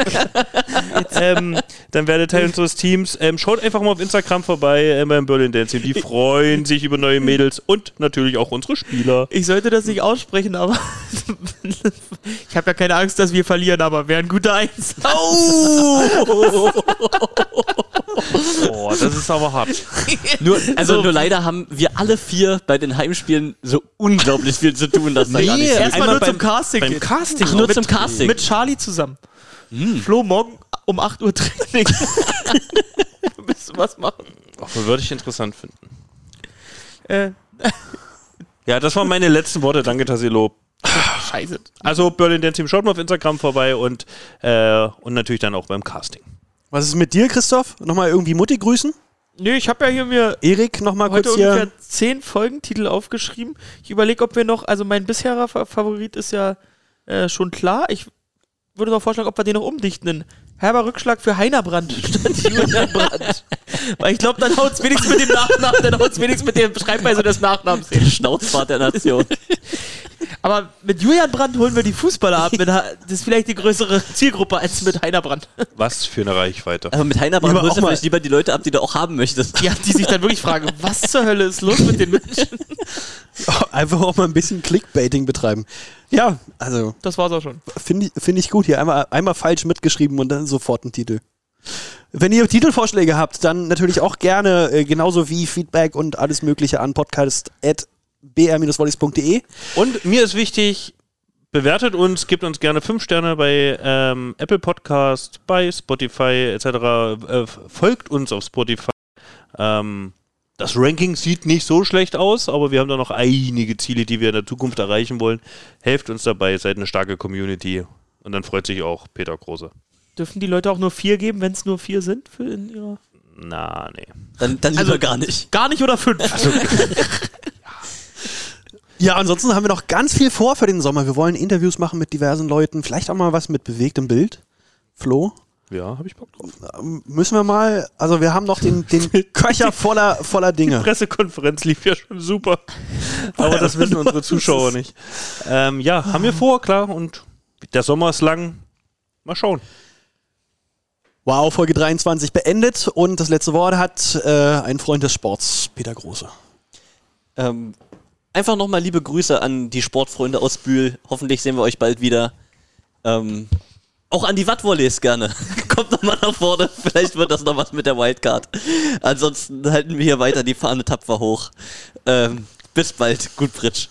ähm, dann werdet Teil unseres Teams. Ähm, schaut einfach mal auf Instagram vorbei äh, beim Berlin Dancing. Die freuen sich über neue Mädels und natürlich auch unsere Spieler. Ich sollte das nicht aussprechen, aber [LAUGHS] ich habe ja keine Angst, dass wir verlieren, aber wäre ein guter Eins. Oh, [LAUGHS] das ist aber hart. [LAUGHS] Nur, also nur leider haben wir alle vier bei den Heimspielen so unglaublich viel zu tun, dass da gar nicht Erstmal nur beim- zum Casting. beim. Casting Ach, nur mit, zum Casting. Mit Charlie zusammen. Flo, morgen um 8 Uhr Training. [LAUGHS] [LAUGHS] Du was machen. Ach, würde ich interessant finden. Äh, Ja, das waren meine letzten Worte. Danke, Tassilo. scheiße. Also Berlin Dance Team, schaut mal auf Instagram vorbei und, äh, und natürlich dann auch beim Casting. Was ist mit dir, Christoph? Nochmal irgendwie Mutti grüßen? Nö, ich habe ja hier mir Erik, nochmal heute kurz ungefähr hier. zehn Folgentitel aufgeschrieben. Ich überlege, ob wir noch, also mein bisherer Fa- Favorit ist ja äh, schon klar. Ich würde noch vorschlagen, ob wir den noch umdichten. Herber Rückschlag für Heiner Brandt [LAUGHS] statt Julian Brandt. Weil ich glaube, dann haut es wenigstens mit dem Nachnamen, dann haut es wenigstens mit der Schreibweise des Nachnamens hin. Schnauzbart der Nation. Aber mit Julian Brandt holen wir die Fußballer ab. Mit, das ist vielleicht die größere Zielgruppe als mit Heiner Brandt. Was für eine Reichweite. Aber mit Heiner Brand Lieber holst du vielleicht lieber die Leute ab, die du auch haben möchtest. Ja, die sich dann wirklich fragen, was zur Hölle ist los mit den Menschen? [LAUGHS] Einfach auch mal ein bisschen Clickbaiting betreiben. Ja, also Das war's auch schon. finde ich, find ich gut hier. Einmal, einmal falsch mitgeschrieben und dann sofort ein Titel. Wenn ihr Titelvorschläge habt, dann natürlich auch gerne, äh, genauso wie Feedback und alles Mögliche an podcast.br-volleys.de. Und mir ist wichtig, bewertet uns, gebt uns gerne 5 Sterne bei ähm, Apple Podcast, bei Spotify etc. Äh, folgt uns auf Spotify. Ähm, das Ranking sieht nicht so schlecht aus, aber wir haben da noch einige Ziele, die wir in der Zukunft erreichen wollen. Helft uns dabei, seid eine starke Community. Und dann freut sich auch Peter Große. Dürfen die Leute auch nur vier geben, wenn es nur vier sind? Für in ihrer Na, nee. Dann, dann lieber gar nicht. Gar nicht oder fünf. [LAUGHS] Ja, ansonsten haben wir noch ganz viel vor für den Sommer. Wir wollen Interviews machen mit diversen Leuten, vielleicht auch mal was mit bewegtem Bild. Flo? Ja, habe ich Bock drauf. Ähm, Müssen wir mal, also wir haben noch den, den [LAUGHS] Köcher voller, voller Dinge. Pressekonferenz lief ja schon super. [LAUGHS] Aber das wissen unsere Zuschauer nicht. Ähm, ja, haben wir vor, klar. Und der Sommer ist lang. Mal schauen. Wow, Folge 23 beendet und das letzte Wort hat äh, ein Freund des Sports, Peter Große. Ähm, einfach nochmal liebe Grüße an die Sportfreunde aus Bühl. Hoffentlich sehen wir euch bald wieder. Ähm, auch an die Wattvolleys gerne. [LAUGHS] Kommt nochmal nach vorne. Vielleicht wird das noch was mit der Wildcard. Ansonsten halten wir hier weiter die Fahne tapfer hoch. Ähm, bis bald. Gut, Fritsch.